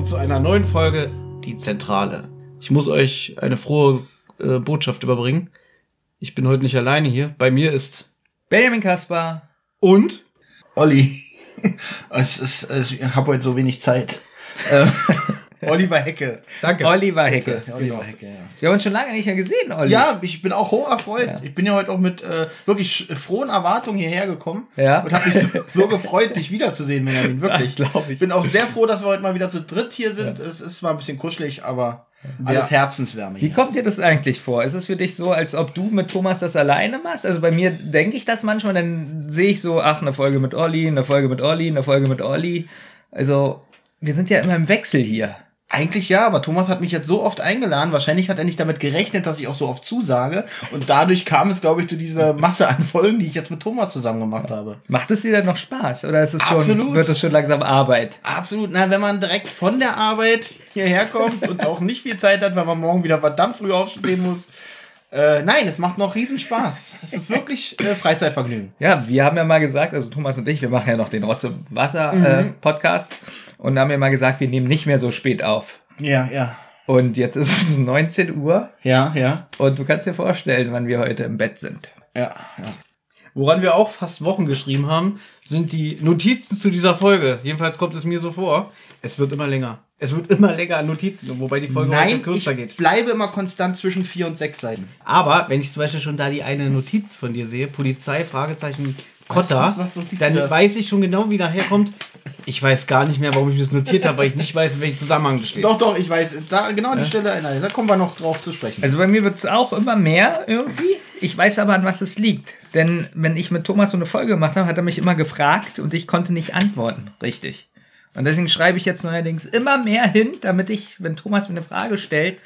willkommen zu einer neuen Folge Die Zentrale. Ich muss euch eine frohe äh, Botschaft überbringen. Ich bin heute nicht alleine hier. Bei mir ist Benjamin Kaspar. und Olli. Es ist, es, ich habe heute so wenig Zeit. Oliver Hecke. danke. Oliver Hecke. Ja, Oliver Hecke, ja. Wir haben uns schon lange nicht mehr gesehen, Olli. Ja, ich bin auch hoch erfreut. Ja. Ich bin ja heute auch mit äh, wirklich frohen Erwartungen hierher gekommen. Ja. Und habe mich so, so gefreut, dich wiederzusehen, Benjamin. Wirklich. Das glaub ich. Ich bin auch sehr froh, dass wir heute mal wieder zu dritt hier sind. Es ist zwar ein bisschen kuschelig, aber alles Herzenswärme Wie hier. kommt dir das eigentlich vor? Ist es für dich so, als ob du mit Thomas das alleine machst? Also bei mir denke ich das manchmal, dann sehe ich so, ach, eine Folge mit Olli, eine Folge mit Olli, eine Folge mit Olli. Also, wir sind ja immer im Wechsel hier. Eigentlich ja, aber Thomas hat mich jetzt so oft eingeladen. Wahrscheinlich hat er nicht damit gerechnet, dass ich auch so oft zusage. Und dadurch kam es, glaube ich, zu dieser Masse an Folgen, die ich jetzt mit Thomas zusammen gemacht habe. Macht es dir dann noch Spaß? Oder ist es schon, wird es schon langsam Arbeit? Absolut. Na, wenn man direkt von der Arbeit hierher kommt und auch nicht viel Zeit hat, weil man morgen wieder verdammt früh aufstehen muss. Äh, nein, es macht noch riesen Spaß. Es ist wirklich äh, Freizeitvergnügen. Ja, wir haben ja mal gesagt, also Thomas und ich, wir machen ja noch den Rotz und Wasser äh, Podcast und haben ja mal gesagt, wir nehmen nicht mehr so spät auf. Ja, ja. Und jetzt ist es 19 Uhr Ja, ja, und du kannst dir vorstellen, wann wir heute im Bett sind. ja, ja. Woran wir auch fast Wochen geschrieben haben, sind die Notizen zu dieser Folge. Jedenfalls kommt es mir so vor. Es wird immer länger. Es wird immer länger an Notizen, wobei die Folge heute Nein, kürzer ich geht. bleibe immer konstant zwischen vier und sechs Seiten. Aber wenn ich zum Beispiel schon da die eine Notiz von dir sehe, Polizei, Fragezeichen, Kotta, Was, was, was dann weiß ich schon genau, wie daher kommt. Ich weiß gar nicht mehr, warum ich das notiert habe, weil ich nicht weiß, in welchem Zusammenhang das steht. Doch, doch, ich weiß. Da genau an die Stelle, nein, da kommen wir noch drauf zu sprechen. Also bei mir wird es auch immer mehr irgendwie. Ich weiß aber, an was es liegt. Denn wenn ich mit Thomas so eine Folge gemacht habe, hat er mich immer gefragt und ich konnte nicht antworten. Richtig. Und deswegen schreibe ich jetzt neuerdings immer mehr hin, damit ich, wenn Thomas mir eine Frage stellt,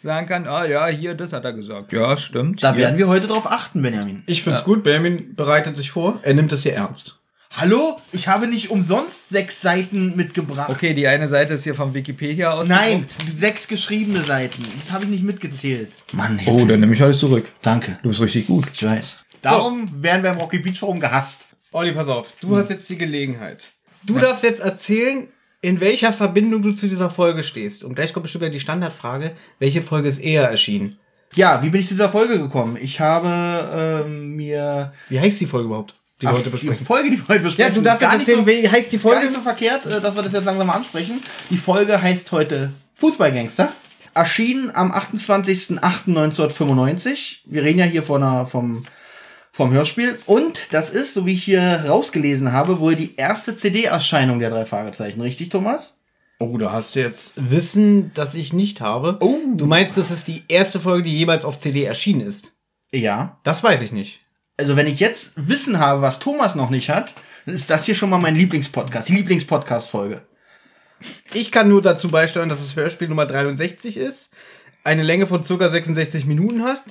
sagen kann, ah ja, hier, das hat er gesagt. Ja, stimmt. da Hier. werden wir heute drauf achten, Benjamin. Ich find's gut, Benjamin bereitet sich vor. Er nimmt das hier ernst. Hallo? Ich habe nicht umsonst sechs Seiten mitgebracht. Okay, die eine Seite ist hier vom Wikipedia aus. Nein, sechs geschriebene Seiten. Das habe ich nicht mitgezählt. Mann, Oh, dann nehme ich alles zurück. danke. Du bist richtig gut. Ich weiß. Darum werden wir im Rocky Beach Forum gehasst. Olli, pass auf. Du hast jetzt die Gelegenheit. Du darfst jetzt erzählen, in welcher Verbindung du zu dieser Folge stehst. Und gleich kommt bestimmt wieder die Standardfrage, welche Folge ist eher erschienen? Ja, wie bin ich zu dieser Folge gekommen? Ich habe ähm, mir Wie heißt die Folge überhaupt, die wir Ach, heute die besprechen? Folge, die wir heute besprechen. Ja, du darfst Gar jetzt nicht erzählen, wie heißt die Gar Folge? nicht so verkehrt, äh, dass wir das jetzt langsam mal ansprechen. Die Folge heißt heute Fußballgangster. Erschienen am 28.08.1995. Wir reden ja hier von einer, vom, vom Hörspiel. Und das ist, so wie ich hier rausgelesen habe, wohl die erste CD-Erscheinung der drei Fragezeichen. Richtig, Thomas? Oh, da hast du jetzt Wissen, das ich nicht habe. Oh. Du meinst, das ist die erste Folge, die jemals auf CD erschienen ist? Ja. Das weiß ich nicht. Also wenn ich jetzt Wissen habe, was Thomas noch nicht hat, dann ist das hier schon mal mein Lieblingspodcast, die Lieblingspodcast-Folge. Ich kann nur dazu beisteuern, dass es Hörspiel Nummer 63 ist, eine Länge von circa 66 Minuten hast.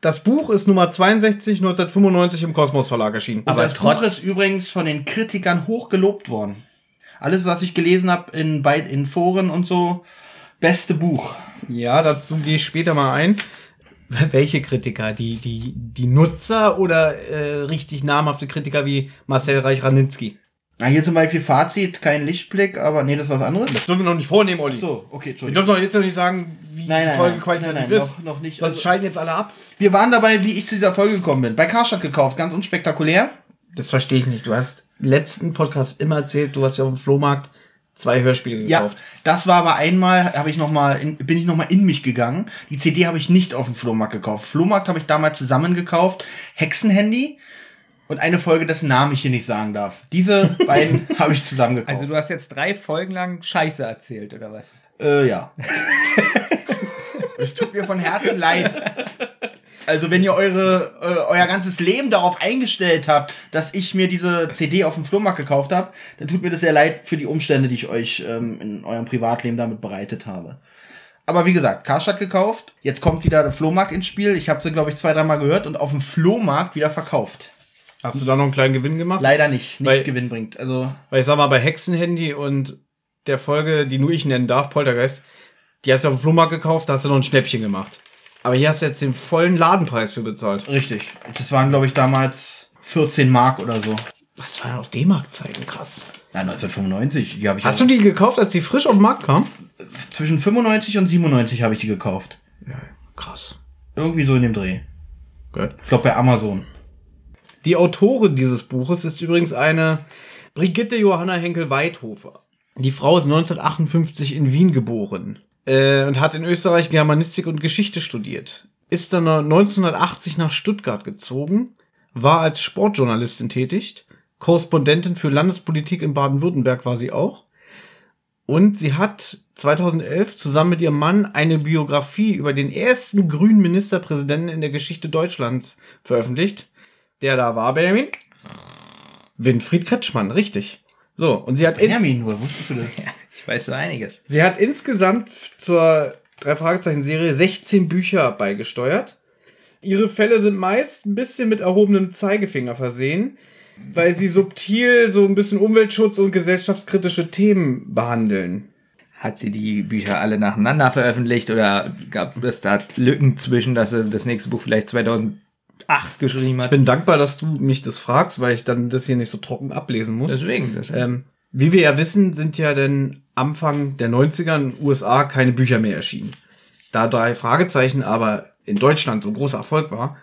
Das Buch ist Nummer 62, 1995 im Kosmos Verlag erschienen. Aber Aber das Buch ist übrigens von den Kritikern hoch gelobt worden. Alles, was ich gelesen habe in, bei- in Foren und so, beste Buch. Ja, dazu gehe ich später mal ein. Welche Kritiker? Die, die, die Nutzer oder äh, richtig namhafte Kritiker wie Marcel Reich-Ranitzky? Na, hier zum Beispiel Fazit, kein Lichtblick, aber nee, das ist was anderes. Das dürfen wir noch nicht vornehmen, Olli. so, okay, Wir Entschuldigung. dürfen doch jetzt noch nicht sagen, wie Nein, die nein, Folge nein. qualitativ Nein, nein, ist. noch- noch nicht. Sonst Also- scheiden jetzt alle ab. Wir waren dabei, wie ich zu dieser Folge gekommen bin. Bei Karstadt gekauft, ganz unspektakulär. Das verstehe ich nicht. Du hast letzten Podcast immer erzählt, du hast ja auf dem Flohmarkt zwei Hörspiele Ja, gekauft. das war aber einmal, habe ich noch mal in, bin ich noch mal in mich gegangen. Die CD habe ich nicht auf dem Flohmarkt gekauft. Flohmarkt habe ich damals zusammen gekauft. Hexenhandy und eine Folge, dessen Namen ich hier nicht sagen darf. Diese beiden habe ich zusammen gekauft. Also du hast jetzt drei Folgen lang Scheiße erzählt, oder was? Äh, ja. es tut mir von Herzen leid. Also wenn ihr eure, äh, euer ganzes Leben darauf eingestellt habt, dass ich mir diese CD auf dem Flohmarkt gekauft habe, dann tut mir das sehr leid für die Umstände, die ich euch ähm, in eurem Privatleben damit bereitet habe. Aber wie gesagt, Karstadt gekauft. Jetzt kommt wieder der Flohmarkt ins Spiel. Ich habe sie, glaube ich, zwei, dreimal gehört und auf dem Flohmarkt wieder verkauft. Hast du da noch einen kleinen Gewinn gemacht? Leider nicht. Nicht Weil- Gewinn bringt. Also, Weil ich sag mal, bei Hexenhandy und der Folge, die nur ich nennen darf, Poltergeist, die hast du auf dem Flohmarkt gekauft, da hast du noch ein Schnäppchen gemacht. Aber hier hast du jetzt den vollen Ladenpreis für bezahlt. richtig. Das waren, glaube ich, damals 14 Mark oder so. Das waren auch D-Mark-Zeiten, krass. Ja, 1995. Die habe ich Hast du die gekauft, als die frisch auf den Markt kam? zwischen 95 und 97 habe ich die gekauft. Ja, krass. Irgendwie so in dem Dreh. Gut. Ich glaube bei Amazon. Die Autorin dieses Buches ist übrigens eine Brigitte Johanna Henkel-Weithofer. Die Frau ist 1958 in Wien geboren äh, und hat in Österreich Germanistik und Geschichte studiert. Ist dann 1980 nach Stuttgart gezogen, war als Sportjournalistin tätig, Korrespondentin für Landespolitik in Baden-Württemberg war sie auch. Und sie hat 2011 zusammen mit ihrem Mann eine Biografie über den ersten grünen Ministerpräsidenten in der Geschichte Deutschlands veröffentlicht. Der da war, Benjamin? Winfried Kretschmann, richtig. So, und sie hat, Benjamin, nur, wusstest du das? Ich weiß so einiges. sie hat insgesamt zur drei Fragezeichen Serie 16 Bücher beigesteuert. Ihre Fälle sind meist ein bisschen mit erhobenem Zeigefinger versehen, weil sie subtil so ein bisschen Umweltschutz und gesellschaftskritische Themen behandeln. Hat sie die Bücher alle nacheinander veröffentlicht oder gab es da Lücken zwischen, dass sie das nächste Buch vielleicht 2008 geschrieben Ich hat? bin dankbar, dass du mich das fragst, weil ich dann das hier nicht so trocken ablesen muss. Deswegen. Das, Ähm, wie wir ja wissen, sind ja denn Anfang der 90er in den USA keine Bücher mehr erschienen. Da drei Fragezeichen aber in Deutschland so großer Erfolg war,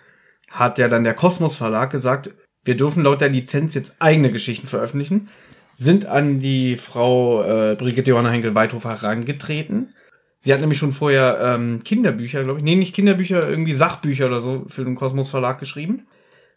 hat ja dann der Kosmos Verlag gesagt, wir dürfen laut der Lizenz jetzt eigene Geschichten veröffentlichen, sind an die Frau äh, Brigitte Johanna Henkel-Weithofer herangetreten. Sie hat nämlich schon vorher ähm, Kinderbücher, glaube ich, nee, nicht Kinderbücher, irgendwie Sachbücher oder so für den Kosmos Verlag geschrieben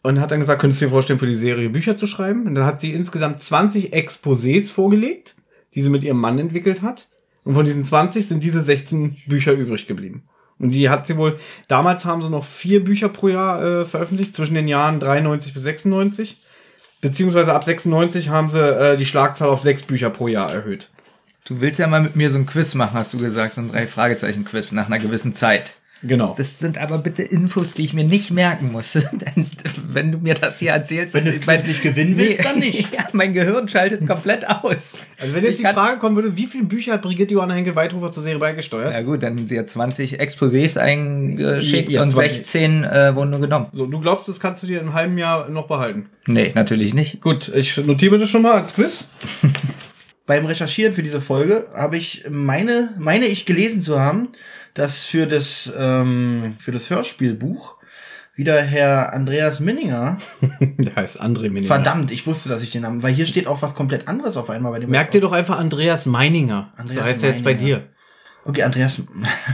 und hat dann gesagt, könntest du dir vorstellen, für die Serie Bücher zu schreiben? Und dann hat sie insgesamt 20 Exposés vorgelegt, die sie mit ihrem Mann entwickelt hat. Und von diesen 20 sind diese 16 Bücher übrig geblieben. Und die hat sie wohl, damals haben sie noch vier Bücher pro Jahr äh, veröffentlicht, zwischen den Jahren 93 bis 96. Beziehungsweise ab 96 haben sie äh, die Schlagzahl auf sechs Bücher pro Jahr erhöht. Du willst ja mal mit mir so ein Quiz machen, hast du gesagt, so ein Drei-Fragezeichen-Quiz nach einer gewissen Zeit. Genau. Das sind aber bitte Infos, die ich mir nicht merken muss. Denn wenn du mir das hier erzählst, Wenn du das Quiz nicht gewinnen willst, dann nicht. ja, mein Gehirn schaltet komplett aus. also wenn jetzt Ich die Frage kommen würde, wie viele Bücher hat Brigitte Johanna Henkel-Weithofer zur Serie beigesteuert? Ja gut, dann sie hat 20 Exposés eingeschickt Ja, und 20. 16 äh, wurden nur genommen. So, du glaubst, das kannst du dir in einem halben Jahr noch behalten? Nee, natürlich nicht. Gut, ich notiere das schon mal als Quiz. Beim Recherchieren für diese Folge habe ich meine, meine ich gelesen zu haben, dass für das, ähm, für das Hörspielbuch wieder Herr Andreas Minninger, Der heißt André Meininger. verdammt, ich wusste, dass ich den Namen, weil hier steht auch was komplett anderes auf einmal bei dem. Merk dir doch einfach Andreas Meininger. Andreas so heißt er jetzt bei dir. Okay, Andreas.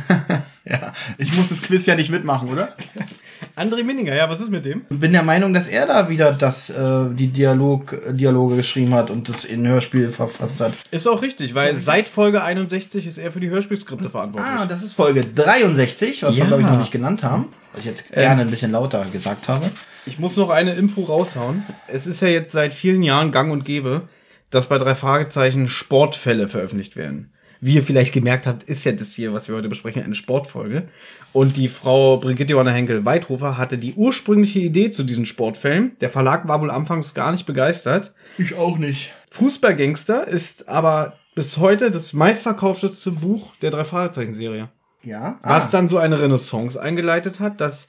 ja, ich muss das Quiz ja nicht mitmachen, oder? André Minninger, ja, was ist mit dem? Bin der Meinung, dass er da wieder das, äh, die Dialog, Dialoge geschrieben hat und das in Hörspiel verfasst hat. Ist auch richtig, weil seit Folge 61 ist er für die Hörspielskripte verantwortlich. Ah, das ist Folge 63, was Ja. wir, glaube ich, noch nicht genannt haben. Was ich jetzt gerne ein bisschen lauter gesagt habe. Ich muss noch eine Info raushauen. Es ist ja jetzt seit vielen Jahren gang und gäbe, dass bei drei Fragezeichen Sportfälle veröffentlicht werden. Wie ihr vielleicht gemerkt habt, ist ja das hier, was wir heute besprechen, eine Sportfolge. Und die Frau Brigitte Johanna Henkel-Weithofer hatte die ursprüngliche Idee zu diesen Sportfällen. Der Verlag war wohl anfangs gar nicht begeistert. Ich auch nicht. Fußballgangster ist aber bis heute das meistverkaufteste Buch der drei Fragezeichen-Serie. Ja. Was Ah, dann so eine Renaissance eingeleitet hat, dass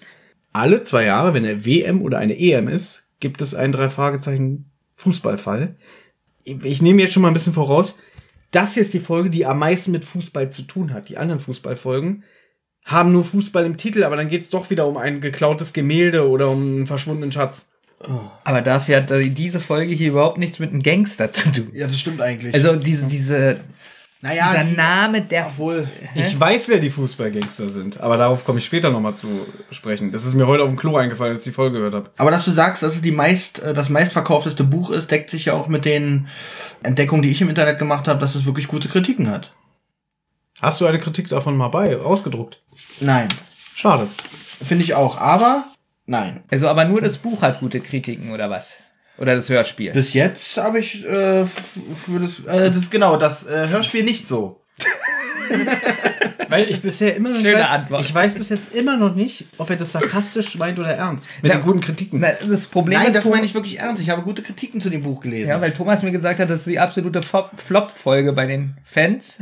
alle zwei Jahre, wenn eine WM oder eine EM ist, gibt es einen drei Fragezeichen Fußballfall. Ich, ich nehme jetzt schon mal ein bisschen voraus. Das hier ist die Folge, die am meisten mit Fußball zu tun hat. Die anderen Fußballfolgen haben nur Fußball im Titel, aber dann geht es doch wieder um ein geklautes Gemälde oder um einen verschwundenen Schatz. Aber dafür hat diese Folge hier überhaupt nichts mit einem Gangster zu tun. ja, das stimmt eigentlich. Also diese, diese, naja, dieser die- Name der Obwohl, Ich weiß, wer die Fußballgangster sind, aber darauf komme ich später nochmal zu sprechen. Das ist mir heute auf dem Klo eingefallen, als ich die Folge gehört habe. aber dass du sagst, dass es die meist, äh, das meistverkaufteste Buch ist, deckt sich ja auch mit den Entdeckungen, die ich im Internet gemacht habe, dass es wirklich gute Kritiken hat. Hast du eine Kritik davon mal bei, ausgedruckt? Nein, Schade. finde ich auch. Aber nein. Also aber nur das Buch hat gute Kritiken oder was? Oder das Hörspiel. Bis jetzt habe ich äh, für das, äh, das genau das äh, Hörspiel nicht so. Weil ich bisher immer noch nicht Schöne weiß, Antwort. ich weiß bis jetzt immer noch nicht, ob er das sarkastisch meint oder ernst. Mit Na, den guten Kritiken. Na, das Problem Nein, ist, das Thomas- meine ich wirklich ernst. Ich habe gute Kritiken zu dem Buch gelesen. Ja, weil Thomas mir gesagt hat, das ist die absolute Flop- Flop-Folge bei den Fans.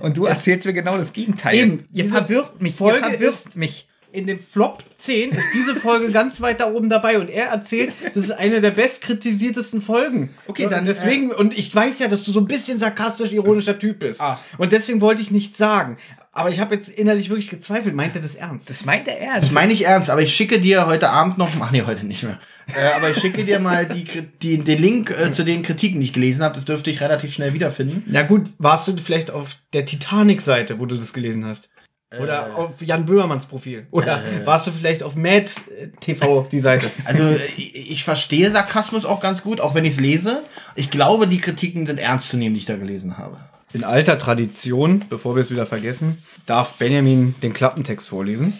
Und du erzählst mir genau das Gegenteil. Eben, Ihr verwirrt mich. Folge ihr verwirrt mich. in dem Flop 10 ist diese Folge ganz weit da oben dabei und er erzählt, das ist eine der bestkritisiertesten Folgen. Okay, dann, deswegen und ich weiß ja, dass du so ein bisschen sarkastisch ironischer Typ bist. Ah. Und deswegen wollte ich nichts sagen. Aber ich habe jetzt innerlich wirklich gezweifelt. Meint er das ernst? Das meint er Das ernst. meine ich ernst, aber ich schicke dir heute Abend noch, ach nee, heute nicht mehr. Äh, aber ich schicke dir mal die, die, den Link äh, zu den Kritiken, die ich gelesen habe. Das dürfte ich relativ schnell wiederfinden. Na gut, warst du vielleicht auf der Titanic-Seite, wo du das gelesen hast? Oder auf Jan Böhmermanns Profil? Oder warst du vielleicht auf Mad äh, TV, die Seite? Also ich, ich verstehe Sarkasmus auch ganz gut, auch wenn ich es lese. Ich glaube, die Kritiken sind ernst zu nehmen, die ich da gelesen habe. In alter Tradition, bevor wir es wieder vergessen, darf Benjamin den Klappentext vorlesen.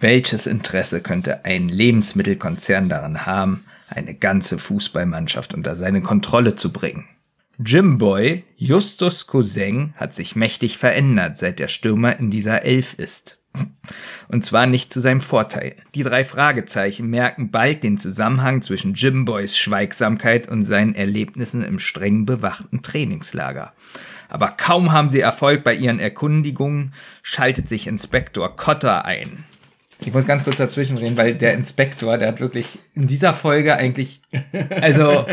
Welches Interesse könnte ein Lebensmittelkonzern daran haben, eine ganze Fußballmannschaft unter seine Kontrolle zu bringen? Jimboy, Justus Cousin, hat sich mächtig verändert, seit der Stürmer in dieser Elf ist. Und zwar nicht zu seinem Vorteil. Die drei Fragezeichen merken bald den Zusammenhang zwischen Jimboys Schweigsamkeit und seinen Erlebnissen im streng bewachten Trainingslager. Aber kaum haben sie Erfolg bei ihren Erkundigungen, schaltet sich Inspektor Cotter ein. Ich muss ganz kurz dazwischen reden, weil der Inspektor, der hat wirklich in dieser Folge eigentlich, also,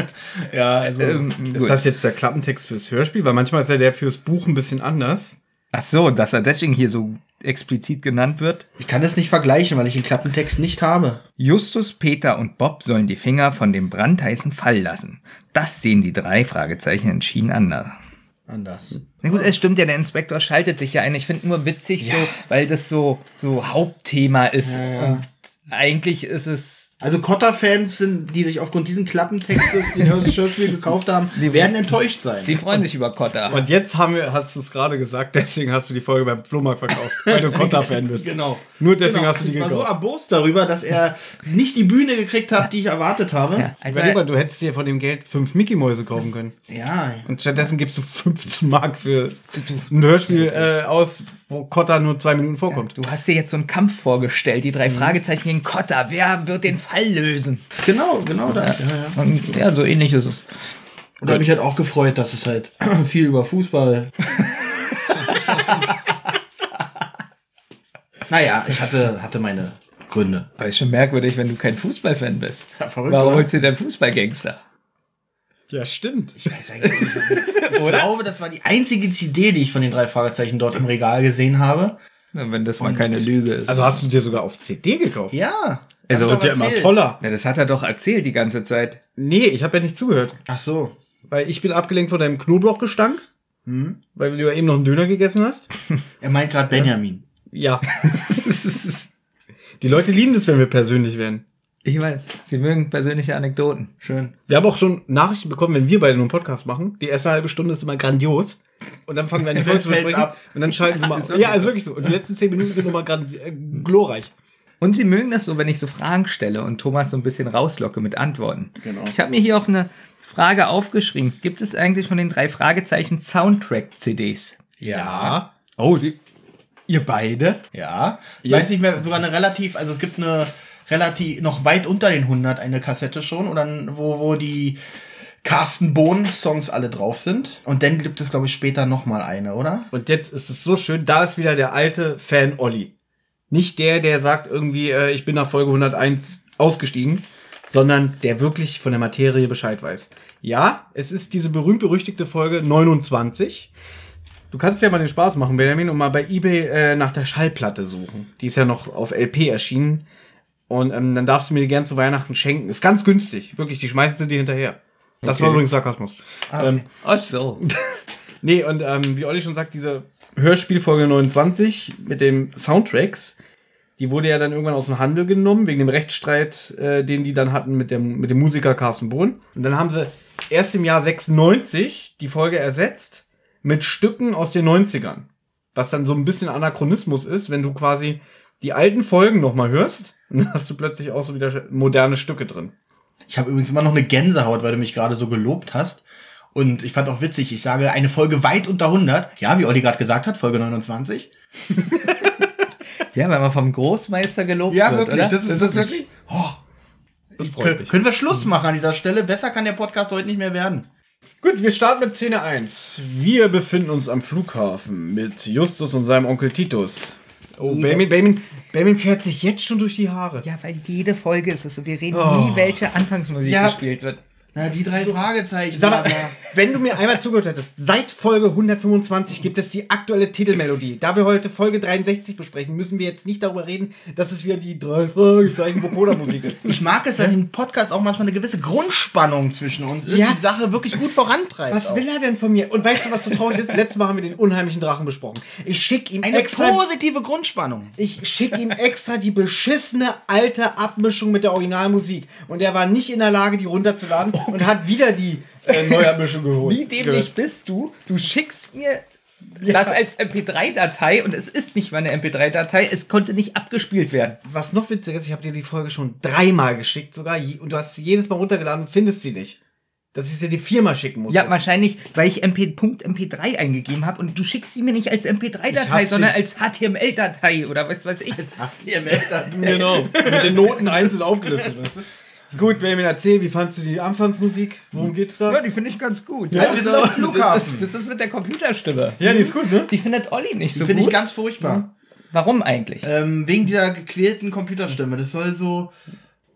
Ja, also. ähm, Ist das jetzt der Klappentext fürs Hörspiel? Weil manchmal ist ja der fürs Buch ein bisschen anders. Ach so, dass er deswegen hier so explizit genannt wird. ich kann das nicht vergleichen, weil ich den Klappentext nicht habe. Justus, Peter und Bob sollen die Finger von dem brandheißen Fall lassen. Das sehen die drei Fragezeichen entschieden anders. Anders. Na gut, es stimmt ja, der Inspektor schaltet sich ja ein. Ich finde nur witzig so, weil das so, so Hauptthema ist. Und eigentlich ist es, Also Cotter-Fans sind, die sich aufgrund diesen Klappentextes den Hörspiel gekauft haben, Die- werden enttäuscht sein. sie freuen sich über Cotter. Und jetzt haben wir, hast du es gerade gesagt, deswegen hast du die Folge beim Flohmarkt verkauft, weil du Konter-Fan bist. Genau. Nur deswegen Genau. hast du die Ich war so gekauft. erbost darüber, dass er nicht die Bühne gekriegt hat, die ich erwartet habe. Ja, also, Überleg mal, du hättest dir von dem Geld fünf Mickey-Mäuse kaufen können. Ja. Und stattdessen gibst du 15 Mark für ein Hörspiel äh, aus, wo Kotta nur zwei Minuten vorkommt. du hast dir jetzt so einen Kampf vorgestellt, die drei Fragezeichen gegen Cotter. Wer wird den Fall lösen? Genau, genau das. Ja, ja. Und ja, so ähnlich ist es. Und hat mich halt auch gefreut, dass es halt viel über Fußball. naja, ich hatte, hatte meine Gründe. Aber ist schon merkwürdig, wenn du kein Fußballfan bist. Ja, verrückt, Warum oder? holst du denn Fußballgangster? Ja, stimmt. Ich glaube, das war die einzige CD, die ich von den drei Fragezeichen dort im Regal gesehen habe. Na, Wenn das mal keine Lüge ist. Also hast du dir sogar auf CD gekauft? Ja. Also, Wird ja immer toller. ja, das hat er doch erzählt die ganze Zeit. Nee, ich habe ja nicht zugehört. Ach so. Weil ich bin abgelenkt von deinem Knoblauchgestank. Hm? Weil du ja eben noch einen Döner gegessen hast. Er meint gerade Benjamin. Ja. Die Leute lieben das, wenn wir persönlich werden. Ich weiß. Sie mögen persönliche Anekdoten. Schön. Wir haben auch schon Nachrichten bekommen, wenn wir beide nur einen Podcast machen. Die erste halbe Stunde ist immer grandios. Und dann fangen wir an, die Folge zu besprechen. ab. Und dann schalten sie mal. Ja, ist wirklich so. Und die letzten zehn Minuten sind immer grand äh, glorreich. Und sie mögen das so, wenn ich so Fragen stelle und Thomas so ein bisschen rauslocke mit Antworten. Genau. Ich habe mir hier auch eine Frage aufgeschrieben. Gibt es eigentlich von den drei Fragezeichen Soundtrack-CDs? Ja. Oh, die, ihr beide? Ja. Ich Ja. weiß nicht mehr, sogar eine relativ, also es gibt eine relativ, noch weit unter den 100 eine Kassette schon, oder wo, wo die Carsten Bohn Songs alle drauf sind. Und dann gibt es, glaube ich, später noch mal eine, oder? Und jetzt ist es so schön, da ist wieder der alte Fan Olli. Nicht der, der sagt irgendwie, äh, ich bin nach Folge 101 ausgestiegen, sondern der wirklich von der Materie Bescheid weiß. Ja, es ist diese berühmt-berüchtigte Folge 29. Du kannst ja mal den Spaß machen, Benjamin, und mal bei eBay äh, nach der Schallplatte suchen. Die ist ja noch auf LP erschienen. Und ähm, dann darfst du mir die gern zu Weihnachten schenken. Ist ganz günstig. Wirklich, die schmeißen sie dir hinterher. Das Okay. war übrigens Sarkasmus. Ah, okay. ähm, Ach so. Nee, und ähm, wie Olli schon sagt, diese Hörspielfolge 29 mit den Soundtracks, die wurde ja dann irgendwann aus dem Handel genommen, wegen dem Rechtsstreit, äh, den die dann hatten mit dem, mit dem Musiker Carsten Bohn. Und dann haben sie erst im Jahr 96 die Folge ersetzt mit Stücken aus den 90ern. Was dann so ein bisschen Anachronismus ist, wenn du quasi die alten Folgen nochmal hörst, dann hast du plötzlich auch so wieder moderne Stücke drin. Ich habe übrigens immer noch eine Gänsehaut, weil du mich gerade so gelobt hast. Und ich fand auch witzig, ich sage eine Folge weit unter 100. Ja, wie Olli gerade gesagt hat, Folge 29. Ja, weil man vom Großmeister gelobt Ja, wird, wirklich, oder? das ist wirklich- Oh, Das freut Kön mich. können wir Schluss machen an dieser Stelle? Besser kann der Podcast heute nicht mehr werden. Gut, wir starten mit Szene 1. Wir befinden uns am Flughafen mit Justus und seinem Onkel Titus. Oh, Benjamin, Benjamin, Benjamin fährt sich jetzt schon durch die Haare. Ja, weil jede Folge ist es so. Wir reden Oh. nie, welche Anfangsmusik Ja. gespielt wird. Na, die drei Fragezeichen. Sag mal, wenn du mir einmal zugehört hättest, seit Folge 125 gibt es die aktuelle Titelmelodie. Da wir heute Folge 63 besprechen, müssen wir jetzt nicht darüber reden, dass es wieder die drei Fragezeichen Vokoda-Musik ist. Ich mag es, dass im Podcast auch manchmal eine gewisse Grundspannung zwischen uns ist, Ja. die Sache wirklich gut vorantreibt. Was auch. will er denn von mir? Und weißt du, was so traurig ist? Letztes Mal haben wir den unheimlichen Drachen besprochen. Ich schick ihm Eine extra. positive Grundspannung. Ich schick ihm extra die beschissene alte Abmischung mit der Originalmusik. Und er war nicht in der Lage, die runterzuladen und hat wieder die äh, Neuabmischung geholt. Wie dämlich bist du? Du schickst mir das als MP3-Datei und es ist nicht mal eine MP3-Datei. Es konnte nicht abgespielt werden. Was noch witziger ist, ich habe dir die Folge schon dreimal geschickt sogar und du hast sie jedes Mal runtergeladen und findest sie nicht. Dass ich sie dir viermal schicken muss. Ja, wahrscheinlich, weil ich MP, Punkt MP3 eingegeben habe und du schickst sie mir nicht als Ich MP3-Datei, hab sondern als HTML-Datei oder was weiß ich. Hier meldet Genau. Mit den Noten einzeln aufgelistet, weißt du? Gut, Benjamin, erzähl, wie fandst du die Anfangsmusik? Worum geht's da? Ja, die finde ich ganz gut. Ja, wir sind am Flughafen. Das ist, das ist mit der Computerstimme. Ja, die ist gut, ne? Die findet Olli nicht so Finde ich gut. ganz furchtbar. Warum eigentlich? Ähm, wegen dieser gequälten Computerstimme. Das soll so,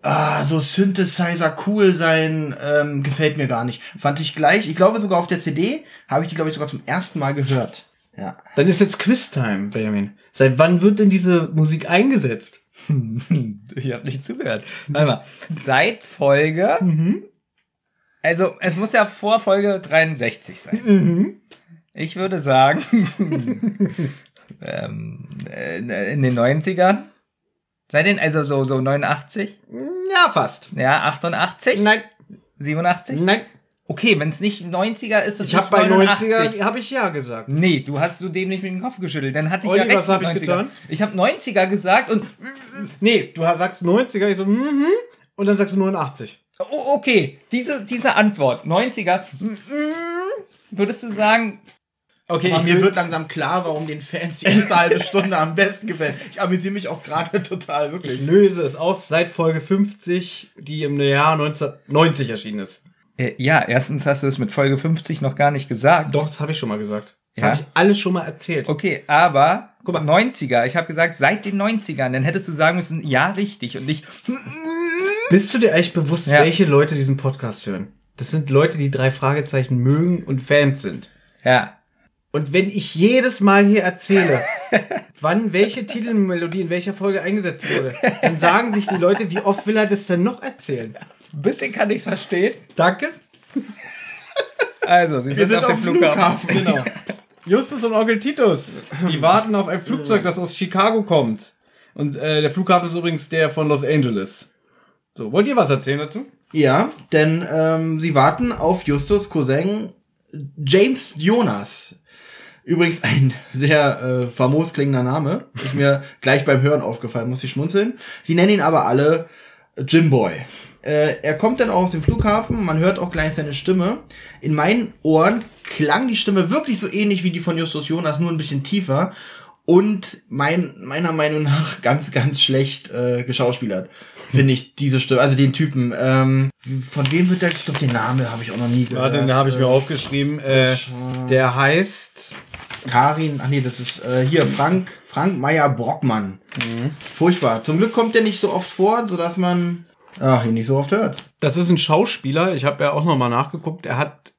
ah, so Synthesizer cool sein. Ähm, gefällt mir gar nicht. Fand ich gleich. Ich glaube sogar auf der CD habe ich die, glaube ich, sogar zum ersten Mal gehört. Ja. Dann ist jetzt Quiz-Time, Benjamin. Seit wann wird denn diese Musik eingesetzt? Ich habe nicht zugehört. Warte mal. Seit Folge. Also, es muss ja vor Folge 63 sein. Ich würde sagen, ähm, äh, in den 90ern. Seit den, also so, so 89, Ja, fast. ja, 88, Nein, 87. nein. Okay, wenn es nicht 90er ist und Ich habe nicht bei 89. 90er habe ich ja gesagt. Nee, du hast so dämlich mit dem Kopf geschüttelt. Dann hatte ich Olli, ja recht was hab mit ich 90er. getan? Ich habe 90er gesagt und Nee, du sagst 90er, ich so, mhm, und dann sagst du 89. Oh, okay, diese, diese Antwort, 90er, mm, mm, würdest du sagen, Okay, Aber ich mir wird langsam klar, warum den Fans die erste halbe Stunde am besten gefällt. Ich amüsiere mich auch gerade total, ich wirklich. löse es auf seit Folge 50, die im Jahr 1990 erschienen ist. Äh, ja, erstens hast du es mit Folge 50 noch gar nicht gesagt. Doch, das habe ich schon mal gesagt. Das Ja? habe ich alles schon mal erzählt. Okay, aber, guck mal, 90er, ich habe gesagt, seit den 90ern, dann hättest du sagen müssen, ja, richtig, und nicht, Bist du dir echt bewusst, Ja. welche Leute diesen Podcast hören? Das sind Leute, die drei Fragezeichen mögen und Fans sind. ja. Und wenn ich jedes Mal hier erzähle, wann welche Titelmelodie in welcher Folge eingesetzt wurde, dann sagen sich die Leute, wie oft will er das denn noch erzählen? Ein bisschen kann ich's verstehen. Danke. Also, sie sind, sind auf dem Flughafen. Flughafen. Genau. Justus und Onkel Titus, die warten auf ein Flugzeug, das aus Chicago kommt. Und äh, der Flughafen ist übrigens der von Los Angeles. So, wollt ihr was erzählen dazu? Ja, denn ähm, sie warten auf Justus Cousin James Jonas. Übrigens ein sehr äh, famos klingender Name. Ist mir gleich beim Hören aufgefallen, muss ich schmunzeln. Sie nennen ihn aber alle Jimboy. Äh, er kommt dann auch aus dem Flughafen, man hört auch gleich seine Stimme. In meinen Ohren klang die Stimme wirklich so ähnlich wie die von Justus Jonas, nur ein bisschen tiefer. Und mein, meiner Meinung nach ganz, ganz schlecht äh, geschauspielert. Finde ich diese Stimme, also den Typen. Ähm, von wem wird der, ich glaube, den Namen habe ich auch noch nie gehört. Warte, den habe ich mir aufgeschrieben. Äh, der heißt. Karin, ach nee, das ist äh, hier Frank, Frank Meyer Brockmann. Furchtbar. Zum Glück kommt der nicht so oft vor, sodass man ach, ihn nicht so oft hört. Das ist ein Schauspieler. Ich habe ja auch noch mal nachgeguckt. Er hat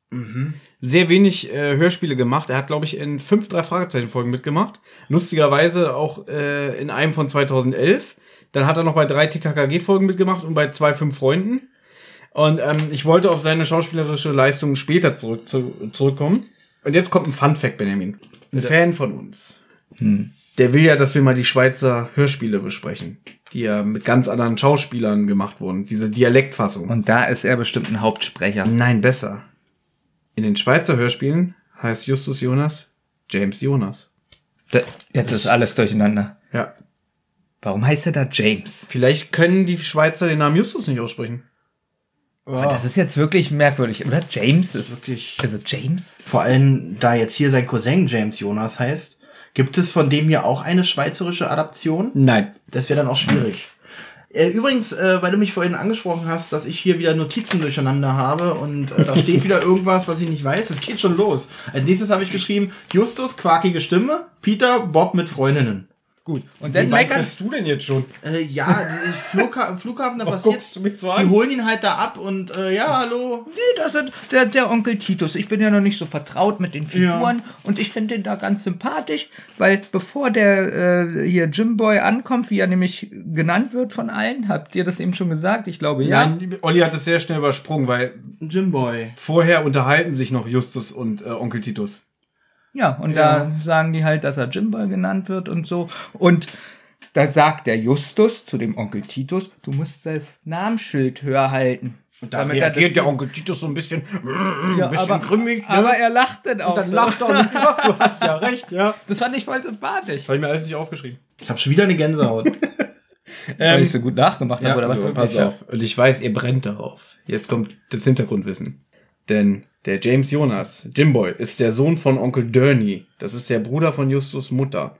sehr wenig äh, Hörspiele gemacht. Er hat, glaube ich, in fünf drei Fragezeichen Folgen mitgemacht. Lustigerweise auch äh, in einem von 2011. Dann hat er noch bei drei TKKG Folgen mitgemacht und bei zwei fünf Freunden. Und ähm, ich wollte auf seine schauspielerische Leistung später zurück, zu, zurückkommen. Und jetzt kommt ein Fun Fact, Benjamin. Ein Fan von uns. Der will ja, dass wir mal die Schweizer Hörspiele besprechen, die ja mit ganz anderen Schauspielern gemacht wurden. Diese Dialektfassung. Und da ist er bestimmt ein Hauptsprecher. Nein, besser. In den Schweizer Hörspielen heißt Justus Jonas James Jonas. Da, jetzt ist alles durcheinander. Ja. Warum heißt er da James? Vielleicht können die Schweizer den Namen Justus nicht aussprechen. Das ist jetzt wirklich merkwürdig, oder? James ist Wirklich. Also James? Vor allem, da jetzt hier sein Cousin James Jonas heißt, gibt es von dem hier auch eine schweizerische Adaption? Nein. Das wäre dann auch schwierig. Äh, Übrigens, äh, weil du mich vorhin angesprochen hast, dass ich hier wieder Notizen durcheinander habe und äh, da steht wieder irgendwas, was ich nicht weiß. Es geht schon los. Als nächstes habe ich geschrieben, Justus, quakige Stimme, Peter, Bob mit Freundinnen. Gut. Und dann Wie weit bist du denn jetzt schon? Äh, ja, die Flugha im Flughafen, da Warum passiert. guckst du mich so Die an? holen ihn halt da ab und äh, ja, hallo. Nee, das ist der, der Onkel Titus. Ich bin ja noch nicht so vertraut mit den Figuren und ich finde den da ganz sympathisch, weil bevor der äh, hier Jimboy ankommt, wie er nämlich genannt wird von allen, habt ihr das eben schon gesagt? Ich glaube ja. Nein, Olli hat es sehr schnell übersprungen, weil Jimboy. vorher unterhalten sich noch Justus und äh, Onkel Titus. Ja, und da sagen die halt, dass er Jimboy genannt wird und so. Und da sagt der Justus zu dem Onkel Titus, du musst das Namensschild höher halten. Und da Damit er reagiert das- der Onkel Titus so ein bisschen, Ja, ein bisschen aber, grimmig. Ne? aber er lacht dann auch. dann so. lacht er und ja, du hast ja recht, ja. Das fand ich voll sympathisch. Das habe ich mir alles nicht aufgeschrieben. Ich habe schon wieder eine Gänsehaut. Weil ich so gut nachgemacht habe, ja, oder was? so, Pass auf. Und ich weiß, ihr brennt darauf. Jetzt kommt das Hintergrundwissen. Denn der James Jonas, Jimboy, ist der Sohn von Onkel Derny. Das ist der Bruder von Justus Mutter.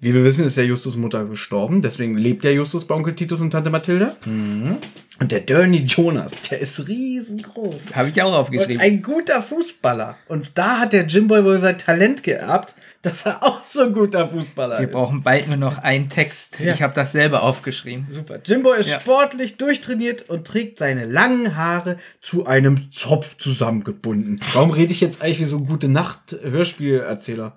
Wie wir wissen, ist ja Justus Mutter gestorben. Deswegen lebt ja Justus bei Onkel Titus und Tante Mathilda. Und der Derny Jonas, der ist riesengroß. Habe ich auch Und aufgeschrieben. ein guter Fußballer. Und da hat der Jimboy wohl sein Talent geerbt, dass er auch so ein guter Fußballer Wir ist. brauchen bald nur noch einen Text. Ja. Ich habe das selber aufgeschrieben. Super. Jimbo ist Ja. sportlich durchtrainiert und trägt seine langen Haare zu einem Zopf zusammengebunden. Warum rede ich jetzt eigentlich wie so ein gute Nacht Hörspielerzähler?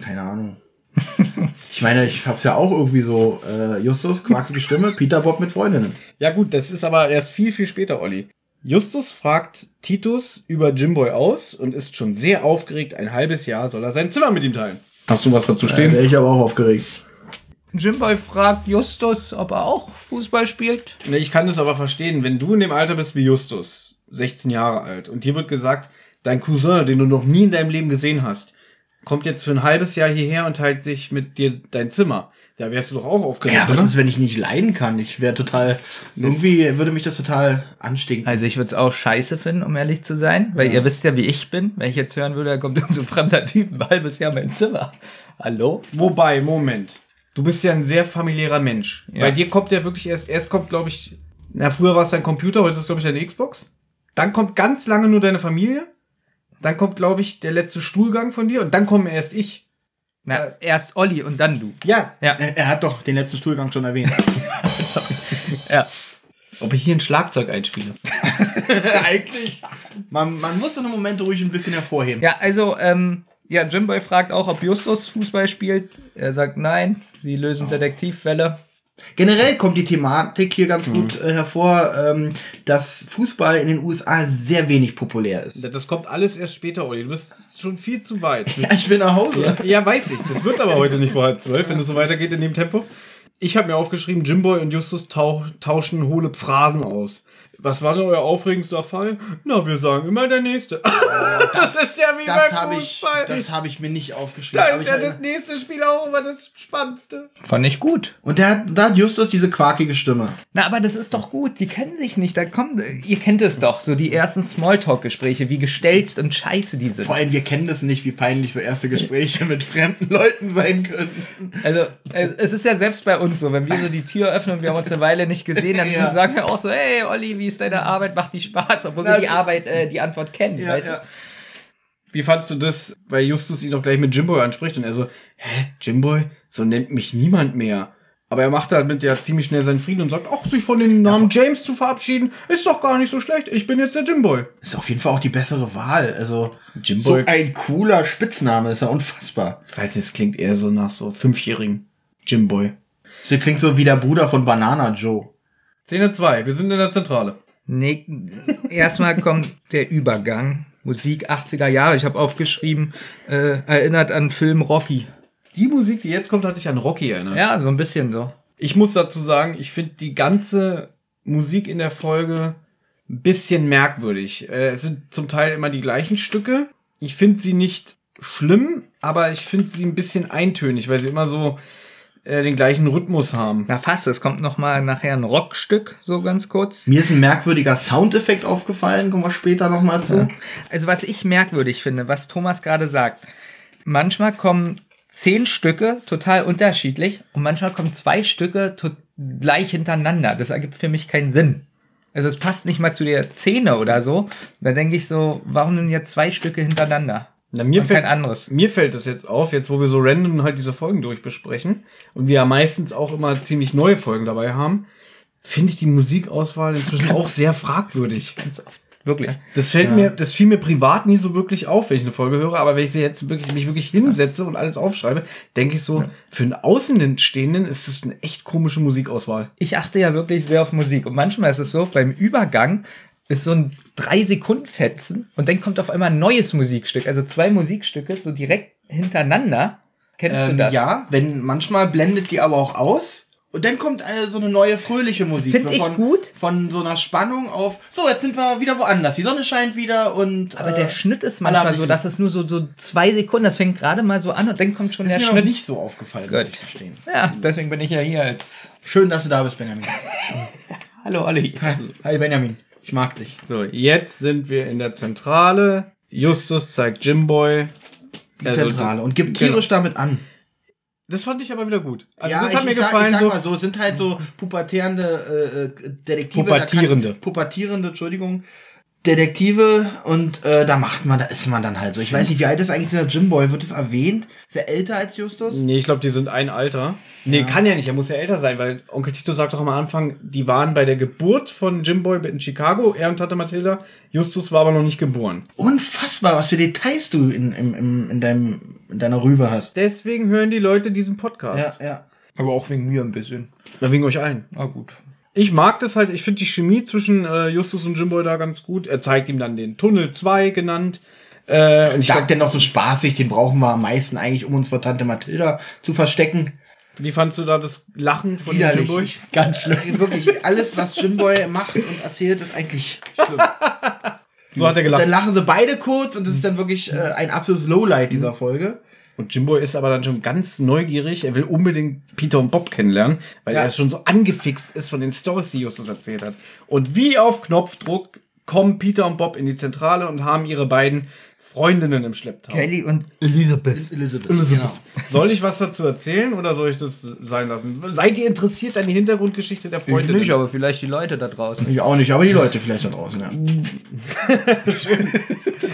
Keine Ahnung. Ich meine, ich hab's ja auch irgendwie so, äh, Justus, quackige Stimme, Peter Bob mit Freundinnen. Ja gut, das ist aber erst viel, viel später, Olli. Justus fragt Titus über Jimboy aus und ist schon sehr aufgeregt. Ein halbes Jahr soll er sein Zimmer mit ihm teilen. Hast du was dazu Da wäre ich aber auch aufgeregt. Jimboy fragt Justus, ob er auch Fußball spielt. Ne, Ich kann das aber verstehen, wenn du in dem Alter bist wie Justus, 16 Jahre alt, und dir wird gesagt, dein Cousin, den du noch nie in deinem Leben gesehen hast, kommt jetzt für ein halbes Jahr hierher und teilt sich mit dir dein Zimmer. Da wärst du doch auch aufgeregt, Ja, was oder? ist, wenn ich nicht leiden kann? Ich wäre total, irgendwie würde mich das total anstinken. Also ich würde es auch scheiße finden, um ehrlich zu sein, weil ihr wisst ja, wie ich bin. Wenn ich jetzt hören würde, da kommt irgend so ein fremder Typ ein halbes Jahr in mein Zimmer. Hallo? Wobei, Moment. Du bist ja ein sehr familiärer Mensch. Ja. Bei dir kommt ja wirklich erst, erst kommt, glaube ich, na, früher war es dein Computer, heute ist es, glaube ich, deine Xbox. Dann kommt ganz lange nur deine Familie. Dann kommt, glaube ich, der letzte Stuhlgang von dir und dann komme erst ich. Na, erst Olli und dann du. Ja. Ja, Er, er hat doch den letzten Stuhlgang schon erwähnt. ja. Ob ich hier ein Schlagzeug einspiele. Eigentlich. Man, man muss so eine Momente ruhig ein bisschen hervorheben. Ja, also, ähm, ja, Jimboy fragt auch, ob Justus Fußball spielt. Er sagt nein, sie lösen Detektivfälle. Generell kommt die Thematik hier ganz gut äh, hervor, ähm, dass Fußball in den USA sehr wenig populär ist. Das kommt alles erst später, Olli. Du bist schon viel zu weit. Ja, ich will nach Hause. Ja, weiß ich. Das wird aber heute nicht vor halb zwölf, wenn es so weitergeht in dem Tempo. Ich habe mir aufgeschrieben, Jimboy und Justus tauschen hohle Phrasen aus. Was war denn euer aufregendster Fall? Na, wir sagen immer der nächste. das, ist ja wie Das beim habe ich, Fußball. das habe ich mir nicht aufgeschrieben. da ist ja das nächste Spiel auch immer das Spannendste. Fand ich gut. Und da hat Justus diese quakige Stimme. Na, aber das ist doch gut. Die kennen sich nicht. Da kommt, ihr kennt es doch, so die ersten Smalltalk-Gespräche, wie gestelzt und scheiße die sind. Vor allem, wir kennen das nicht, wie peinlich so erste Gespräche mit fremden Leuten sein können. Also, es es ist ja selbst bei uns so, wenn wir so die Tür öffnen und wir haben uns eine Weile nicht gesehen, dann Ja. sagen wir auch so, hey Olli, wie ist deine Arbeit? Macht die Spaß? Obwohl Na, wir die also- Arbeit, äh, die Antwort kennen, weißt du? Wie fandst du das, weil Justus ihn auch gleich mit Jimboy anspricht und er so, hä, Jimboy? So nennt mich niemand mehr. Aber er macht damit ja ziemlich schnell seinen Frieden und sagt, ach, sich von dem Namen James zu verabschieden, ist doch gar nicht so schlecht. Ich bin jetzt der Jimboy. Ist auf jeden Fall auch die bessere Wahl. Also, Jimboy. so ein cooler Spitzname, ist ja unfassbar. Ich weiß nicht, es klingt eher so nach so fünfjährigen Jimboy. Das klingt so wie der Bruder von Banana Joe. Szene 2, wir sind in der Zentrale. Nee, erstmal kommt der Übergang. Musik 80er Jahre, ich habe aufgeschrieben, äh, erinnert an Film Rocky. Die Musik, die jetzt kommt, hat dich an Rocky erinnert. Ja, so ein bisschen so. Ich muss dazu sagen, ich finde die ganze Musik in der Folge ein bisschen merkwürdig. Äh, es sind zum Teil immer die gleichen Stücke. Ich finde sie nicht schlimm, aber ich finde sie ein bisschen eintönig, weil sie immer so äh, den gleichen Rhythmus haben. Na fast, es kommt noch mal nachher ein Rockstück, so ganz kurz. Mir ist ein merkwürdiger Soundeffekt aufgefallen, kommen wir später nochmal zu. Also was ich merkwürdig finde, was Thomas gerade sagt, manchmal kommen zehn Stücke total unterschiedlich und manchmal kommen zwei Stücke gleich hintereinander. Das ergibt für mich keinen Sinn. Also es passt nicht mal zu der Szene oder so. Da denke ich so, warum denn jetzt zwei Stücke hintereinander? Na, mir, und kein fällt, anderes. mir fällt das jetzt auf, jetzt wo wir so random halt diese Folgen durchbesprechen und wir ja meistens auch immer ziemlich neue Folgen dabei haben, finde ich die Musikauswahl inzwischen auch sehr fragwürdig. Ganz oft. Wirklich. Das fällt mir, das fiel mir privat nie so wirklich auf, wenn ich eine Folge höre, aber wenn ich sie jetzt wirklich, mich wirklich hinsetze und alles aufschreibe, denke ich so, für einen Außenstehenden ist das eine echt komische Musikauswahl. Ich achte ja wirklich sehr auf Musik. Und manchmal ist es so, beim Übergang ist so ein drei Sekunden Fetzen und dann kommt auf einmal ein neues Musikstück. Also zwei Musikstücke so direkt hintereinander. Kennst du Ähm, das? ja, wenn manchmal blendet die aber auch aus. Und dann kommt äh, so eine neue fröhliche Musik. Find so ich von, gut. Von so einer Spannung auf, so, jetzt sind wir wieder woanders. Die Sonne scheint wieder und. Aber äh, der Schnitt ist manchmal so, dass es nur so, so zwei Sekunden, das fängt gerade mal so an und dann kommt schon Das der ist mir Schnitt. nicht so aufgefallen, muss Gut. ich verstehen. Ja, deswegen bin ich ja hier als. Schön, dass du da bist, Benjamin. Hallo Olli. Hi, Benjamin. Ich mag dich. So, jetzt sind wir in der Zentrale. Justus zeigt Jimboy. Die Also, Zentrale. Und gibt genau. tierisch damit an. Das fand ich aber wieder gut. Also ja, das ich, hat mir ich sag, gefallen. ich sag so, mal so, sind halt so pubertierende äh, äh, Detektive. da kann- Pubertierende. Pubertierende, Entschuldigung. Detektive und äh, da macht man, da ist man dann halt so. Ich weiß nicht, wie alt ist eigentlich dieser Jimboy? Wird es erwähnt? Ist er älter als Justus? Nee, ich glaube, die sind ein Alter. Nee, kann ja nicht, er muss ja älter sein, weil Onkel Tito sagt doch am Anfang, die waren bei der Geburt von Jimboy in Chicago, er und Tante Mathilda. Justus war aber noch nicht geboren. Unfassbar, was für Details du in, in, in, in, deinem, in deiner Rübe hast. Deswegen hören die Leute diesen Podcast. Ja, ja. Aber auch wegen mir ein bisschen. Na, wegen euch allen. Na gut. Ich mag das halt, ich finde die Chemie zwischen äh, Justus und Jimboy da ganz gut. Er zeigt ihm dann den Tunnel 2 genannt. Äh, und ich glaub, der noch so spaßig, den brauchen wir am meisten eigentlich, um uns vor Tante Mathilda zu verstecken. wie fandst du da das Lachen von Widerlich. Jimboy? Ganz schlimm. Wirklich, alles, was Jimboy macht und erzählt, ist eigentlich schlimm. So hat er gelacht. Dann lachen sie beide kurz und es ist dann wirklich äh, ein absolutes Lowlight dieser Folge. Und Jimbo ist aber dann schon ganz neugierig. Er will unbedingt Peter und Bob kennenlernen, weil Ja. er schon so angefixt ist von den Stories, die Justus erzählt hat. Und wie auf Knopfdruck kommen Peter und Bob in die Zentrale und haben ihre beiden Freundinnen im Schlepptau. Kelly und Elizabeth. Elizabeth. Genau. Soll ich was dazu erzählen oder soll ich das sein lassen? Seid ihr interessiert an die Hintergrundgeschichte der Freundinnen? nicht, aber vielleicht die Leute da draußen. Ich auch nicht, aber die Leute vielleicht da draußen, ja.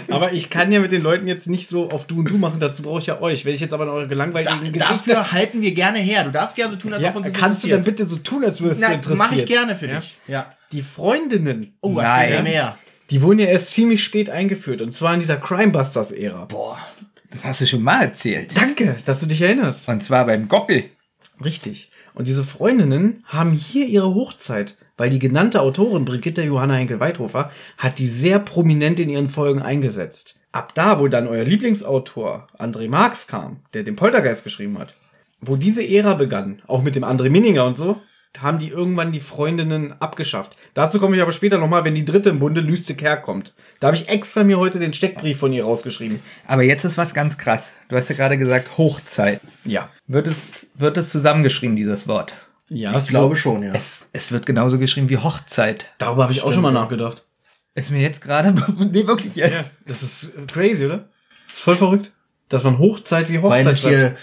Aber ich kann ja mit den Leuten jetzt nicht so auf Du und Du machen, dazu brauche ich ja euch. Wenn ich jetzt aber in eure Da, gelangweiligen Gesichter... dafür halten wir gerne her. Du darfst gerne so tun, als Ja, ob uns das kannst du dann bitte so tun, als würdest du Na, interessiert? mach ich gerne für Ja? dich. Ja. Die Freundinnen Oh, erzähl Nein. mir mehr. Die wurden ja erst ziemlich spät eingeführt und zwar in dieser Crimebusters-Ära. Boah. Das hast du schon mal erzählt. Danke, dass du dich erinnerst. Und zwar beim Gockel. Richtig. Und diese Freundinnen haben hier ihre Hochzeit, weil die genannte Autorin Brigitte Johanna Henkel-Weithofer hat die sehr prominent in ihren Folgen eingesetzt. Ab da, wo dann euer Lieblingsautor André Marx kam, der den Poltergeist geschrieben hat, wo diese Ära begann, auch mit dem André Minninger und so, haben die irgendwann die Freundinnen abgeschafft. Dazu komme ich aber später nochmal, wenn die dritte im Bunde, Lüste Kerr, kommt. Da habe ich extra mir heute den Steckbrief von ihr rausgeschrieben. Aber jetzt ist was ganz krass. Du hast ja gerade gesagt Hochzeit. Ja. Wird es, wird es zusammengeschrieben, dieses Wort? Ja, Ich glaube schon, ja. Es, es wird genauso geschrieben wie Hochzeit. Darüber habe ich auch Stimmt, schon mal ja. nachgedacht. Ist mir jetzt gerade, nee, wirklich jetzt. Das ist crazy, oder? Das ist voll verrückt. Dass man Hochzeit wie Weil Hochzeit es hier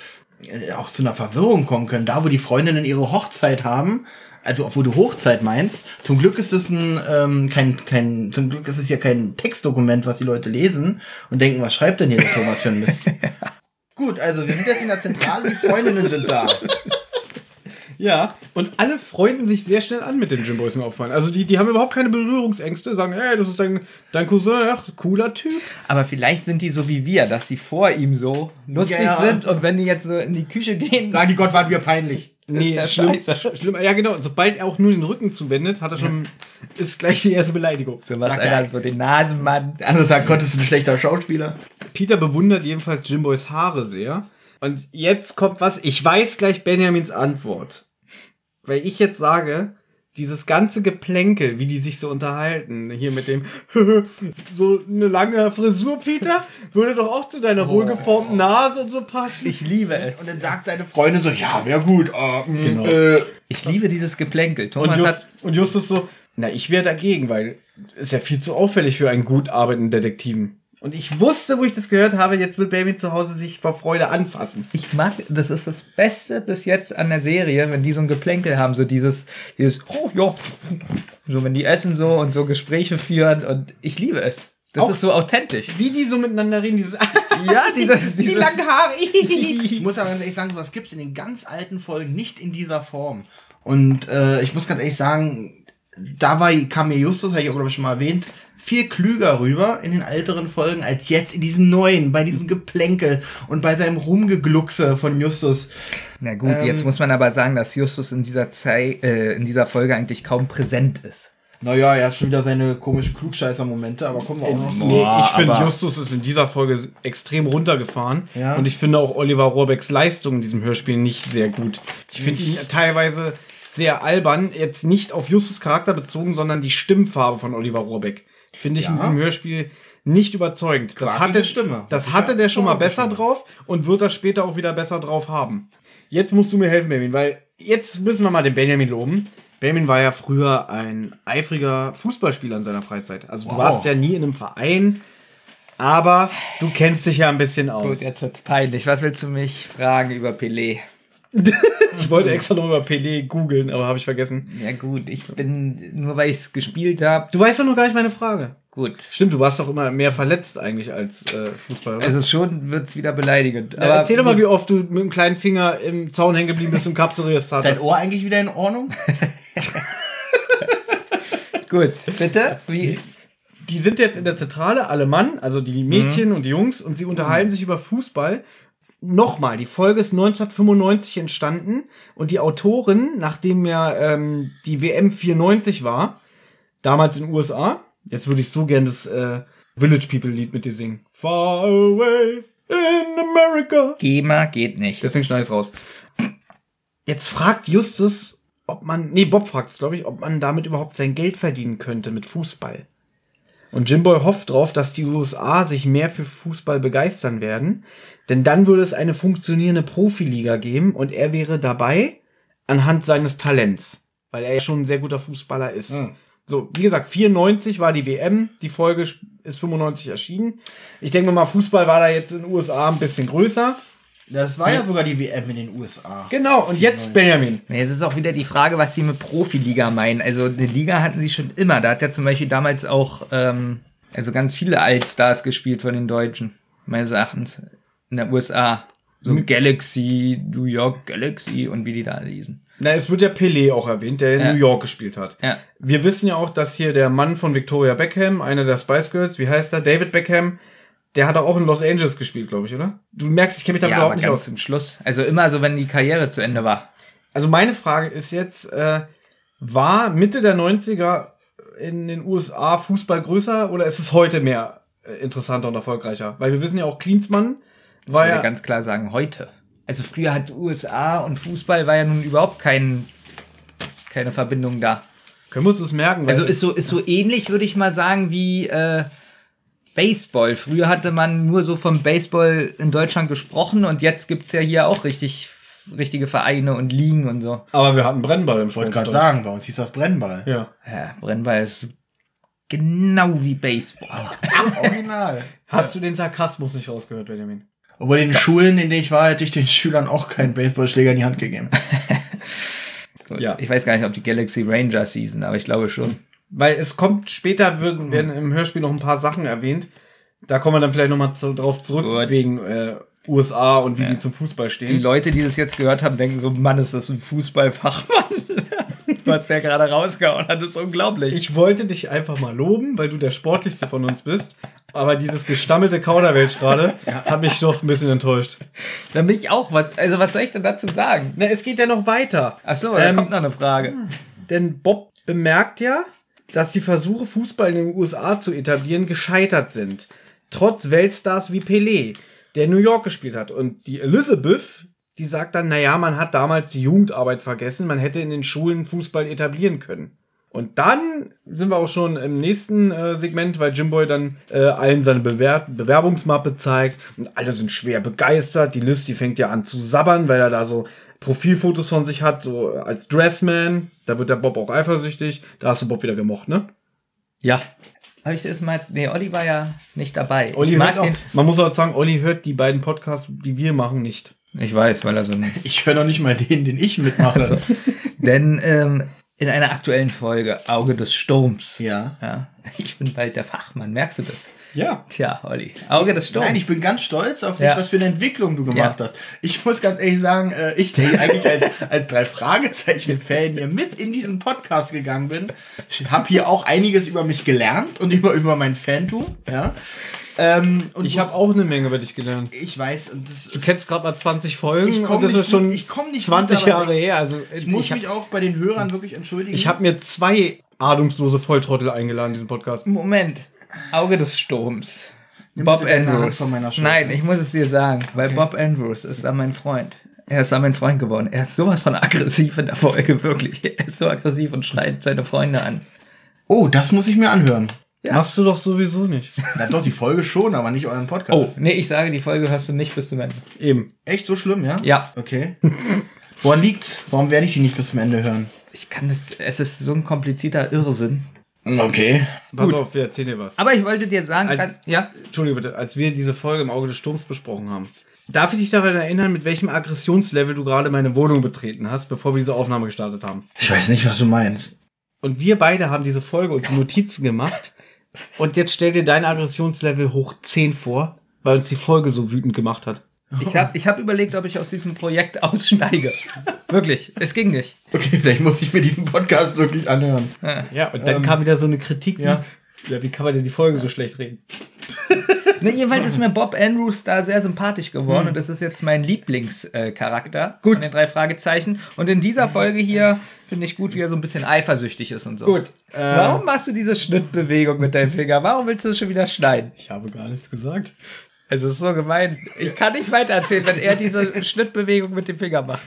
auch zu einer Verwirrung kommen können. Da, wo die Freundinnen ihre Hochzeit haben, also obwohl du Hochzeit meinst, zum Glück ist es ein, ähm, kein, kein, zum Glück ist es ja kein Textdokument, was die Leute lesen und denken, was schreibt denn hier der Thomas für ein Mist? Gut, also wir sind jetzt in der Zentrale, die Freundinnen sind da. Ja, und alle freunden sich sehr schnell an mit dem Jimbo, ist mir aufgefallen. Also die, die haben überhaupt keine Berührungsängste, sagen, hey, das ist dein, dein Cousin, ach, cooler Typ. Aber vielleicht sind die so wie wir, dass sie vor ihm so lustig Ja. sind und wenn die jetzt so in die Küche gehen, Sagen die Gott, waren wir peinlich. Nee, schlimm, schlimm. Ja, genau. Sobald er auch nur den Rücken zuwendet, hat er schon, ist gleich die erste Beleidigung. so Sagt einer er. so den Nasenmann. Der andere sagt, Gott ist ein schlechter Schauspieler. Peter bewundert jedenfalls Jimboys Haare sehr. Und jetzt kommt was, ich weiß gleich Benjamins Antwort. Weil ich jetzt sage, dieses ganze Geplänkel, wie die sich so unterhalten, hier mit dem, so eine lange Frisur, Peter, würde doch auch zu deiner wohlgeformten Nase und so passen. Ich liebe es. Und dann sagt seine Freundin so, ja, wäre gut. Äh, mh, Genau. äh, Ich liebe dieses Geplänkel. Und, Thomas Just, hat, und Justus so, na, ich wäre dagegen, weil ist ja viel zu auffällig für einen gut arbeitenden Detektiven. Und ich wusste, wo ich das gehört habe, jetzt will Baby zu Hause sich vor Freude anfassen. ich mag, das ist das Beste bis jetzt an der Serie, wenn die so ein Geplänkel haben, so dieses, dieses, oh ja, so wenn die essen so und so Gespräche führen und ich liebe es. Das Auch- ist so authentisch. Wie die so miteinander reden, dieses Ja, dieses, die dieses langen Haare. Ich muss aber ganz ehrlich sagen, sowas gibt's in den ganz alten Folgen nicht in dieser Form. Und äh, ich muss ganz ehrlich sagen, da war, kam mir Justus, habe ich auch glaube ich schon mal erwähnt, viel klüger rüber in den älteren Folgen als jetzt in diesen neuen, bei diesem Geplänkel und bei seinem Rumgegluckse von Justus. Na gut, Ähm, jetzt muss man aber sagen, dass Justus in dieser Zeit, äh, in dieser Folge eigentlich kaum präsent ist. Naja, er hat schon wieder seine komischen Klugscheißer-Momente, aber kommen wir auch noch zu. Nee, ich finde, Justus ist in dieser Folge extrem runtergefahren. Ja. Und ich finde auch Oliver Rohrbecks Leistung in diesem Hörspiel nicht sehr gut. Ich finde ihn teilweise sehr albern. Jetzt nicht auf Justus Charakter bezogen, sondern die Stimmfarbe von Oliver Rohrbeck. Finde ich in Ja. diesem Hörspiel nicht überzeugend. Das Quakige hatte, Stimme. das hatte der schon mal besser Stimme. drauf und wird das später auch wieder besser drauf haben. Jetzt musst du mir helfen, Benjamin, weil jetzt müssen wir mal den Benjamin loben. Benjamin war ja früher ein eifriger Fußballspieler in seiner Freizeit. Also du Wow. warst ja nie in einem Verein, aber du kennst dich ja ein bisschen aus. Gut, jetzt wird's peinlich. Was willst du mich fragen über Pelé? ich wollte extra noch über Pelé googeln, aber habe ich vergessen. Ja gut, ich bin, nur weil ich's gespielt habe, Du weißt doch noch gar nicht meine Frage. gut. Stimmt, du warst doch immer mehr verletzt eigentlich als äh, Fußballer. oder? Also schon wird's wieder beleidigend. Ja, erzähl doch mal, wie oft du mit dem kleinen Finger im Zaun hängen geblieben bist und Kapseriert Ist dein hast. Ohr eigentlich wieder in Ordnung? Gut, bitte? Wie? Die sind jetzt in der Zentrale, alle Mann, also die Mädchen und die Jungs, und sie unterhalten sich über Fußball. Nochmal, die Folge ist 1995 entstanden und die Autorin, nachdem ja ähm, die WM 94 war, damals in den USA, jetzt würde ich so gern das äh, Village People Lied mit dir singen. Far away in America. GEMA geht nicht. Deswegen schneide ich raus. Jetzt fragt Justus, ob man, nee, Bob fragt es, glaube ich, ob man damit überhaupt sein Geld verdienen könnte mit Fußball. Und Jimboy hofft drauf, dass die USA sich mehr für Fußball begeistern werden, denn dann würde es eine funktionierende Profiliga geben und er wäre dabei anhand seines Talents, weil er ja schon ein sehr guter Fußballer ist. Mhm. So, wie gesagt, 94 war die WM, die Folge ist 95 erschienen. Ich denke mal, Fußball war da jetzt in den USA ein bisschen größer. Das war ja sogar die WM in den USA. Genau, und jetzt Benjamin. Jetzt ist auch wieder die Frage, was sie mit Profiliga meinen. Also eine Liga hatten sie schon immer. Da hat ja zum Beispiel damals auch ähm, also ganz viele Altstars gespielt von den Deutschen, meines Erachtens, in der USA. So Galaxy, New York Galaxy und wie die da hießen. Na, es wird ja Pelé auch erwähnt, der in Ja. New York gespielt hat. Ja. Wir wissen ja auch, dass hier der Mann von Victoria Beckham, einer der Spice Girls, wie heißt er? David Beckham, der hat auch in Los Angeles gespielt, glaube ich, oder? Du merkst, ich kenne mich da Ja, überhaupt nicht ganz aus. zum Schluss. Also immer so, wenn die Karriere zu Ende war. Also meine Frage ist jetzt, äh, war Mitte der 90er in den USA Fußball größer oder ist es heute mehr äh, interessanter und erfolgreicher? Weil wir wissen ja auch, Klinsmann Ich war würde ja... ganz klar sagen, heute. Also früher hat USA und Fußball war ja nun überhaupt kein, keine Verbindung da. Können wir uns das merken? Also ist so, ist so ähnlich, würde ich mal sagen, wie äh, Baseball. Früher hatte man nur so vom Baseball in Deutschland gesprochen und jetzt gibt's ja hier auch richtig richtige Vereine und Ligen und so. aber wir hatten Brennball im Ich wollte Sport. gerade sagen, bei uns hieß das Brennball. Ja. Ja, Brennball ist genau wie Baseball. Original. Hast du den Sarkasmus nicht rausgehört, Benjamin? Obwohl in den Schulen, in denen ich war, hätte ich den Schülern auch keinen Baseballschläger in die Hand gegeben. Gut. Ja. Ich weiß gar nicht, ob die Galaxy Rangers hießen, aber ich glaube schon. Weil es kommt später, werden, werden im Hörspiel noch ein paar Sachen erwähnt. Da kommen wir dann vielleicht nochmal zu, drauf zurück, Gut. wegen äh, USA und wie Ja. die zum Fußball Die stehen. Leute, die das jetzt gehört haben, denken so, Mann, ist das ein Fußballfachmann. Was der gerade rausgehauen hat, ist unglaublich. Ich wollte dich einfach mal loben, weil du der sportlichste von uns bist. Aber dieses gestammelte Kauderwelsch gerade hat mich doch ein bisschen enttäuscht. Dann bin ich auch was. Also, was soll ich denn dazu sagen? Na, es geht ja noch weiter. Ach so, da Ähm, kommt noch eine Frage. Denn Bob bemerkt ja, dass die Versuche, Fußball in den USA zu etablieren, gescheitert sind. Trotz Weltstars wie Pelé, der New York gespielt hat. Und die Elizabeth, die sagt dann, naja, man hat damals die Jugendarbeit vergessen, man hätte in den Schulen Fußball etablieren können. Und dann sind wir auch schon im nächsten äh, Segment, weil Jimboy dann äh, allen seine Bewer Bewerbungsmappe zeigt und alle sind schwer begeistert. Die Liz, die fängt ja an zu sabbern, weil er da so Profilfotos von sich hat, so als Dressman. Da wird der Bob auch eifersüchtig. Da hast du Bob wieder gemocht, ne? Ja. Habe ich das mal. Nee, Olli war ja nicht dabei. Olli ich mag hört auch, man muss auch sagen, Olli hört die beiden Podcasts, die wir machen, nicht. Ich weiß, weil er so. Ich höre noch nicht mal den, den ich mitmache. Also, denn ähm, in einer aktuellen Folge, Auge des Sturms, Ja. ja, Ich bin bald der Fachmann, merkst du das? Ja. Tja, Olli. Auge des Sturms. Nein, ich bin ganz stolz auf dich, Ja. was für eine Entwicklung du gemacht Ja. hast. Ich muss ganz ehrlich sagen, äh, ich, der eigentlich als, als drei Fragezeichen-Fan hier mit in diesen Podcast gegangen bin, habe hier auch einiges über mich gelernt und über, über mein Fantum. Ja. Ähm, und Ich habe auch eine Menge über dich gelernt. Ich weiß, und das Du kennst gerade mal 20 Folgen Ich komm und das nicht ist schon ich komm nicht 20 gut dabei Jahre her. Also ich muss ich hab- mich auch bei den Hörern wirklich entschuldigen. Ich habe mir zwei ahnungslose Volltrottel eingeladen in diesen Podcast. Moment. Auge des Sturms. Nimm Bob Andrews. von meiner Schulter. Nein, ich muss es dir sagen, weil Bob Andrews ist dann mein Freund. Er ist dann mein Freund geworden. Er ist sowas von aggressiv in der Folge, wirklich. Er ist so aggressiv und schreit seine Freunde an. oh, das muss ich mir anhören. Ja. Machst du doch sowieso nicht. Na doch, die Folge schon, aber nicht euren Podcast. Oh, nee, ich sage, die Folge hörst du nicht bis zum Ende. Eben. Echt so schlimm, ja? Ja. Okay. Woran liegt's? Warum werde ich die nicht bis zum Ende hören? Ich kann das, es ist so ein komplizierter Irrsinn. Okay. Pass auf, wir erzählen dir was. Aber ich wollte dir sagen, Als- kannst, ja, Entschuldige bitte, als wir diese Folge im Auge des Sturms besprochen haben. Darf ich dich daran erinnern, mit welchem Aggressionslevel du gerade meine Wohnung betreten hast, bevor wir diese Aufnahme gestartet haben? Ich weiß nicht, was du meinst. Und wir beide haben diese Folge uns Notizen gemacht. Und jetzt stell dir dein Aggressionslevel hoch 10 vor, weil uns die Folge so wütend gemacht hat. Ich habe ich hab überlegt, ob ich aus diesem Projekt aussteige. Wirklich, es ging nicht. Okay, vielleicht muss ich mir diesen Podcast wirklich anhören. Ja, und dann Ähm, kam wieder so eine Kritik, wie, ja. ja. wie kann man denn die Folge so schlecht reden? Ne, jedenfalls ist mir Bob Andrews da sehr sympathisch geworden und das ist jetzt mein Lieblingscharakter Gut. von den drei Fragezeichen. Und in dieser Folge hier finde ich gut, wie er so ein bisschen eifersüchtig ist und so. Gut. Warum machst du diese Schnittbewegung mit deinem Finger? Warum willst du das schon wieder schneiden? Ich habe gar nichts gesagt. Es ist so gemein. Ich kann nicht weitererzählen, wenn er diese Schnittbewegung mit dem Finger macht.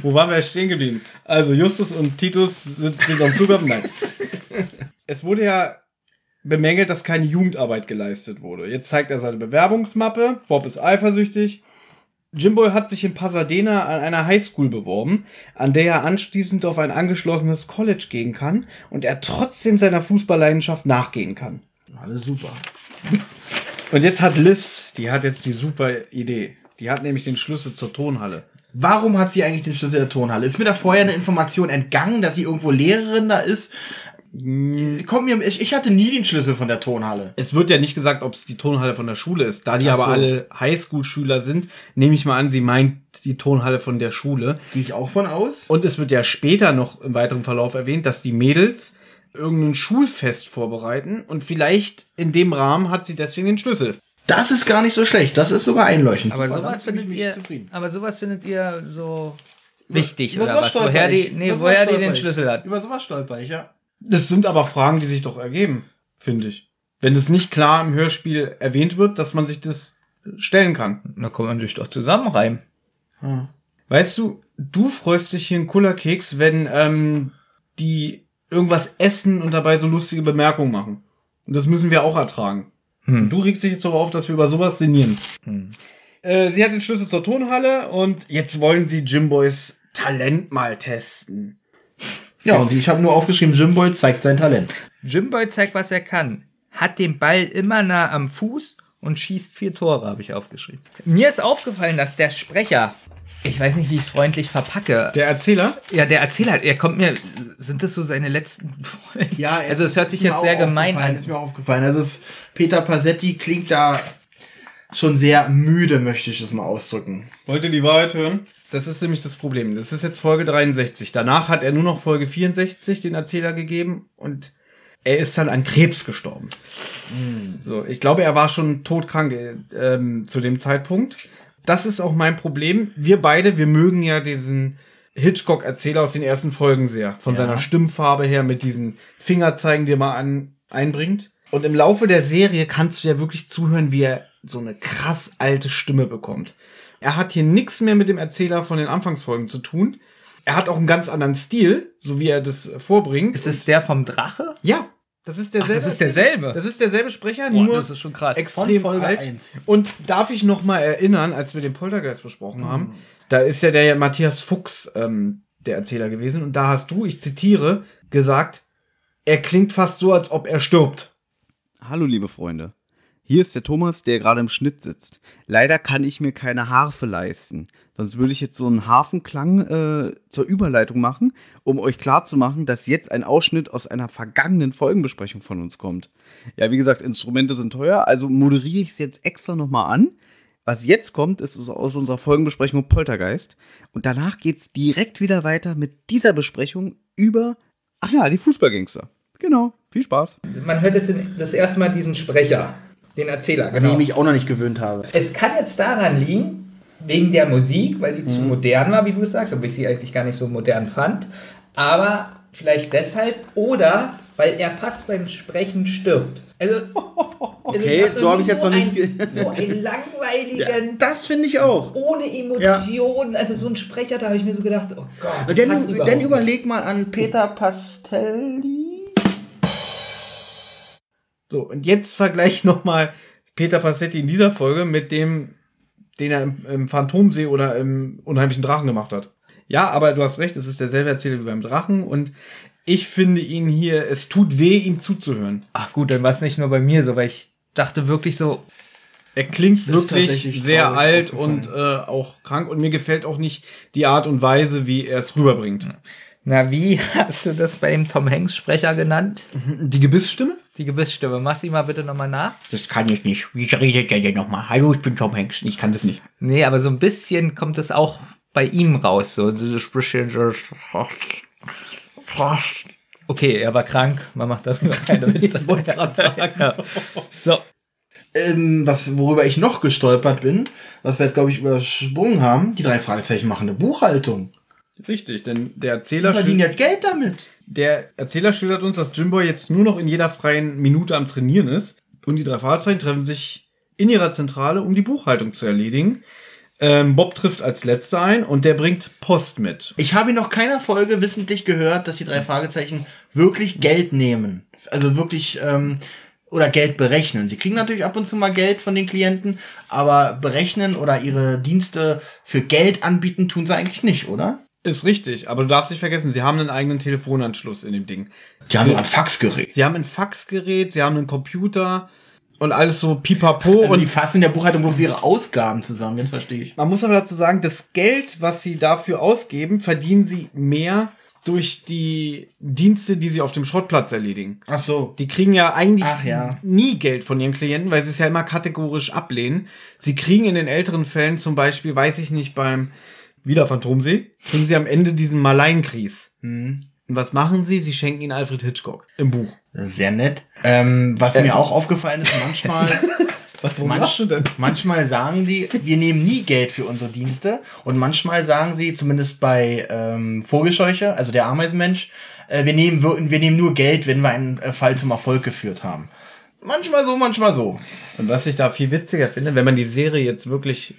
Wo waren wir stehen geblieben? Also Justus und Titus sind, sind am Flughafen. Nein. Es wurde ja bemängelt, dass keine Jugendarbeit geleistet wurde. Jetzt zeigt er seine Bewerbungsmappe. Bob ist eifersüchtig. Jimbo hat sich in Pasadena an einer Highschool beworben, an der er anschließend auf ein angeschlossenes College gehen kann und er trotzdem seiner Fußballleidenschaft nachgehen kann. Alles super. Und jetzt hat Liz, die hat jetzt die super Idee. Die hat nämlich den Schlüssel zur Tonhalle. Warum hat sie eigentlich den Schlüssel der Tonhalle? Ist mir da vorher eine Information entgangen, dass sie irgendwo Lehrerin da ist? Kommt mir, ich, ich hatte nie den Schlüssel von der Tonhalle. Es wird ja nicht gesagt, ob es die Tonhalle von der Schule ist. Da die Ach aber so. alle Highschool-Schüler sind, nehme ich mal an, sie meint die Tonhalle von der Schule. Gehe ich auch von aus? Und es wird ja später noch im weiteren Verlauf erwähnt, dass die Mädels irgendein Schulfest vorbereiten und vielleicht in dem Rahmen hat sie deswegen den Schlüssel. Das ist gar nicht so schlecht. Das ist sogar einleuchtend. Aber Super, sowas findet ihr, zufrieden. aber sowas findet ihr so wichtig Über oder sowas was? stolper Woher die, ich. nee, Über sowas woher die den ich. Schlüssel hat. Über sowas stolper ich, ja. Das sind aber Fragen, die sich doch ergeben, finde ich. Wenn es nicht klar im Hörspiel erwähnt wird, dass man sich das stellen kann. Da kann man sich doch zusammenreimen. Hm. Weißt du, du freust dich hier in Kullerkeks, wenn ähm, die irgendwas essen und dabei so lustige Bemerkungen machen. Und das müssen wir auch ertragen. Hm. du regst dich jetzt darauf auf, dass wir über sowas sinnieren. Hm. Äh, sie hat den Schlüssel zur Tonhalle und jetzt wollen sie Jimboys Talent mal testen. Ja, und ich habe nur aufgeschrieben, Jimboy zeigt sein Talent. Jimboy zeigt, was er kann. Hat den Ball immer nah am Fuß und schießt vier Tore, habe ich aufgeschrieben. Mir ist aufgefallen, dass der Sprecher, ich weiß nicht, wie ich es freundlich verpacke, Der Erzähler? ja, der Erzähler, er kommt mir, sind das so seine letzten Folgen? Ja, also es hört sich jetzt sehr gemein an. Ist mir aufgefallen. Also es, Peter Passetti klingt da schon sehr müde, möchte ich es mal ausdrücken. Wollt ihr die Wahrheit hören? Das ist nämlich das Problem. Das ist jetzt Folge 63. Danach hat er nur noch Folge 64 den Erzähler gegeben und er ist dann an Krebs gestorben. So, ich glaube, er war schon todkrank ähm, zu dem Zeitpunkt. Das ist auch mein Problem. Wir beide, wir mögen ja diesen Hitchcock-Erzähler aus den ersten Folgen sehr. Von Ja. seiner Stimmfarbe her mit diesen Fingerzeigen, die er mal an, einbringt. Und im Laufe der Serie kannst du ja wirklich zuhören, wie er so eine krass alte Stimme bekommt. Er hat hier nichts mehr mit dem Erzähler von den Anfangsfolgen zu tun. Er hat auch einen ganz anderen Stil, so wie er das vorbringt. Ist es der vom Drache? ja, das ist derselbe. Ach, das ist derselbe. Das ist derselbe Sprecher, Boah, nur das ist schon krass. extrem Von Folge alt. 1. Und darf ich noch mal erinnern, als wir den Poltergeist besprochen haben, da ist ja der Matthias Fuchs ähm, der Erzähler gewesen und da hast du, ich zitiere, gesagt, er klingt fast so, als ob er stirbt. Hallo liebe Freunde. Hier ist der Thomas, der gerade im Schnitt sitzt. Leider kann ich mir keine Harfe leisten. Sonst würde ich jetzt so einen Hafenklang äh, zur Überleitung machen, um euch klarzumachen, dass jetzt ein Ausschnitt aus einer vergangenen Folgenbesprechung von uns kommt. Ja, wie gesagt, Instrumente sind teuer, also moderiere ich es jetzt extra nochmal an. Was jetzt kommt, ist aus unserer Folgenbesprechung Poltergeist. Und danach geht es direkt wieder weiter mit dieser Besprechung über, ach ja, die Fußballgangster. Genau, viel Spaß. Man hört jetzt das erste Mal diesen Sprecher, den Erzähler. An den ich mich auch noch nicht gewöhnt habe. Es kann jetzt daran liegen, wegen der Musik, weil die zu modern war, wie du es sagst, obwohl ich sie eigentlich gar nicht so modern fand. Aber vielleicht deshalb oder weil er fast beim Sprechen stirbt. Also, Okay, also so habe ich jetzt noch nicht ge- so einen langweiligen, Das finde ich auch. ohne Emotionen, also so ein Sprecher, da habe ich mir so gedacht, oh Gott. Denn, denn überleg mal an Peter Pastelli. So, und jetzt vergleich nochmal Peter Passetti in dieser Folge mit dem, den er im, im Phantomsee oder im Unheimlichen Drachen gemacht hat. Ja, aber du hast recht, es ist derselbe Erzähler wie beim Drachen und ich finde ihn hier, es tut weh, ihm zuzuhören. Ach gut, dann war es nicht nur bei mir so, weil ich dachte wirklich so, Er klingt wirklich sehr alt und äh, auch krank und mir gefällt auch nicht die Art und Weise, wie er es rüberbringt. na wie hast du das bei dem Tom Hanks Sprecher genannt? Die Gebissstimme? Die Gebissstimme. Mach sie mal bitte nochmal nach. Das kann ich nicht. Wie redet der denn nochmal? Hallo, ich bin Tom Hanks. Ich kann das nicht. Nee, aber so ein bisschen kommt es auch bei ihm raus. So dieses bisschen. so- Okay, er war krank. Man macht darüber keine Witze. Ich wollte gerade sagen. Ja. So. Ähm, was, worüber ich noch gestolpert bin, was wir jetzt, glaube ich, übersprungen haben, die drei Fragezeichen machen eine Buchhaltung. Richtig, denn der Die Erzähler, verdienen schil- jetzt Geld damit. Der Erzähler schildert uns, dass Jimbo jetzt nur noch in jeder freien Minute am Trainieren ist. Und die drei Fahrzeuge treffen sich in ihrer Zentrale, um die Buchhaltung zu erledigen. Ähm, Bob trifft als letzter ein und der bringt Post mit. Ich habe in noch keiner Folge wissentlich gehört, dass die drei Fragezeichen wirklich Geld nehmen. Also wirklich, ähm, oder Geld berechnen. Sie kriegen natürlich ab und zu mal Geld von den Klienten, aber berechnen oder ihre Dienste für Geld anbieten tun sie eigentlich nicht, oder? Ist richtig, aber du darfst nicht vergessen, sie haben einen eigenen Telefonanschluss in dem Ding. Die haben so ein Faxgerät. Sie haben ein Faxgerät, sie haben einen Computer und alles so pipapo. Also und die fassen in der Buchhaltung bloß ihre Ausgaben zusammen, jetzt verstehe ich. Man muss aber dazu sagen, das Geld, was sie dafür ausgeben, verdienen sie mehr durch die Dienste, die sie auf dem Schrottplatz erledigen. Ach so. Die kriegen ja eigentlich ja. nie Geld von ihren Klienten, weil sie es ja immer kategorisch ablehnen. Sie kriegen in den älteren Fällen zum Beispiel, weiß ich nicht, beim wieder Phantomsee, kriegen sie am Ende diesen Maleinkries. Hm. Und was machen sie? Sie schenken ihn Alfred Hitchcock im Buch. Sehr nett. Ähm, was mir auch aufgefallen ist, manchmal, Was, manch, manchmal sagen die, wir nehmen nie Geld für unsere Dienste. Und manchmal sagen sie, zumindest bei ähm, Vogelscheuche, also der Ameisenmensch, äh, wir, nehmen, wir, wir nehmen nur Geld, wenn wir einen äh, Fall zum Erfolg geführt haben. Manchmal so, manchmal so. Und was ich da viel witziger finde, wenn man die Serie jetzt wirklich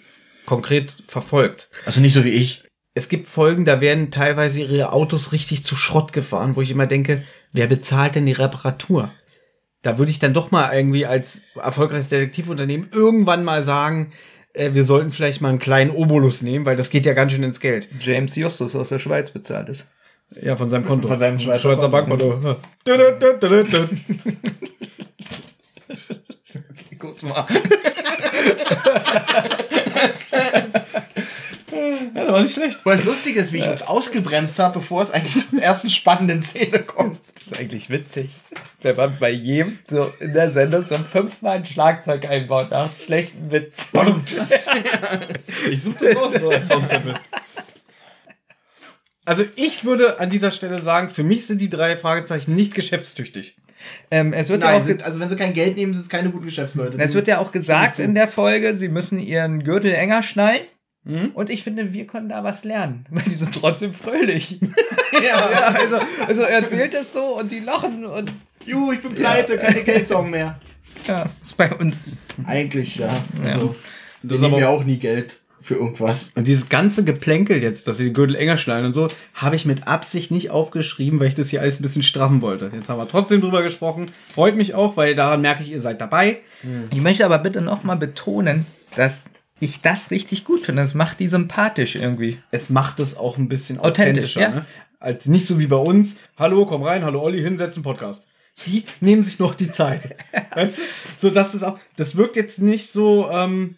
konkret verfolgt. Also nicht so wie ich. Es gibt Folgen, da werden teilweise ihre Autos richtig zu Schrott gefahren, wo ich immer denke, wer bezahlt denn die Reparatur? Da würde ich dann doch mal irgendwie als erfolgreiches Detektivunternehmen irgendwann mal sagen, äh, wir sollten vielleicht mal einen kleinen Obolus nehmen, weil das geht ja ganz schön ins Geld. James Justus aus der Schweiz bezahlt ist. Ja, von seinem Konto. Von seinem Schweizer Konto. Bankkonto. Dü, dü. Guck mal. Ja, das war nicht schlecht. Weil es lustig ist, wie ich uns ausgebremst habe, bevor es eigentlich zur ersten spannenden Szene kommt. Das ist eigentlich witzig. Wenn man bei jedem so in der Sendung so fünfmal ein Schlagzeug einbaut nach schlechten Witz. Ich suche das raus, so als Soundsample. Also ich würde an dieser Stelle sagen, für mich sind die drei Fragezeichen nicht geschäftstüchtig. Ähm, es wird ja Nein, auch sind, also wenn sie kein Geld nehmen, sind es keine guten Geschäftsleute. Es wird ja auch gesagt in der Folge, sie müssen ihren Gürtel enger schnallen. Mhm. Und ich finde, wir können da was lernen, weil die sind trotzdem fröhlich. ja. ja, also, also er erzählt es so und die lachen und Juhu, ich bin pleite, keine Geldsorgen mehr. ja, ist bei uns. Eigentlich, ja. Ja. Also, Das wir nehmen ja auch nie Geld für irgendwas. Und dieses ganze Geplänkel jetzt, dass sie die Gürtel enger schnallen und so, habe ich mit Absicht nicht aufgeschrieben, weil ich das hier alles ein bisschen straffen wollte. Jetzt haben wir trotzdem drüber gesprochen. Freut mich auch, weil daran merke ich, ihr seid dabei. Ich möchte aber bitte nochmal betonen, dass ich das richtig gut finde. Das macht die sympathisch irgendwie. Es macht es auch ein bisschen Authentisch, authentischer. ja. Ne? Als nicht so wie bei uns. Hallo, komm rein, hallo Olli, hinsetzen, Podcast. die nehmen sich noch die Zeit. Weißt du? So, dass es auch, das wirkt jetzt nicht so, ähm,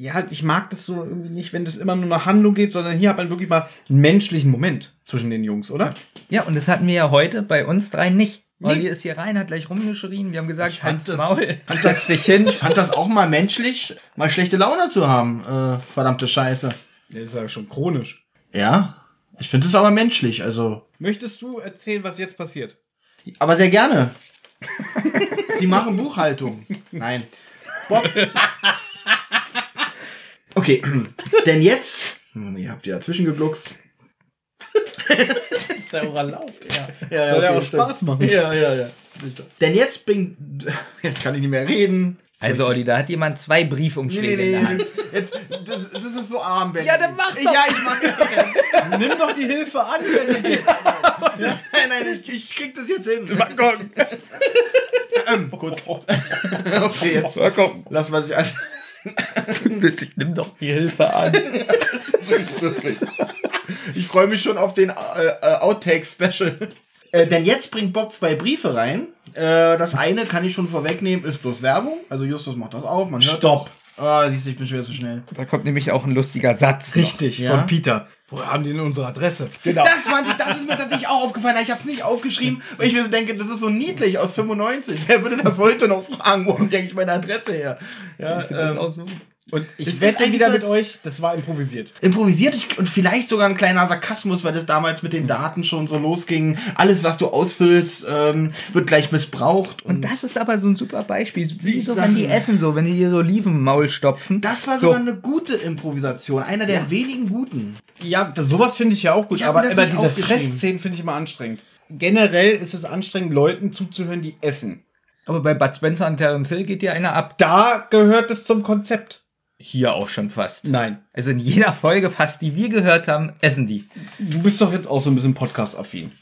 ja, ich mag das so irgendwie nicht, wenn das immer nur nach Handlung geht, sondern hier hat man wirklich mal einen menschlichen Moment zwischen den Jungs, oder? Ja, und das hatten wir ja heute bei uns drei nicht. Nee. Olli ist hier rein, hat gleich rumgeschrien. Wir haben gesagt, Ich fand halt's das- Maul, setz dich hin. Ich fand das auch mal menschlich, mal schlechte Laune zu haben. Äh, verdammte Scheiße. Das ist ja schon chronisch. Ja, ich finde es aber menschlich, also. Möchtest du erzählen, was jetzt passiert? Aber sehr gerne. Sie machen Buchhaltung. Nein. Bob. Okay, denn jetzt. Hm, Ihr habt ja dazwischen gegluckst. ist ja auch erlaubt, ja. Ja, Soll ja okay, auch Spaß stimmt. machen. Ja, ja, ja. Denn jetzt bin. Jetzt kann ich nicht mehr reden. Also Olli, da hat jemand zwei Briefumschläge in der Hand. Jetzt, das, das ist so arm, Ben. Ja, dann mach doch. Ja, ich mach das. Nimm doch die Hilfe an, wenn du gehst. Nein, nein, ich, ich krieg das jetzt hin. Ähm, kurz. Okay, jetzt So, komm. lass mal sich an. Ich nimm doch die Hilfe an. Ich freue mich schon auf den äh, äh, Outtake-Special. Äh, denn jetzt bringt Bob zwei Briefe rein. Äh, das eine kann ich schon vorwegnehmen, ist bloß Werbung. Also Justus macht das auf, man hört. Stopp. Ah, siehst du, ich bin schon wieder zu schnell. Da kommt nämlich auch ein lustiger Satz. noch. Richtig, Ja. von Peter. Woher haben die denn unsere Adresse? Genau. Das, fand ich, das ist mir tatsächlich auch aufgefallen. Ich habe es nicht aufgeschrieben, weil ich mir so denke, das ist so niedlich aus 95. Wer würde das heute noch fragen? Wo denke ich meine Adresse her? Ja, Ich finde das ähm, auch so. Und Das ich ist wette wieder so mit euch, das war improvisiert. improvisiert und vielleicht sogar ein kleiner Sarkasmus, weil das damals mit den Daten schon so losging. Alles, was du ausfüllst, ähm, wird gleich missbraucht. Und das ist aber so ein super Beispiel. Wie so, Sachen. wenn die essen, so, wenn die ihre Oliven im Maul stopfen. Das war so. sogar eine gute Improvisation, einer der wenigen guten. Ja, das, sowas finde ich ja auch gut, Ich aber immer diese. Fressszenen finde ich immer anstrengend. Generell ist es anstrengend, Leuten zuzuhören, die essen. Aber bei Bud Spencer und Terence Hill geht ja einer ab. Da gehört es zum Konzept. Hier auch schon fast. Nein. Also in jeder Folge fast, die wir gehört haben, essen die. Du bist doch jetzt auch so ein bisschen Podcast-affin.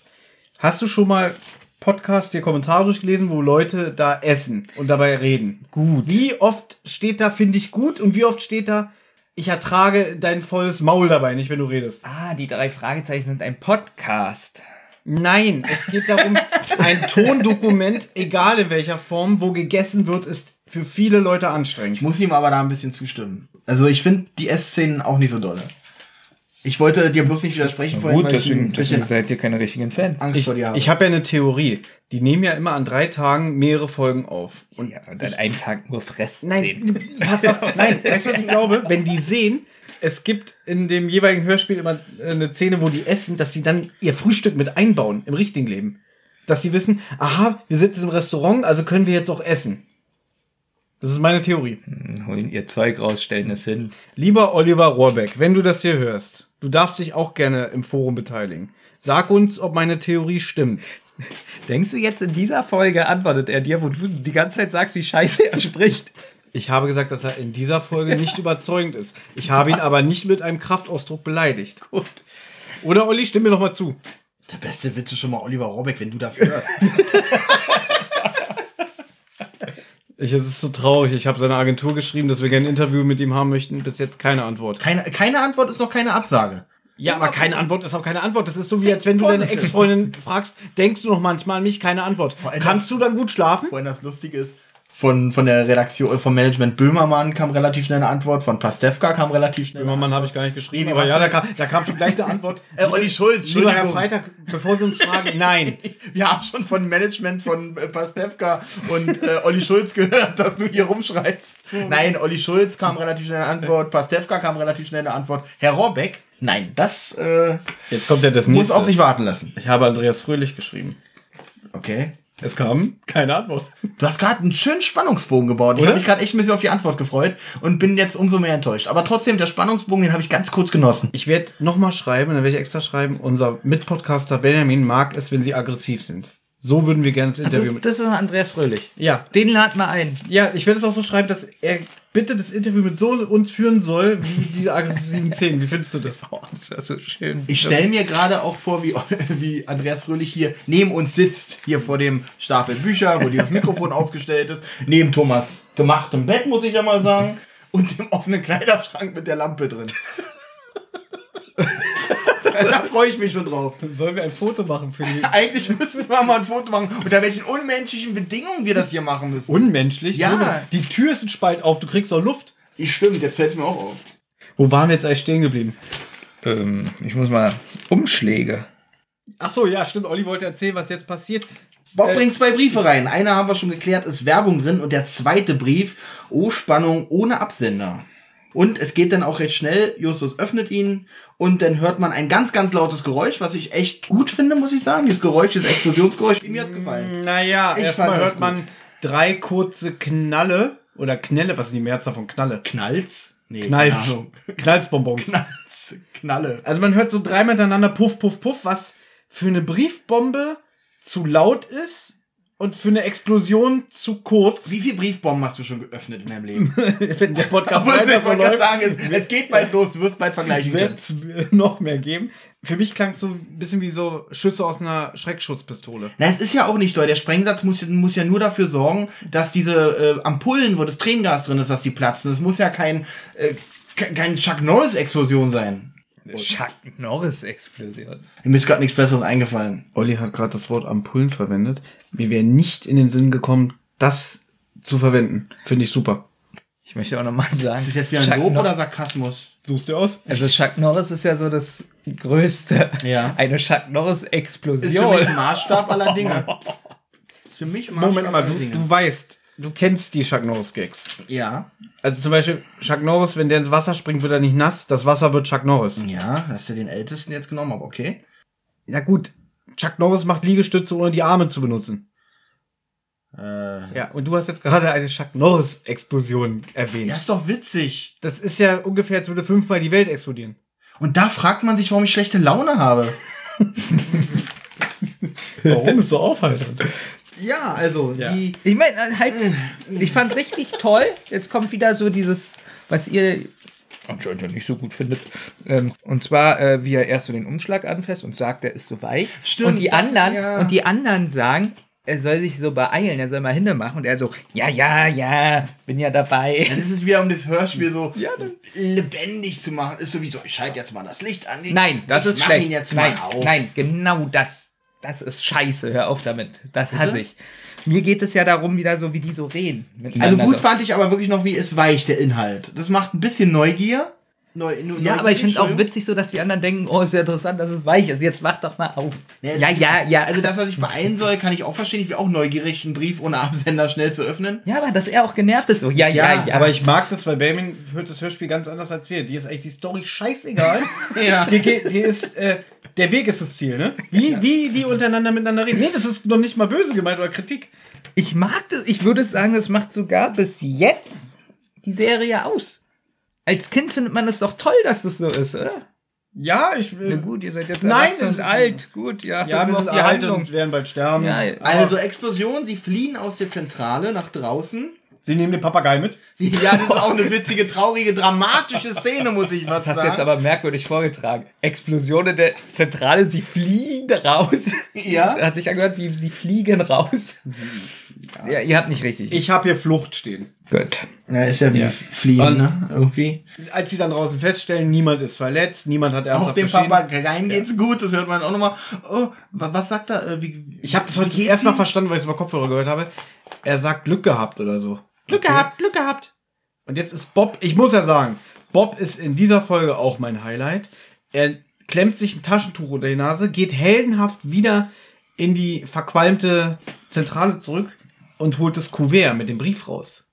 Hast du schon mal Podcast, dir Kommentare durchgelesen, wo Leute da essen und dabei reden? Gut. Wie oft steht da, finde ich gut, und wie oft steht da, ich ertrage dein volles Maul dabei, nicht wenn du redest? Ah, die drei Fragezeichen sind ein Podcast. Nein, es geht darum, ein Tondokument, egal in welcher Form, wo gegessen wird, ist für viele Leute anstrengend. Ich muss ihm aber da ein bisschen zustimmen. Also ich finde die Essszenen auch nicht so dolle. Ich wollte dir bloß nicht widersprechen vorhin, weil ich ein bisschen seid ihr keine richtigen Fans. Angst Ich, vor dir habe. ich habe ja eine Theorie. Die nehmen ja immer an drei Tagen mehrere Folgen auf. Und ja, und an einem Tag nur fressen. Nein, pass auf. Nein, weißt du, was ich glaube? Wenn die sehen, es gibt in dem jeweiligen Hörspiel immer eine Szene, wo die essen, dass sie dann ihr Frühstück mit einbauen im richtigen Leben. Dass sie wissen, aha, wir sitzen im Restaurant, also können wir jetzt auch essen. Das ist meine Theorie. Holen ihr Zeug raus, stellen es hin. Lieber Oliver Rohrbeck, wenn du das hier hörst, du darfst dich auch gerne im Forum beteiligen. Sag uns, ob meine Theorie stimmt. Denkst du jetzt in dieser Folge antwortet er dir, wo du die ganze Zeit sagst, wie scheiße er spricht? Ich habe gesagt, dass er in dieser Folge nicht überzeugend ist. Ich habe ihn aber nicht mit einem Kraftausdruck beleidigt. Gut. Oder Olli, stimm mir noch mal zu. Der beste Witz ist schon mal Oliver Rohrbeck, wenn du das hörst. Ich, es ist so traurig. Ich habe seiner Agentur geschrieben, dass wir gerne ein Interview mit ihm haben möchten. Bis jetzt keine Antwort. Keine, keine Antwort ist noch keine Absage. Ja, aber keine Antwort ist auch keine Antwort. Das ist so wie, als wenn du deine. Ex-Freundin fragst, denkst du noch manchmal an mich? Keine Antwort. Kannst du dann gut schlafen? Vorhin das Lustige ist, von, von der Redaktion, vom Management Böhmermann kam relativ schnell eine Antwort, von Pastewka kam relativ schnell eine Böhmermann habe ich gar nicht geschrieben, Nee, aber ja, da kam, da kam schon gleich eine Antwort. Äh, Olli Schulz, Lieber Herr. Freitag, bevor Sie uns fragen, nein. Wir haben schon von Management von äh, Pastewka und äh, Olli Schulz gehört, dass du hier rumschreibst. Nein, Olli Schulz kam relativ schnell eine Antwort, Pastewka kam relativ schnell eine Antwort. Herr Rohrbeck, nein, das äh, Jetzt kommt ja das muss nächste. auf sich warten lassen. ich habe Andreas Fröhlich geschrieben. Okay. Es kam keine Antwort. Du hast gerade einen schönen Spannungsbogen gebaut. Ich habe mich gerade echt ein bisschen auf die Antwort gefreut und bin jetzt umso mehr enttäuscht. Aber trotzdem, der Spannungsbogen, den habe ich ganz kurz genossen. Ich werde nochmal schreiben, dann werde ich extra schreiben, unser Mitpodcaster Benjamin mag es, wenn sie aggressiv sind. So würden wir gerne das Das, Interview mit. das ist Andreas Fröhlich. Ja, Den laden wir ein. ja, ich werde es auch so schreiben, dass er bitte das Interview mit so uns führen soll, wie diese aggressiven Szenen. Wie findest du das? Oh, das ist so schön. Ich stelle mir gerade auch vor, wie, wie Andreas Fröhlich hier neben uns sitzt, hier vor dem Stapel Bücher, wo dieses Mikrofon aufgestellt ist, neben Thomas gemachtem Bett, muss ich ja mal sagen, und dem offenen Kleiderschrank mit der Lampe drin. da freue ich mich schon drauf. Sollen wir ein Foto machen für die. Eigentlich müssten wir mal ein Foto machen, unter welchen unmenschlichen Bedingungen wir das hier machen müssen. Unmenschlich? Ja. Die Tür ist ein Spalt auf, du kriegst auch Luft. Ich stimmt, jetzt fällt es mir auch auf. Wo waren wir jetzt eigentlich stehen geblieben? Ähm, ich muss mal Umschläge. Ach so, ja, stimmt. Olli wollte erzählen, was jetzt passiert. Bob Äh, bringt zwei Briefe rein. Einer haben wir schon geklärt, ist Werbung drin und der zweite Brief, oh Spannung ohne Absender. Und es geht dann auch recht schnell. Justus öffnet ihn und dann hört man ein ganz, ganz lautes Geräusch, was ich echt gut finde, muss ich sagen. Dieses Geräusch, dieses Explosionsgeräusch, mir hat's gefallen. Naja, erstmal hört man drei kurze Knalle oder Knelle, was ist die Mehrzahl von Knalle? Knallt's? Nee, Knalls. Knallsbonbons. Knallt's. Knalle. Also man hört so dreimal hintereinander Puff, Puff, Puff, was für eine Briefbombe zu laut ist und für eine Explosion zu kurz. Wie viele Briefbomben hast du schon geöffnet in deinem Leben? Wenn der Podcast Obwohl, weiter ich so läuft, sagen, es, es geht bald los, du wirst bald vergleichen können. wird es noch mehr geben. Für mich klang es so ein bisschen wie so Schüsse aus einer Schreckschusspistole. Na, es ist ja auch nicht doll. Der Sprengsatz muss, muss ja nur dafür sorgen, dass diese äh, Ampullen, wo das Tränengas drin ist, dass die platzen. Es muss ja kein, äh, ke- kein Chuck Norris-Explosion sein. Chuck Norris-Explosion. Mir ist gerade nichts Besseres eingefallen. Olli hat gerade das Wort Ampullen verwendet. Mir wäre nicht in den Sinn gekommen, das zu verwenden. Finde ich super. Ich möchte auch nochmal sagen. Ist das jetzt wieder ein Chuck Lob Nor- oder Sarkasmus? Suchst du aus? Also Chuck Norris ist ja so das Größte. Ja. Eine Chuck Ist für Norris-Explosion. mich Maßstab aller Dinge. Ist für mich Maßstab Moment mal, aller du, Dinge. du weißt, du kennst die Chuck Norris Gags. Ja. Also zum Beispiel Chuck Norris, wenn der ins Wasser springt, wird er nicht nass. Das Wasser wird Chuck Norris. Ja, hast du den ältesten jetzt genommen, aber okay. Ja gut, Chuck Norris macht Liegestütze, ohne die Arme zu benutzen. Äh, Ja, und du hast jetzt gerade eine Chuck Norris Explosion erwähnt. ja, ist doch witzig. Das ist ja ungefähr, als würde fünfmal die Welt explodieren. Und da fragt man sich, warum ich schlechte Laune habe. Warum ist so aufhaltend? Ja, also Ja. die. Ich meine, halt, ich fand richtig toll. Jetzt kommt wieder so dieses, was ihr anscheinend ja nicht so gut findet. Ähm, und zwar, äh, wie er erst so den Umschlag anfasst und sagt, der ist so weich. Stimmt, und die das- anderen, ja. und die anderen sagen, er soll sich so beeilen, er soll mal hinne machen. Und er so, ja, ja, ja, bin ja dabei. Ja, das ist wieder, um das Hörspiel so Ja, lebendig zu machen. Ist sowieso, ich schalte jetzt mal das Licht an. Nein, das ich ist mach schlecht. ihn jetzt nein, mal auf. nein, genau das. Das ist scheiße. Hör auf damit. Das hasse ich. Mir geht es ja darum, wieder so, wie die so reden. Also gut fand ich aber wirklich noch, wie es weicht, der Inhalt. Das macht ein bisschen Neugier. Neu, neu, Ja, aber ich finde auch Entschuldigung. witzig, so dass die anderen denken, oh, ist ja interessant, dass es weich ist. Jetzt mach doch mal auf. Ja, Ja, ja, ja. Also, dass er sich beeilen soll, kann ich auch verstehen. Ich bin auch neugierig, einen Brief ohne Absender schnell zu öffnen. ja, aber dass er auch genervt ist, so, ja, ja, Ja, ja. Aber ich mag das, weil Benjamin hört das Hörspiel ganz anders als wir. Die ist eigentlich die Story scheißegal. Ja. Die, geht, die ist, äh, der Weg ist das Ziel, ne? Wie, wie die untereinander miteinander reden. Nee, das ist noch nicht mal böse gemeint oder Kritik. ich mag das. Ich würde sagen, das macht sogar bis jetzt die Serie aus. Als Kind findet man es doch toll, dass das so ist, oder? Ja, ich will. Na gut, ihr seid jetzt Nein, erwachsen es und ist- alt. Gut, ja, ja, wir sind die alt und werden bald sterben. Ja, Also, Explosion, sie fliehen aus der Zentrale nach draußen. Sie nehmen den Papagei mit. Ja, das ist auch eine witzige, traurige, dramatische Szene, muss ich was Das hast du sagen. jetzt aber merkwürdig vorgetragen. Explosion in der Zentrale, sie fliehen raus. Ja. Hat sich angehört, wie sie fliegen raus. Ja, ihr habt nicht richtig. Ich habe hier Flucht stehen. Gut. Ja, ist ja wie Ja. Fliehen, Und- ne? Irgendwie. Als sie dann draußen feststellen, niemand ist verletzt, niemand hat Auch ernsthaft dem Geschehen. Papageien geht's gut, das hört man auch nochmal. Oh, wa- was sagt er? Äh, wie, Ich habe das heute wie zum geht's ersten Mal ihm? verstanden, weil ich es über Kopfhörer gehört habe. Er sagt Glück gehabt oder so. Glück gehabt, Glück gehabt. Und jetzt ist Bob, ich muss ja sagen, Bob ist in dieser Folge auch mein Highlight. Er klemmt sich ein Taschentuch unter die Nase, geht heldenhaft wieder in die verqualmte Zentrale zurück und holt das Kuvert mit dem Brief raus.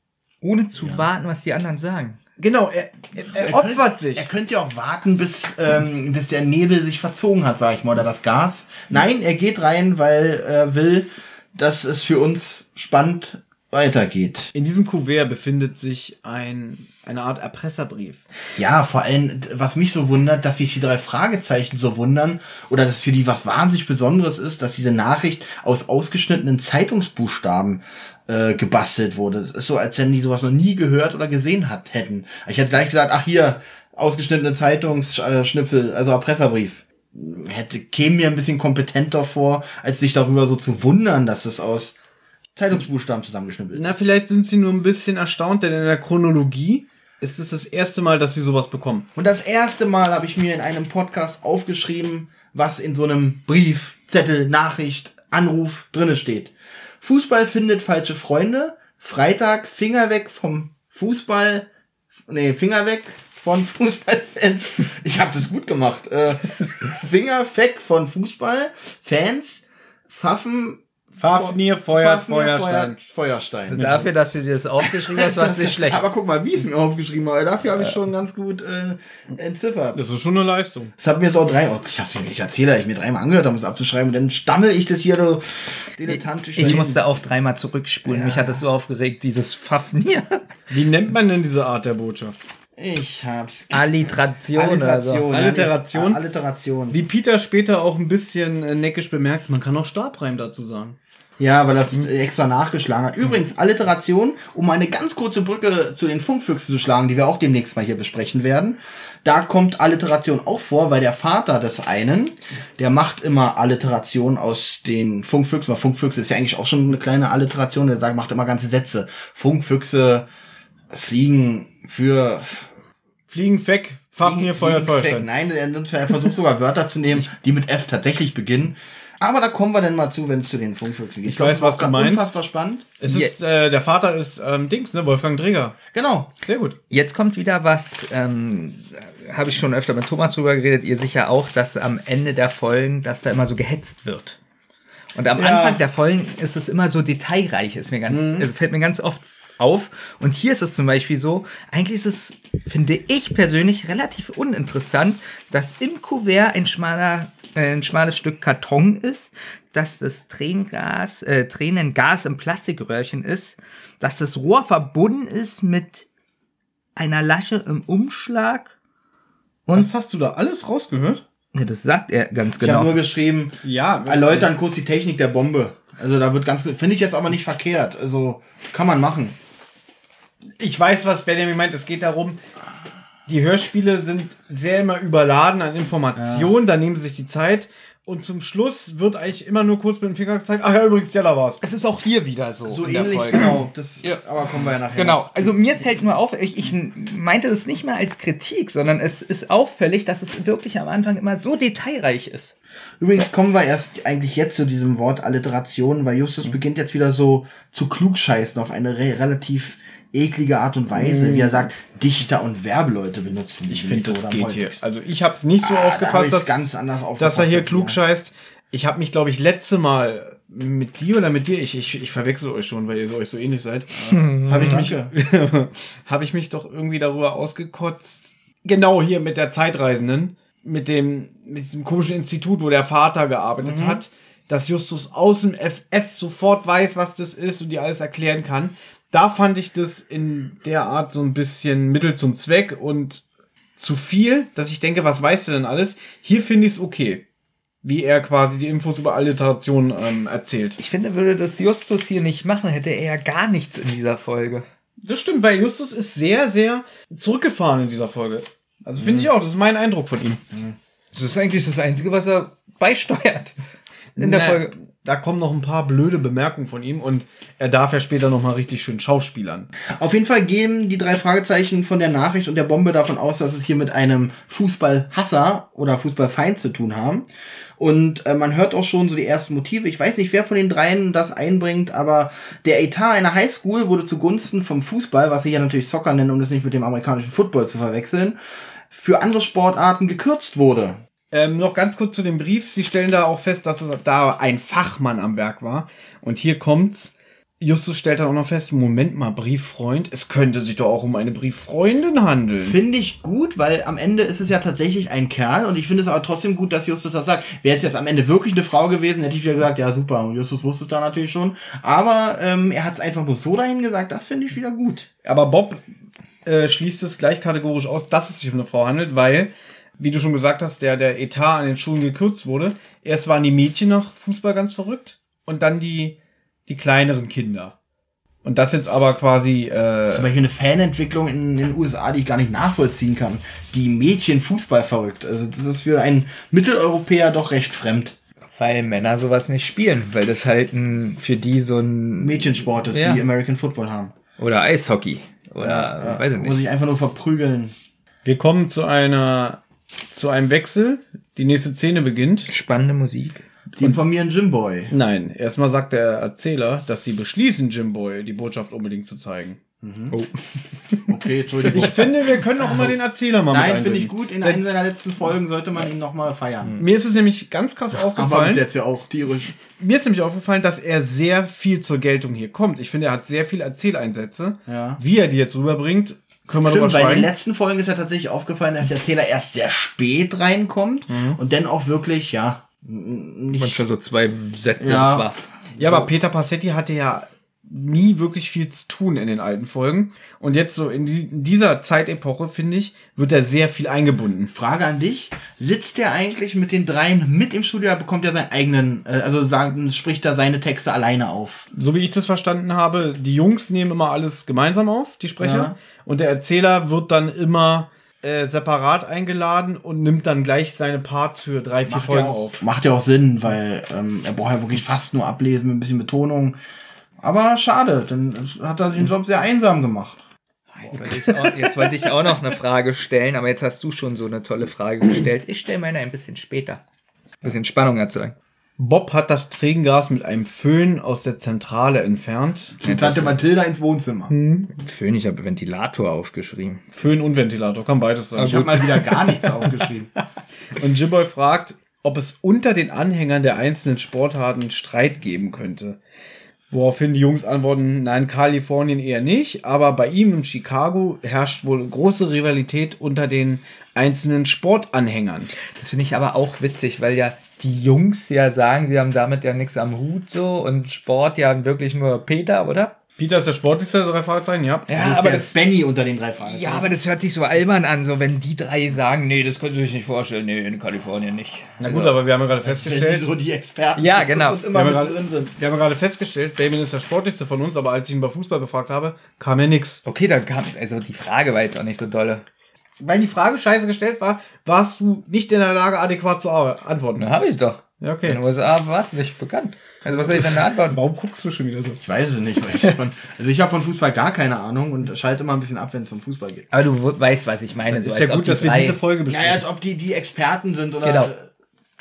Ohne zu warten, was die anderen sagen. Genau, er, er, er Er opfert könnt- sich. Er könnte ja auch warten, bis, ähm, bis der Nebel sich verzogen hat, sag ich mal, oder das Gas. Nein, er geht rein, weil er will, dass es für uns spannend weitergeht. In diesem Kuvert befindet sich ein, eine Art Erpresserbrief. Ja, vor allem, was mich so wundert, dass sich die drei Fragezeichen so wundern, oder dass für die was wahnsinnig Besonderes ist, dass diese Nachricht aus ausgeschnittenen Zeitungsbuchstaben äh, gebastelt wurde. Es ist so, als wenn die sowas noch nie gehört oder gesehen hat, hätten. Ich hätte gleich gesagt, ach hier, ausgeschnittene Zeitungsschnipsel, also Erpresserbrief. Hätte, käme mir ein bisschen kompetenter vor, als sich darüber so zu wundern, dass es aus Zeitungsbuchstaben zusammengeschnippelt ist. Na, vielleicht sind sie nur ein bisschen erstaunt, denn in der Chronologie ist es das erste Mal, dass sie sowas bekommen. Und das erste Mal habe ich mir in einem Podcast aufgeschrieben, was in so einem Brief, Zettel, Nachricht, Anruf drinne steht. Fußball findet falsche Freunde. Freitag Finger weg vom Fußball. Nee, Finger weg von Fußballfans. Ich habe das gut gemacht. Äh, Finger weg von Fußballfans. Pfaffen. Fafnir feuert Pfaffenir Feuerstein. Feuerstein. Also dafür, dass du dir das aufgeschrieben hast, war es nicht schlecht. Aber guck mal, wie ich es mir aufgeschrieben habe. Dafür habe ich schon ganz gut äh, entziffert. Das ist schon eine Leistung. Das hat mir so drei, oh, ich hab's mir nicht erzählt, ich mir dreimal angehört um es abzuschreiben. Und dann stammel ich das hier so dilettantisch Ich dahin. musste auch dreimal zurückspulen. Mich hat das so aufgeregt, dieses Pfaffnier. Wie nennt man denn diese Art der Botschaft? Ich hab's. Alliteration. Alliteration. Also. Alliteration? Ja, Alliteration. Wie Peter später auch ein bisschen äh, neckisch bemerkt, man kann auch Stabreim dazu sagen. Ja, weil das extra nachgeschlagen hat. Übrigens, Alliteration, um eine ganz kurze Brücke zu den Funkfüchsen zu schlagen, die wir auch demnächst mal hier besprechen werden. Da kommt Alliteration auch vor, weil der Vater des einen, der macht immer Alliteration aus den Funkfüchsen, weil Funkfüchse ist ja eigentlich auch schon eine kleine Alliteration, der sagt, macht immer ganze Sätze. Funkfüchse fliegen für Fliegen weg, Fafnir weg. Feuerstein. Nein, er versucht sogar Wörter zu nehmen, die mit F tatsächlich beginnen. Aber da kommen wir dann mal zu, wenn es zu den Funkfüchsen geht. Ich glaub, weiß, was du meinst. Unfassbar spannend. Es Ja. ist, äh, der Vater ist ähm, Dings, ne? Wolfgang Träger. Genau. Sehr gut. Jetzt kommt wieder was, ähm, habe ich schon öfter mit Thomas drüber geredet, ihr sicher auch, dass am Ende der Folgen, dass da immer so gehetzt wird. Und am Ja. Anfang der Folgen ist es immer so detailreich, ist mir ganz, also fällt mir ganz oft auf. Und hier ist es zum Beispiel so, eigentlich ist es, finde ich persönlich, relativ uninteressant, dass im Kuvert ein schmaler, äh, ein schmales Stück Karton ist, dass das Tränengas, äh, Tränengas im Plastikröhrchen ist, dass das Rohr verbunden ist mit einer Lasche im Umschlag. Und Was hast du da alles rausgehört? Ja, das sagt er ganz Ich habe genau. nur geschrieben, Ja. erläutern kurz die Technik der Bombe. Also da wird ganz, finde ich jetzt aber nicht verkehrt. Also kann man machen. Ich weiß, was Benjamin meint. Es geht darum, die Hörspiele sind sehr immer überladen an Informationen, da nehmen sie sich die Zeit. Und zum Schluss wird eigentlich immer nur kurz mit dem Finger gezeigt, ach ja, übrigens, ja, da war's. Es ist auch hier wieder so. So in der ähnlich, Folge. genau. Das, Ja. Aber kommen wir ja nachher. Genau, noch. also mir fällt nur auf, ich, ich meinte das nicht mal als Kritik, sondern es ist auffällig, dass es wirklich am Anfang immer so detailreich ist. Übrigens kommen wir erst eigentlich jetzt zu diesem Wort Alliteration, weil Mhm. Justus beginnt jetzt wieder so zu klugscheißen auf eine re relativ eklige Art und Weise, wie er sagt, Dichter und Werbeleute benutzen. Ich finde, das geht hier. Also ich habe es nicht so Ah, da hab aufgefasst, ich's dass, ganz anders aufgefasst. dass er hier klug scheißt. Ich habe mich, glaube ich, letzte Mal mit dir oder mit dir, ich, ich, ich verwechsel euch schon, weil ihr euch so ähnlich seid, habe ich, mich, habe ich mich doch irgendwie darüber ausgekotzt. Genau hier mit der Zeitreisenden, mit dem, mit diesem komischen Institut, wo der Vater gearbeitet Mhm. hat, dass Justus aus dem FF sofort weiß, was das ist und dir alles erklären kann. Da fand ich das in der Art so ein bisschen Mittel zum Zweck und zu viel, dass ich denke, was weißt du denn alles? Hier finde ich es okay, wie er quasi die Infos über Alliteration ähm, erzählt. Ich finde, würde das Justus hier nicht machen, hätte er ja gar nichts in dieser Folge. Das stimmt, weil Justus ist sehr, sehr zurückgefahren in dieser Folge. Also finde ich auch, das ist mein Eindruck von ihm. Das ist eigentlich das Einzige, was er beisteuert in der Na, Folge. Da kommen noch ein paar blöde Bemerkungen von ihm und er darf ja später noch mal richtig schön schauspielern. Auf jeden Fall gehen die drei Fragezeichen von der Nachricht und der Bombe davon aus, dass es hier mit einem Fußballhasser oder Fußballfeind zu tun haben. Und äh, man hört auch schon so die ersten Motive. Ich weiß nicht, wer von den dreien das einbringt, aber der Etat einer Highschool wurde zugunsten vom Fußball, was sie ja natürlich Soccer nennen, um das nicht mit dem amerikanischen Football zu verwechseln, für andere Sportarten gekürzt wurde. Ähm, noch ganz kurz zu dem Brief. Sie stellen da auch fest, dass da ein Fachmann am Werk war. Und hier kommt's. Justus stellt dann auch noch fest, Moment mal, Brieffreund, es könnte sich doch auch um eine Brieffreundin handeln. Finde ich gut, weil am Ende ist es ja tatsächlich ein Kerl und ich finde es aber trotzdem gut, dass Justus das sagt. Wäre es jetzt am Ende wirklich eine Frau gewesen, hätte ich wieder gesagt, ja super, und Justus wusste es da natürlich schon. Aber ähm, er hat es einfach nur so dahin gesagt, das finde ich wieder gut. Aber Bob äh, schließt es gleich kategorisch aus, dass es sich um eine Frau handelt, weil, wie du schon gesagt hast, der, der Etat an den Schulen gekürzt wurde. Erst waren die Mädchen nach Fußball ganz verrückt und dann die, die kleineren Kinder. Und das jetzt aber quasi, äh, Zum Beispiel eine Fanentwicklung in den USA, die ich gar nicht nachvollziehen kann. Die Mädchen Fußball verrückt. Also das ist für einen Mitteleuropäer doch recht fremd. Weil Männer sowas nicht spielen, weil das halt ein, für die so ein Mädchensport ist, Ja. wie American Football haben. oder Eishockey Oder Ja, weiß ich Muss nicht. ich einfach nur verprügeln. Wir kommen zu einer, zu einem Wechsel. Die nächste Szene beginnt. Spannende Musik. Die informieren Jimboy. Nein, erstmal sagt der Erzähler, dass sie beschließen, Jimboy die Botschaft unbedingt zu zeigen. Oh. Okay, Entschuldigung. Ich finde, wir können auch immer den Erzähler mal Nein, finde ich gut. In einer seiner letzten Folgen sollte man ihn nochmal feiern. Mir ist es nämlich ganz krass Aber bis aufgefallen. jetzt ja auch tierisch. Mir ist nämlich aufgefallen, dass er sehr viel zur Geltung hier kommt. Ich finde, er hat sehr viele Erzähleinsätze. Ja. Wie er die jetzt rüberbringt, können wir Stimmt, drüber bei den letzten Folgen ist ja tatsächlich aufgefallen, dass der Erzähler erst sehr spät reinkommt und dann auch wirklich, ja, nicht Manchmal so zwei Sätze, Ja. das war's. Ja, aber Peter Passetti hatte ja nie wirklich viel zu tun in den alten Folgen. Und jetzt so in, die, in dieser Zeitepoche, finde ich, wird er sehr viel eingebunden. Frage an dich. Sitzt der eigentlich mit den dreien mit im Studio, oder bekommt er seinen eigenen, äh, also sagen, spricht er seine Texte alleine auf? So wie ich das verstanden habe, die Jungs nehmen immer alles gemeinsam auf, die Sprecher. Ja. Und der Erzähler wird dann immer äh, separat eingeladen und nimmt dann gleich seine Parts für drei, vier Macht Folgen ja, auch, auf. macht ja auch Sinn, weil ähm, er braucht ja wirklich fast nur ablesen mit ein bisschen Betonung. Aber schade, dann hat er den Job sehr einsam gemacht. Jetzt wollte, ich auch, jetzt wollte ich auch noch eine Frage stellen, aber jetzt hast du schon so eine tolle Frage gestellt. Ich stelle meine ein bisschen später. Ein bisschen Spannung erzeugen. Bob hat das Tränengas mit einem Föhn aus der Zentrale entfernt. Zu Tante Mathilda ins Wohnzimmer. Föhn, ich habe Ventilator aufgeschrieben. Föhn und Ventilator, kann beides sein. Ich habe mal wieder gar nichts aufgeschrieben. Und Jimboy fragt, ob es unter den Anhängern der einzelnen Sportarten Streit geben könnte. Woraufhin die Jungs antworten, nein, Kalifornien eher nicht, aber bei ihm in Chicago herrscht wohl große Rivalität unter den einzelnen Sportanhängern. Das finde ich aber auch witzig, weil ja die Jungs ja sagen, sie haben damit ja nichts am Hut so und Sport ja wirklich nur Peter, oder? Peter ist der sportlichste der drei Fragezeichen, ja. Das ist aber der das, Benny unter den drei Fragen. ja, aber das hört sich so albern an, so wenn die drei sagen, nee, das können sie sich nicht vorstellen, nee, in Kalifornien nicht. Na gut, aber wir haben ja gerade festgestellt, so die Experten Ja, genau. und immer Wir mit haben drin sind. wir haben ja gerade festgestellt, Damien ist der sportlichste von uns, aber als ich ihn bei Fußball befragt habe, kam ja nix. Okay, da kam, also die Frage war jetzt auch nicht so dolle. Weil die Frage scheiße gestellt war, warst du nicht in der Lage, adäquat zu antworten. Habe ich doch. Ja, In okay. den USA war es nicht bekannt. Also was soll ich denn da antworten? Warum guckst du schon wieder so? Ich weiß es nicht. Weil ich von, also ich habe von Fußball gar keine Ahnung und schalte immer ein bisschen ab, wenn es um Fußball geht. Aber du weißt, was ich meine. Es so, ist ja gut, dass wir diese Folge Ja, besprechen. als ob die die Experten sind oder. Genau.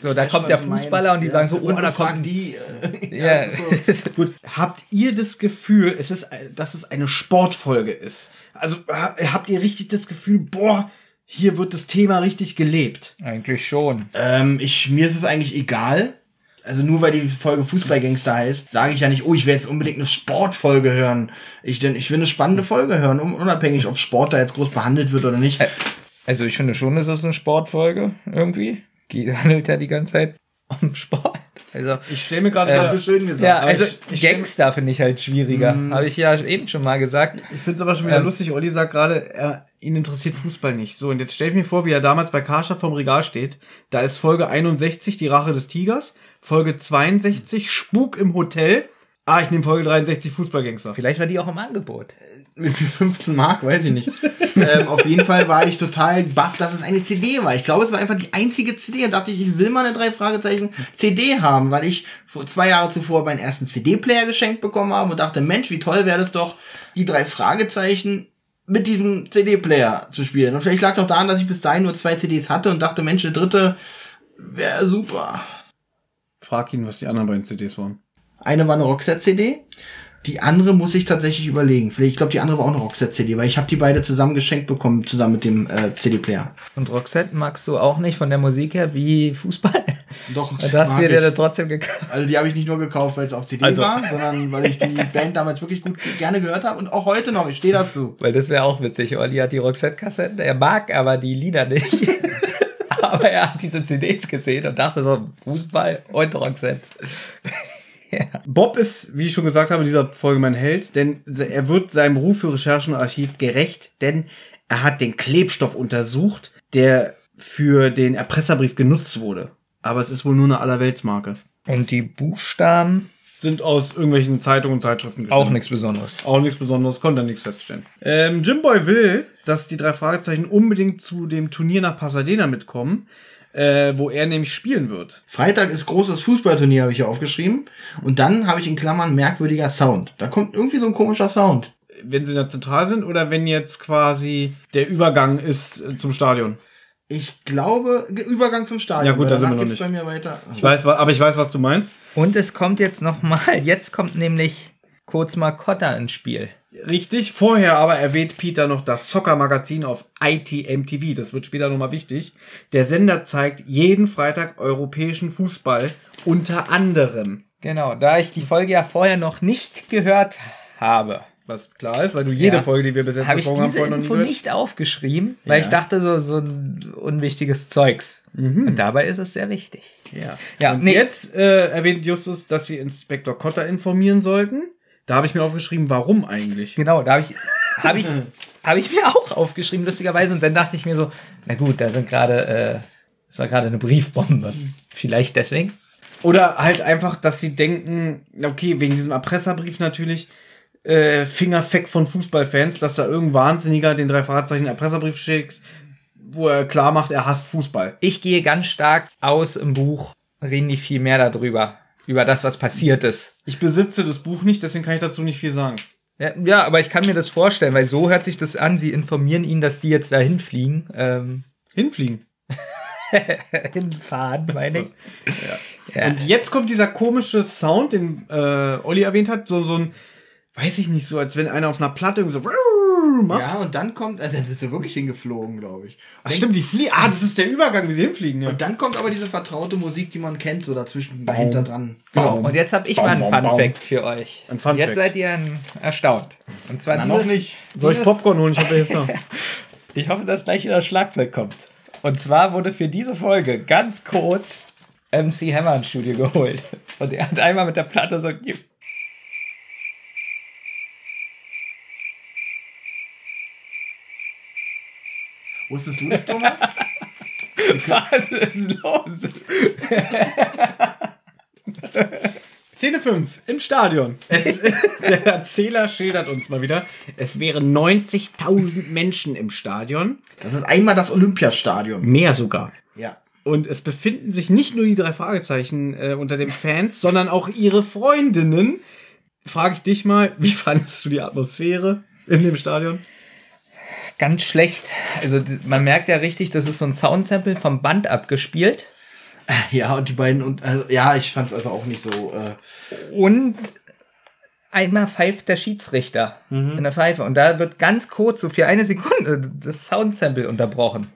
So, da kommt der? Fußballer und die Ja. sagen so, oh, und da fragen kommt... die. Äh, Ja. das ist so. Gut, habt ihr das Gefühl, es ist, dass es eine Sportfolge ist? Also ha- habt ihr richtig das Gefühl, boah, hier wird das Thema richtig gelebt? Eigentlich schon. ähm, ich, mir ist es eigentlich egal. Also nur weil die Folge Fußballgangster heißt, sage ich ja nicht, oh, ich werde jetzt unbedingt eine Sportfolge hören. Ich, denn, ich will eine spannende Folge hören, un- unabhängig, ob Sport da jetzt groß behandelt wird oder nicht. Also ich finde schon, es ist eine Sportfolge irgendwie. Geht handelt ja die ganze Zeit um Sport. Also Ich stelle mir gerade Das hast so, schön gesagt. ja, also ich- ich Gangster finde ich halt schwieriger. Habe ich ja eben schon mal gesagt. ich finde es aber schon wieder Ähm. lustig, Olli sagt gerade, er, ihn interessiert Fußball nicht. So, und jetzt stell ich mir vor, wie er damals bei Karstadt vom Regal steht. Da ist Folge 61, die Rache des Tigers. Folge 62, Spuk im Hotel. Ah, ich nehme Folge 63, Fußballgangster. Vielleicht war die auch im Angebot. Für 15 Mark, weiß ich nicht. ähm, auf jeden Fall war ich total baff, dass es eine CD war. Ich glaube, es war einfach die einzige CD. Da dachte ich, ich will mal eine drei Fragezeichen CD haben, weil ich vor zwei Jahre zuvor meinen ersten CD-Player geschenkt bekommen habe und dachte, Mensch, wie toll wäre das doch, die drei Fragezeichen mit diesem CD-Player zu spielen. Und vielleicht lag es auch daran, dass ich bis dahin nur zwei CDs hatte und dachte, Mensch, eine dritte wäre super. Frag ihn, was die anderen beiden CDs waren. Eine war eine Roxette-CD. Die andere muss ich tatsächlich überlegen. Vielleicht, ich glaube, die andere war auch eine Roxette-CD, weil ich habe die beide zusammen geschenkt bekommen, zusammen mit dem äh, CD-Player. Und Roxette magst du auch nicht von der Musik her wie Fußball? Doch, Du hast dir der trotzdem gekauft. Also die habe ich nicht nur gekauft, weil es auf CD Also- war, sondern weil ich die Band damals wirklich gut gerne gehört habe und auch heute noch. Ich stehe dazu. Weil das wäre auch witzig. Olli hat die Roxette-Kassetten, er mag aber die Lieder nicht. aber er hat diese CDs gesehen und dachte so, Fußball und Roxette. Bob ist, wie ich schon gesagt habe, in dieser Folge mein Held, denn er wird seinem Ruf für Recherchenarchiv gerecht, denn er hat den Klebstoff untersucht, der für den Erpresserbrief genutzt wurde. Aber es ist wohl nur eine Allerweltsmarke. Und die Buchstaben Sind aus irgendwelchen Zeitungen und Zeitschriften auch geschnitten. nichts Besonderes. Auch nichts Besonderes, konnte er nichts feststellen. Ähm, Jimboy will, dass die drei Fragezeichen unbedingt zu dem Turnier nach Pasadena mitkommen, äh, wo er nämlich spielen wird. Freitag ist großes Fußballturnier, habe ich hier aufgeschrieben. Und dann habe ich in Klammern merkwürdiger Sound. Da kommt irgendwie so ein komischer Sound. wenn sie in der Zentral sind oder wenn jetzt quasi der Übergang ist äh, zum Stadion? Ich glaube, Übergang zum Stadion. Ja, gut, da sind wir noch geht's bei mir weiter. Ich weiß, aber ich weiß, was du meinst. Und es kommt jetzt noch mal, jetzt kommt nämlich kurz mal Kotta ins Spiel. Richtig. Vorher aber erwähnt Peter noch das Soccer-Magazin auf ITMTV. Das wird später nochmal wichtig. Der Sender zeigt jeden Freitag europäischen Fußball unter anderem. Genau, da ich die Folge ja vorher noch nicht gehört habe, Was klar ist, weil du jede Ja. Folge, die wir bis jetzt besprochen haben, vorher noch nie Info nicht aufgeschrieben, weil Ja. ich dachte, so, so ein unwichtiges Zeugs. Und dabei ist es sehr wichtig. Ja. Ja, und nee. jetzt äh, erwähnt Justus, dass sie Inspektor Kotter informieren sollten. Da habe ich mir aufgeschrieben, warum eigentlich. Genau, da habe ich, habe ich, habe ich mir auch aufgeschrieben, lustigerweise. Und dann dachte ich mir so, na gut, da sind gerade, äh, das war gerade eine Briefbombe. Vielleicht deswegen. Oder halt einfach, dass sie denken, okay, wegen diesem Erpresserbrief natürlich, äh, Fingerfeck von Fußballfans, dass da irgendein Wahnsinniger den drei Fahrzeichen Erpresserbrief schickt, wo er klar macht, er hasst Fußball. Ich gehe ganz stark aus im Buch, reden die viel mehr darüber, über das, was passiert ist. Ich besitze das Buch nicht, deswegen kann ich dazu nicht viel sagen. Ja, ja, aber ich kann mir das vorstellen, weil so hört sich das an. Sie informieren ihn, dass die jetzt dahin fliegen. Ähm, Hinfliegen. hinfahren, meine ich. Ja. Und jetzt kommt dieser komische Sound, den äh, Olli erwähnt hat, so, so ein, weiß ich nicht, so als wenn einer auf einer Platte irgendwie so macht. Ja, und dann kommt, also dann sind sie wirklich hingeflogen, glaube ich. Ach, stimmt, die fliegen. Ah, das ist der Übergang, wie sie hinfliegen, ja. Und dann kommt aber diese vertraute Musik, die man kennt, so dazwischen, dahinter dran. Genau. Und jetzt habe ich mal einen Baum, Fun baum, Fact für euch. Ein Fun jetzt seid ihr ein- erstaunt. Und zwar Na, dieses, noch nicht. Soll ich Popcorn holen? Ich habe jetzt da. Ich hoffe, dass gleich wieder das Schlagzeug kommt. Und zwar wurde für diese Folge ganz kurz MC Hammer ins Studio geholt. Und er hat einmal mit der Platte so. Wusstest du das, Thomas? Was ist los? Szene 5 im Stadion. Es, der Erzähler schildert uns mal wieder, es wären 90.000 Menschen im Stadion. Das ist einmal das Olympiastadion. Mehr sogar. Ja. Und es befinden sich nicht nur die drei Fragezeichen äh, unter den Fans, sondern auch ihre Freundinnen. Frage ich dich mal, wie fandest du die Atmosphäre in dem Stadion? Ganz schlecht. Also man merkt ja richtig, das ist so ein Soundsample vom Band abgespielt. Ja, und die beiden, und also, ja, ich fand es also auch nicht so. Äh, Und einmal pfeift der Schiedsrichter Mhm. in der Pfeife. Und da wird ganz kurz, so für eine Sekunde, das Soundsample unterbrochen.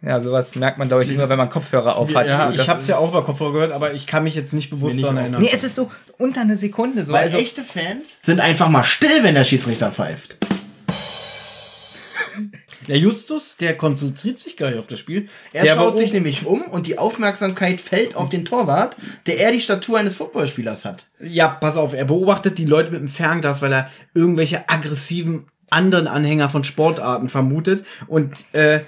Ja, sowas merkt man, glaube ich, immer, wenn man Kopfhörer auf hat. Ja, Ich habe es ja auch über Kopfhörer gehört, aber ich kann mich jetzt nicht bewusst daran erinnern. Nee, es ist so unter eine Sekunde. So. weil Also, echte Fans sind einfach mal still, wenn der Schiedsrichter pfeift. Der Justus, der konzentriert sich gar nicht auf das Spiel. Er der schaut sich nämlich um und die Aufmerksamkeit fällt auf den Torwart, der eher die Statur eines Footballspielers hat. Ja, pass auf, er beobachtet die Leute mit dem Fernglas, weil er irgendwelche aggressiven anderen Anhänger von Sportarten vermutet. Und äh,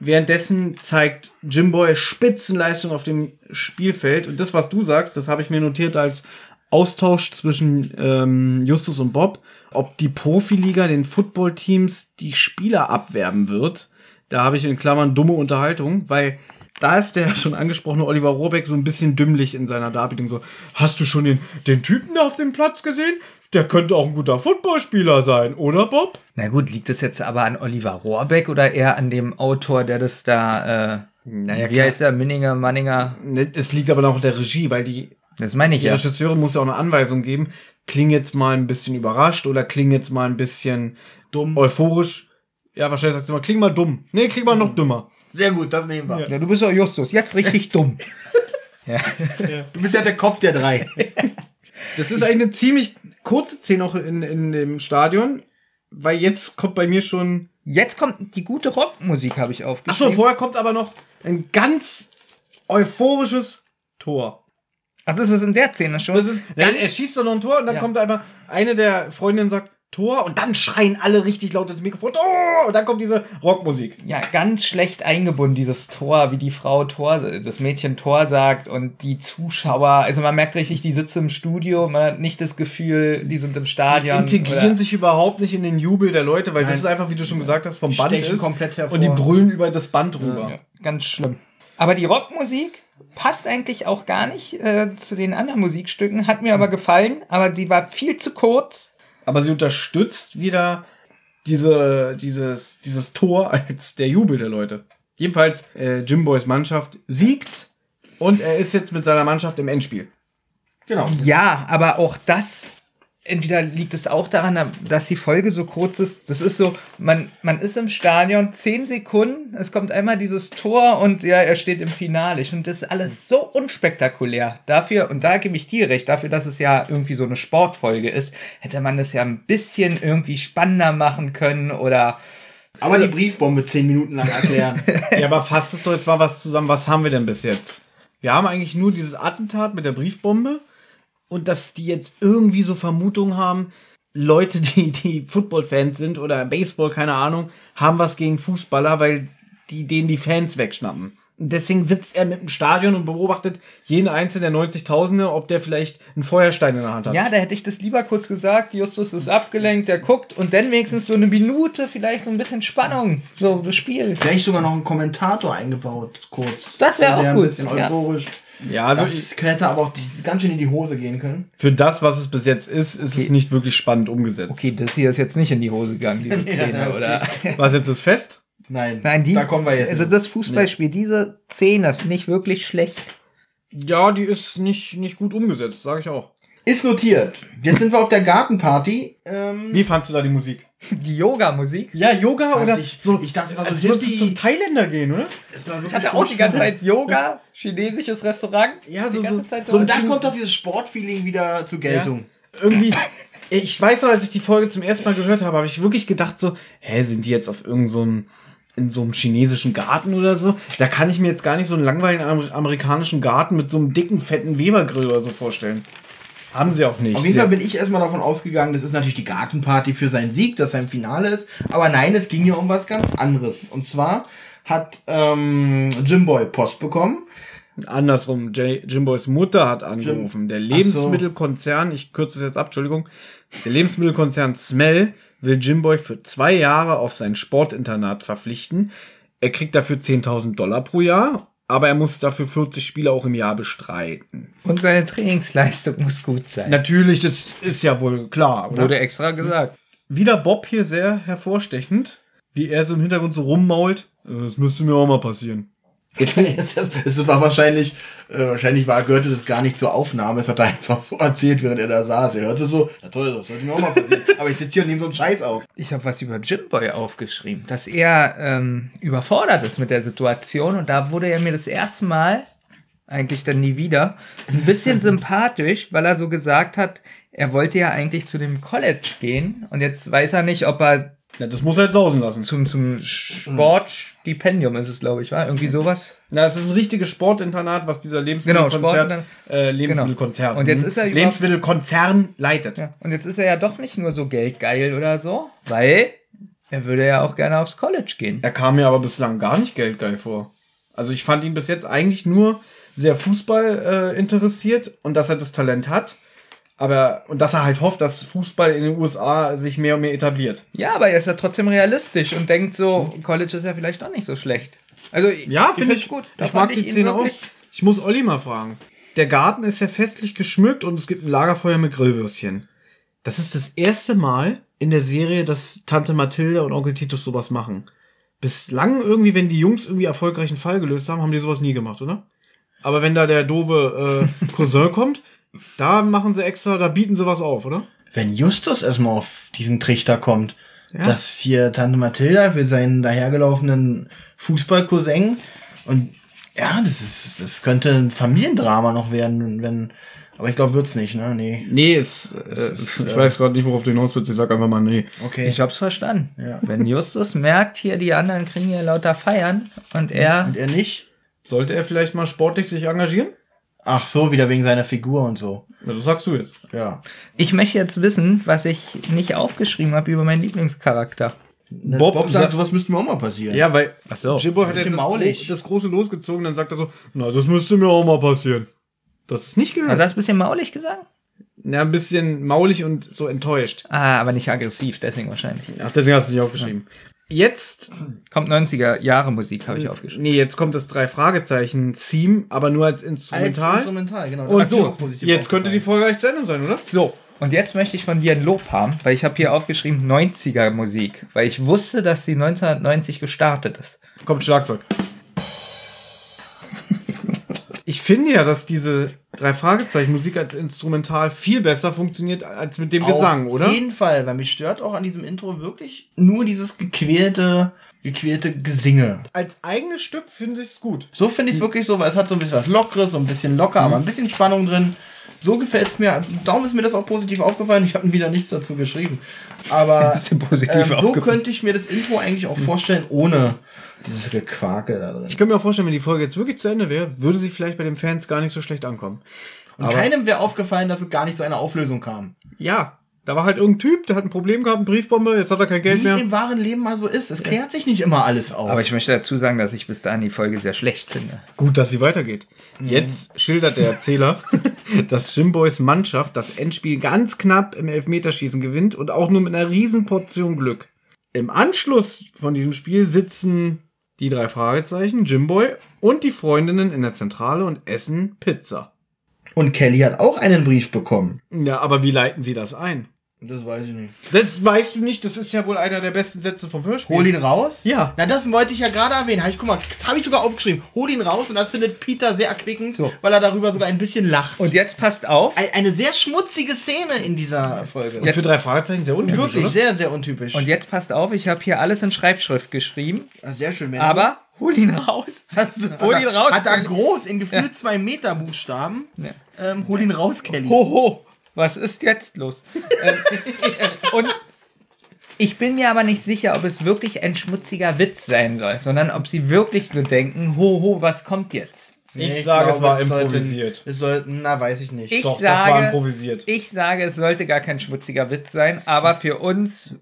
währenddessen zeigt Jimboy Spitzenleistung auf dem Spielfeld. Und das, was du sagst, das habe ich mir notiert als Austausch zwischen ähm, Justus und Bob, ob die Profiliga den Footballteams die Spieler abwerben wird. Da habe ich in Klammern dumme Unterhaltung, weil da ist der schon angesprochene Oliver Rohrbeck so ein bisschen dümmlich in seiner Darbietung. So, hast du schon den, den Typen da auf dem Platz gesehen? Der könnte auch ein guter Footballspieler sein, oder Bob? na gut, liegt das jetzt aber an Oliver Rohrbeck oder eher an dem Autor, der das da, äh, Naja, wie klar. heißt der, Minninger, Manninger? Ne, Es liegt aber noch in der Regie, weil die, Das meine ich die ja. Regisseurin muss ja auch eine Anweisung geben. Kling jetzt mal ein bisschen überrascht oder kling jetzt mal ein bisschen Dumm. euphorisch. Ja, wahrscheinlich sagt sie mal, kling mal dumm. Nee, kling mal noch dümmer. Sehr gut, das nehmen wir. Ja, du bist doch Justus, jetzt richtig dumm. Du bist ja der Kopf der drei. Das ist eine ziemlich kurze Szene auch in, in dem Stadion, weil jetzt kommt bei mir schon. Jetzt kommt die gute Rockmusik, habe ich Achso, aufgeschrieben. vorher kommt aber noch ein ganz euphorisches Tor. Ach, das ist in der Szene schon. Das ist, Ganz- er schießt doch noch ein Tor und dann Ja. kommt einmal eine der Freundinnen sagt Tor und dann schreien alle richtig laut ins Mikrofon Tor und dann kommt diese Rockmusik. ja, ganz schlecht eingebunden, dieses Tor, wie die Frau Tor, das Mädchen Tor sagt und die Zuschauer, also man merkt richtig, die sitzen im Studio, man hat nicht das Gefühl, die sind im Die Stadion. integrieren oder- sich überhaupt nicht in den Jubel der Leute, weil das Nein. ist einfach, wie du schon gesagt hast, vom Die Band stechen ist komplett hervor. und die brüllen über das Band rüber. Ja, ganz schlimm. Aber die Rockmusik passt eigentlich auch gar nicht äh, zu den anderen Musikstücken, hat mir aber gefallen, aber sie war viel zu kurz aber sie unterstützt wieder diese, dieses, dieses Tor als der Jubel der Leute. Jedenfalls, äh, Jimboys Mannschaft siegt und er ist jetzt mit seiner Mannschaft im Endspiel. Genau. Ja, aber auch das, entweder liegt es auch daran, dass die Folge so kurz ist. Das ist so, man, man ist im Stadion, zehn Sekunden, es kommt einmal dieses Tor und ja, er steht im Finale. Ich finde das ist alles so unspektakulär. Dafür, und da gebe ich dir recht, dafür, dass es ja irgendwie so eine Sportfolge ist, hätte man das ja ein bisschen irgendwie spannender machen können oder Aber die Briefbombe zehn Minuten lang erklären. Ja, aber fasst es doch jetzt mal was zusammen. Was haben wir denn bis jetzt? Wir haben eigentlich nur dieses Attentat mit der Briefbombe und dass die jetzt irgendwie so Vermutungen haben, Leute, die, die Football-Fans sind oder Baseball, keine Ahnung, haben was gegen Fußballer, weil die denen die Fans wegschnappen. Und deswegen sitzt er mit dem Stadion und beobachtet jeden einzelnen der 90.000, ob der vielleicht einen Feuerstein in der Hand hat. Ja, da hätte ich das lieber kurz gesagt. Justus ist abgelenkt, der guckt und dann wenigstens so eine Minute, vielleicht so ein bisschen Spannung, so das Spiel. Vielleicht sogar noch einen Kommentator eingebaut, kurz. Das wär auch gut, Ein bisschen euphorisch. ja also Das hätte aber auch ganz schön in die Hose gehen können. für das, was es bis jetzt ist, ist es Okay. nicht wirklich spannend umgesetzt. Okay, das hier ist jetzt nicht in die Hose gegangen, diese Szene, okay. oder? Was jetzt ist fest? Nein, Nein, die. da kommen wir jetzt. Also das Fußballspiel, diese Szene finde ich wirklich schlecht. Ja, die ist nicht, nicht gut umgesetzt, sage ich auch. Ist notiert. Jetzt sind wir auf der Gartenparty. Ähm, Wie fandst du da die Musik? Die Yoga-Musik. Ja, Yoga Fand oder ich- so. ich dachte, es war so als würdest du zum Thailänder gehen, oder? Ich hatte auch die ganze. Zeit Yoga, chinesisches Restaurant. Ja, die so- ganze so- Zeit so Und dann kommt doch dieses Sportfeeling wieder zur Geltung. Irgendwie. Ich weiß noch, als ich die Folge zum ersten Mal gehört habe, habe ich wirklich gedacht so, hä, sind die jetzt auf irgendeinem so einem- in so einem chinesischen Garten oder so? Da kann ich mir jetzt gar nicht so einen langweiligen Amer amerikanischen Garten mit so einem dicken, fetten Webergrill oder so vorstellen. Haben sie auch nicht. Auf jeden Fall bin ich erstmal davon ausgegangen, das ist natürlich die Gartenparty für seinen Sieg, dass im Finale ist. Aber nein, es ging hier um was ganz anderes. Und zwar hat ähm, Jimboy Post bekommen. Andersrum, J Jimboys Mutter hat angerufen. Der so. Lebensmittelkonzern, ich kürze es jetzt ab, Entschuldigung, der Lebensmittelkonzern Smell will Jimboy für zwei Jahre auf sein Sportinternat verpflichten. Er kriegt dafür 10.000 Dollar pro Jahr, aber er muss dafür 40 Spiele auch im Jahr bestreiten. Und seine Trainingsleistung muss gut sein. Natürlich, das ist ja wohl klar, oder? Wurde extra gesagt. Wieder Bob hier sehr hervorstechend, wie er so im Hintergrund so rummault. Äh, Das müsste mir auch mal passieren. Es war wahrscheinlich, äh, wahrscheinlich war, gehörte das gar nicht zur Aufnahme. Es hat er einfach so erzählt, während er da saß. Er hörte so, na toll, das sollte mir auch mal passieren. Aber ich sitze hier und nehme so einen Scheiß auf. Ich habe was über Jimboy aufgeschrieben, dass er ähm, überfordert ist mit der Situation und da wurde er mir das erste Mal, eigentlich dann nie wieder, ein bisschen sympathisch, weil er so gesagt hat, er wollte ja eigentlich zu dem College gehen und jetzt weiß er nicht, ob er Ja, das muss er jetzt sausen lassen. zum, zum Sportstipendium ist es, glaube ich, war irgendwie sowas. Na, es ist ein richtiges Sportinternat, was dieser Genau, Lebensmittelkonzert, Sportinternat. äh, Lebensmittelkonzert. Und jetzt mhm. ist er Lebensmittelkonzern leitet. Ja. Und jetzt ist er ja doch nicht nur so geldgeil oder so, weil er würde ja auch gerne aufs College gehen. Er kam mir aber bislang gar nicht geldgeil vor. Also ich fand ihn bis jetzt eigentlich nur sehr Fußball äh, interessiert und dass er das Talent hat. Aber, und dass er halt hofft, dass Fußball in den USA sich mehr und mehr etabliert. Ja, aber er ist ja trotzdem realistisch und denkt so, College ist ja vielleicht doch nicht so schlecht. Also, Ja, finde ich gut. Da Ich mag die ihn Szene auch. Ich muss Olli mal fragen. Der Garten ist ja festlich geschmückt und es gibt ein Lagerfeuer mit Grillwürstchen. Das ist das erste Mal in der Serie, dass Tante Mathilde und Onkel Titus sowas machen. Bislang irgendwie, wenn die Jungs irgendwie erfolgreich einen Fall gelöst haben, haben die sowas nie gemacht, oder? Aber wenn da der doofe äh, Cousin kommt, da machen sie extra, da bieten sie was auf, oder? Wenn Justus erstmal auf diesen Trichter kommt, Ja. dass hier Tante Mathilda für seinen dahergelaufenen Fußballcousin und ja, das ist, das könnte ein Familiendrama noch werden, wenn, aber ich glaube, wird's nicht, ne? Nee. Nee, es, äh, ich weiß gerade nicht, worauf du hinaus willst. Ich sag einfach mal nee. Okay. Ich hab's verstanden. Ja. Wenn Justus merkt, hier die anderen kriegen hier lauter Feiern und er. und er nicht? Sollte er vielleicht mal sportlich sich engagieren? Ach so, wieder wegen seiner Figur und so. Ja, das sagst du jetzt. Ja. Ich möchte jetzt wissen, was ich nicht aufgeschrieben habe über meinen Lieblingscharakter. Das Bob Bob, sagt, sowas müsste mir auch mal passieren. Ja, weil Ach so. Jimbo hat jetzt das, maulig. Das große losgezogen, dann sagt er so, na, das müsste mir auch mal passieren. Das ist nicht gehört. Also hast du ein bisschen maulig gesagt? ja, ein bisschen maulig und so enttäuscht. Ah, aber nicht aggressiv, deswegen wahrscheinlich. Ach, deswegen hast du nicht aufgeschrieben. Jetzt, Kommt 90er Jahre Musik, habe ich aufgeschrieben. nee, jetzt kommt das drei Fragezeichen Theme, aber nur als Als Instrumental. Instrumental, genau. Und so, jetzt könnte die. Folge eigentlich zu Ende sein, oder? So, Und jetzt möchte ich von dir ein Lob haben, weil ich habe hier aufgeschrieben 90er Musik, weil ich wusste, dass die 1990 gestartet ist. Kommt Schlagzeug. Ich finde ja, dass diese drei Fragezeichen Musik als Instrumental viel besser funktioniert als mit dem Gesang, oder? Auf jeden Fall, weil mich stört auch an diesem Intro wirklich nur dieses gequälte, gequälte Gesinge. Als eigenes Stück finde ich es gut. So finde ich es wirklich so, weil es hat so ein bisschen was Lockeres, so ein bisschen locker, aber ein bisschen Spannung drin. So gefällt es mir. Darum ist mir das auch positiv aufgefallen. Ich habe wieder nichts dazu geschrieben. Aber ähm, so könnte ich mir das Intro eigentlich auch vorstellen, ohne dieses Gequake da drin. Ich kann mir auch vorstellen, wenn die Folge jetzt wirklich zu Ende wäre, würde sie vielleicht bei den Fans gar nicht so schlecht ankommen. Und aber- keinem wäre aufgefallen, dass es gar nicht zu einer Auflösung kam. Ja, da war halt irgendein Typ, der hat ein Problem gehabt, eine Briefbombe, jetzt hat er kein Wie Geld es mehr. im wahren Leben mal so ist. Es klärt sich nicht immer alles auf. Aber ich möchte dazu sagen, dass ich bis dahin die Folge sehr schlecht finde. Gut, dass sie weitergeht. Jetzt schildert der Erzähler, dass Jimboys Mannschaft das Endspiel ganz knapp im Elfmeterschießen gewinnt und auch nur mit einer riesen Portion Glück. Im Anschluss von diesem Spiel sitzen die drei Fragezeichen, Jimboy und die Freundinnen in der Zentrale und essen Pizza. Und Kelly hat auch einen Brief bekommen. Ja, aber wie leiten sie das ein? Das weiß ich nicht. Das weißt du nicht, das ist ja wohl einer der besten Sätze vom Hörspiel. Hol ihn raus? Ja. Na, das wollte ich ja gerade erwähnen. Hab ich, guck mal, das habe ich sogar aufgeschrieben. Hol ihn raus und das findet Peter sehr erquickend, So. weil er darüber sogar ein bisschen lacht. Und jetzt passt auf. Ein- eine sehr schmutzige Szene in dieser Folge. Und für drei Fragezeichen sehr untypisch, Wirklich oder? sehr, sehr untypisch. Und jetzt passt auf, ich habe hier alles in Schreibschrift geschrieben, sehr schön, Männer. aber hol ihn raus. Hast du- hol hat ihn er- raus, Hat er Kelly. groß in gefühlt zwei Meter Buchstaben. Ähm, hol ihn raus, Kelly. Hoho, was ist jetzt los? ähm, und ich bin mir aber nicht sicher, ob es wirklich ein schmutziger Witz sein soll, sondern ob sie wirklich nur denken, hoho, was kommt jetzt? Ich sage, es glaube, war sollten- improvisiert. Es sollten, na, weiß ich nicht. Ich Doch, das war sage, improvisiert. ich sage, es sollte gar kein schmutziger Witz sein, aber für uns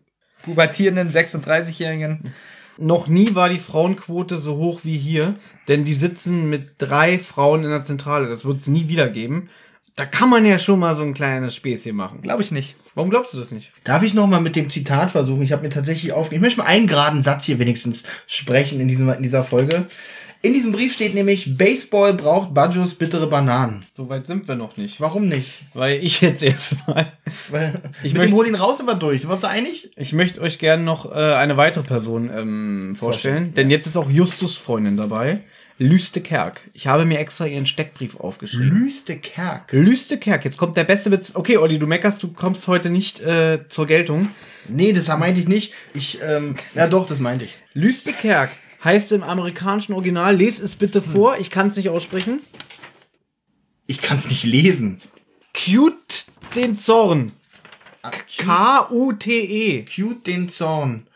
pubertierenden 36-Jährigen, Noch nie war die Frauenquote so hoch wie hier, denn die sitzen mit drei Frauen in der Zentrale. Das wird es nie wieder geben. Da kann man ja schon mal so ein kleines Späßchen machen. glaube ich nicht. Warum glaubst du das nicht? Darf ich noch mal mit dem Zitat versuchen? Ich habe mir tatsächlich aufgeschrieben. Ich möchte mal einen geraden Satz hier wenigstens sprechen in, diesem, in dieser Folge. In diesem Brief steht nämlich, Baseball braucht Bajos bittere Bananen. So weit sind wir noch nicht. Warum nicht? Weil ich jetzt erstmal. Weil Ich mit möchte- dem Hol ihn raus sind wir durch. Warst du einig? Ich möchte euch gerne noch äh, eine weitere Person ähm, vorstellen, denn jetzt ist auch Justus Freundin dabei. Lüste Kerk. Ich habe mir extra ihren Steckbrief aufgeschrieben. Lüste Kerk. Lüste Kerk, jetzt kommt der beste Witz. Okay, Olli, du meckerst, du kommst heute nicht äh, zur Geltung. Nee, das meinte ich nicht. Ich, ähm, ja doch, das meinte ich. Lüste Kerk heißt im amerikanischen Original, les es bitte vor, ich kann es nicht aussprechen. Ich kann es nicht lesen. Cute den Zorn. Ah, Cute, K-U-T-E. cute den Zorn.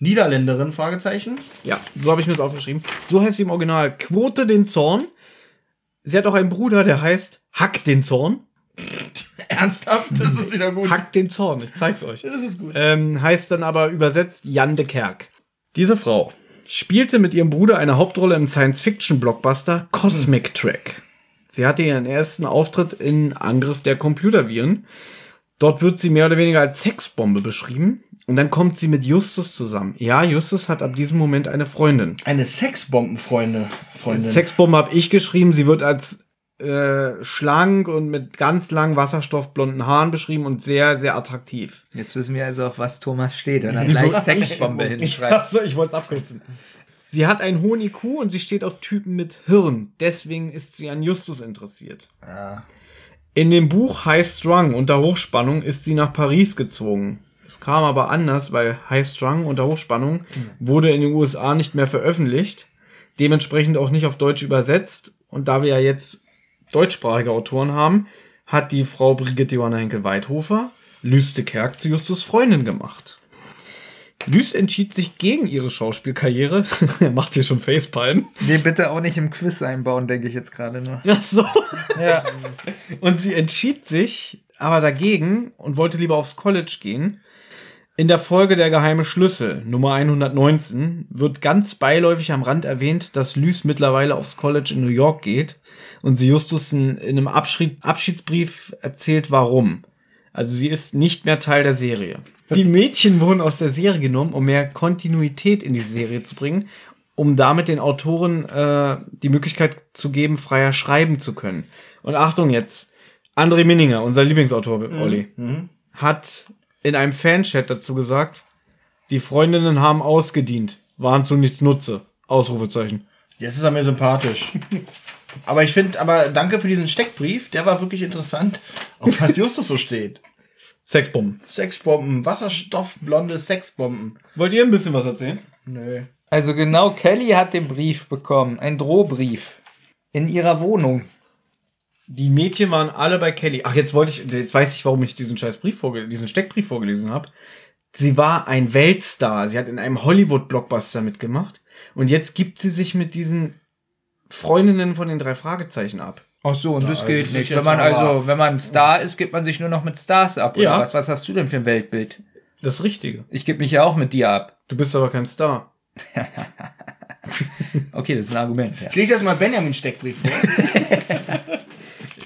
Niederländerin, Fragezeichen. Ja, so habe ich mir das aufgeschrieben. So heißt sie im Original. Quote den Zorn. Sie hat auch einen Bruder, der heißt Hack den Zorn. Ernsthaft? Das ist wieder gut. Hack den Zorn, ich zeig's euch. Das ist gut. Ähm, heißt dann aber übersetzt Jan de Kerk. Diese Frau spielte mit ihrem Bruder eine Hauptrolle im Science-Fiction-Blockbuster Cosmic Track. Sie hatte ihren ersten Auftritt in Angriff der Computerviren. Dort wird sie mehr oder weniger als Sexbombe beschrieben. Und dann kommt sie mit Justus zusammen. Ja, Justus hat ab diesem Moment eine Freundin. Eine Sexbombenfreunde. Freundin. Sexbombe habe ich geschrieben. Sie wird als äh, schlank und mit ganz langen wasserstoffblonden Haaren beschrieben und sehr, sehr attraktiv. Jetzt wissen wir also, auf was Thomas steht, wenn er gleich Sexbombe hinschreibt. Achso, ich wollte es abkürzen. Sie hat einen hohen IQ und sie steht auf Typen mit Hirn. Deswegen ist sie an Justus interessiert. Ja. In dem Buch High Strung unter Hochspannung ist sie nach Paris gezogen. Es kam aber anders, weil High Strung unter Hochspannung wurde in den USA nicht mehr veröffentlicht, dementsprechend auch nicht auf Deutsch übersetzt. Und da wir ja jetzt deutschsprachige Autoren haben, hat die Frau Brigitte Johanna Henkel-Weidhofer Lüste Kerk zu Justus Freundin gemacht. Lüß entschied sich gegen ihre Schauspielkarriere. er macht hier schon Facepalm. Nee, bitte auch nicht im Quiz einbauen, denke ich jetzt gerade nur. Ach so. Ja. Und sie entschied sich aber dagegen und wollte lieber aufs College gehen. In der Folge Der geheime Schlüssel, Nummer 119, wird ganz beiläufig am Rand erwähnt, dass Lys mittlerweile aufs College in New York geht und sie Justus in, in einem Abschied, Abschiedsbrief erzählt, warum. Also sie ist nicht mehr Teil der Serie. Die Mädchen wurden aus der Serie genommen, um mehr Kontinuität in die Serie zu bringen, um damit den Autoren äh, die Möglichkeit zu geben, freier schreiben zu können. Und Achtung jetzt, André Minninger, unser Lieblingsautor, Olli, Mhm. hat in einem Fanchat dazu gesagt, die Freundinnen haben ausgedient, waren zu nichts Nutze. Ausrufezeichen. Jetzt ist er mir sympathisch. aber ich finde, aber danke für diesen Steckbrief, der war wirklich interessant, auf was Justus so steht. Sexbomben. Sexbomben, Wasserstoffblonde Sexbomben. Wollt ihr ein bisschen was erzählen? Nö. Also genau, Kelly hat den Brief bekommen, ein Drohbrief in ihrer Wohnung. Die Mädchen waren alle bei Kelly. Ach, jetzt wollte ich, jetzt weiß ich, warum ich diesen scheiß Brief vorge diesen Steckbrief vorgelesen habe. Sie war ein Weltstar. Sie hat in einem Hollywood-Blockbuster mitgemacht. Und jetzt gibt sie sich mit diesen Freundinnen von den drei Fragezeichen ab. Ach so, und das das geht nicht. Wenn man also, wenn man ein Star ist, gibt man sich nur noch mit Stars ab. Oder Ja. was? Was hast du denn für ein Weltbild? Das Richtige. Ich gebe mich ja auch mit dir ab. Du bist aber kein Star. Okay, das ist ein Argument. Ja. Ich lese jetzt mal Benjamin Steckbrief vor.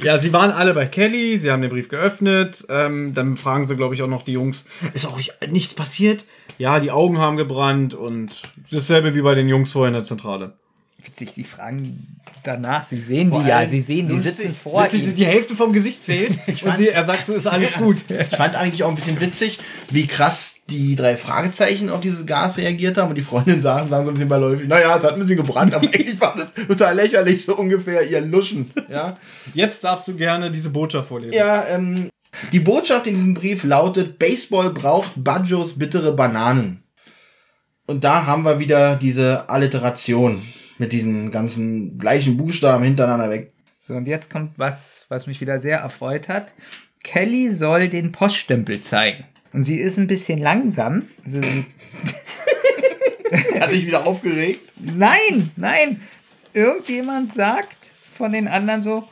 Ja, sie waren alle bei Kelly, sie haben den Brief geöffnet, ähm, dann fragen sie, glaube ich, auch noch die Jungs, ist auch nichts passiert? Ja, die Augen haben gebrannt und dasselbe wie bei den Jungs vorher in der Zentrale. Witzig, die fragen danach, sie sehen Vor die ja, sie sehen, die sitzen vor Witzig, ihnen. die Hälfte vom Gesicht fehlt und sie, er sagt, es ist alles gut. Ich fand eigentlich auch ein bisschen witzig, wie krass die drei Fragezeichen auf dieses Gas reagiert haben und die Freundin saßen sagen so ein bisschen beiläufig, naja, es hat ein bisschen gebrannt, aber eigentlich war das total lächerlich, so ungefähr ihr Luschen. Ja, Jetzt darfst du gerne diese Botschaft vorlesen. ja ähm, die Botschaft in diesem Brief lautet, Baseball braucht Bajos bittere Bananen. Und da haben wir wieder diese Alliteration mit diesen ganzen gleichen Buchstaben hintereinander weg. So, und jetzt kommt was, was mich wieder sehr erfreut hat. Kelly soll den Poststempel zeigen. Und sie ist ein bisschen langsam. Sie, Hat dich wieder aufgeregt? nein, nein. Irgendjemand sagt von den anderen so,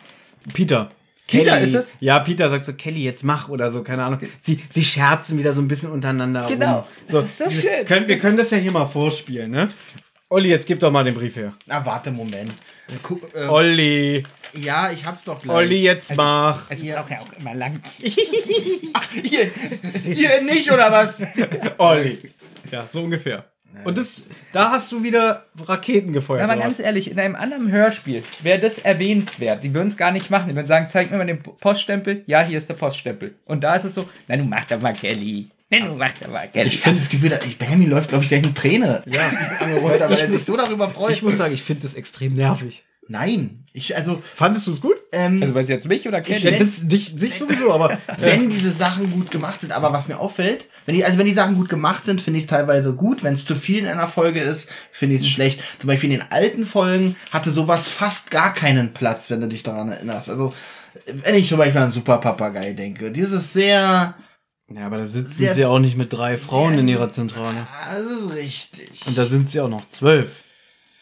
Peter. Peter ist es? Ja, Peter sagt so, Kelly, jetzt mach oder so, keine Ahnung. Sie, sie scherzen wieder so ein bisschen untereinander. Genau. rum. Das ist so schön. Können, wir können das ja hier mal vorspielen, ne? Olli, jetzt gib doch mal den Brief her. Na, warte, Moment. Guck, äh, Olli, ja, ich hab's doch gleich. Olli, jetzt mach. es braucht ja auch immer lang. Hier, hier nicht, oder was? Olli. Ja, so ungefähr. Und das, da hast du wieder Raketen gefeuert. Aber ganz ehrlich, in einem anderen Hörspiel wäre das erwähnenswert. Die würden es gar nicht machen. Die würden sagen, zeig mir mal den Poststempel. Ja, hier ist der Poststempel. Und da ist es so, na, du mach doch mal Kelly. Na, du mach doch mal Kelly. Ich finde das Gefühl, dass- ich, Benjamin läuft, glaube ich, gleich eine Träne. Ja. Angerollt, aber er sich so darüber freut. Ich muss sagen, ich finde das extrem nervig. Nein. Ich, also, Fandest du es gut? ähm, Also, weiß jetzt mich oder Ich Kelly? hätte- das, dich, dich sowieso, aber. wenn diese Sachen gut gemacht sind, aber was mir auffällt, wenn die, also wenn die Sachen gut gemacht sind, finde ich es teilweise gut. Wenn es zu viel in einer Folge ist, finde ich es schlecht. Zum Beispiel in den alten Folgen hatte sowas fast gar keinen Platz, wenn du dich daran erinnerst. Also, wenn ich zum Beispiel an Super Papagei denke, dieses sehr, Ja, aber da sitzen Sehr- sie ja auch nicht mit drei Frauen in ihrer Zentrale. das ist richtig. Und da sind sie auch noch zwölf.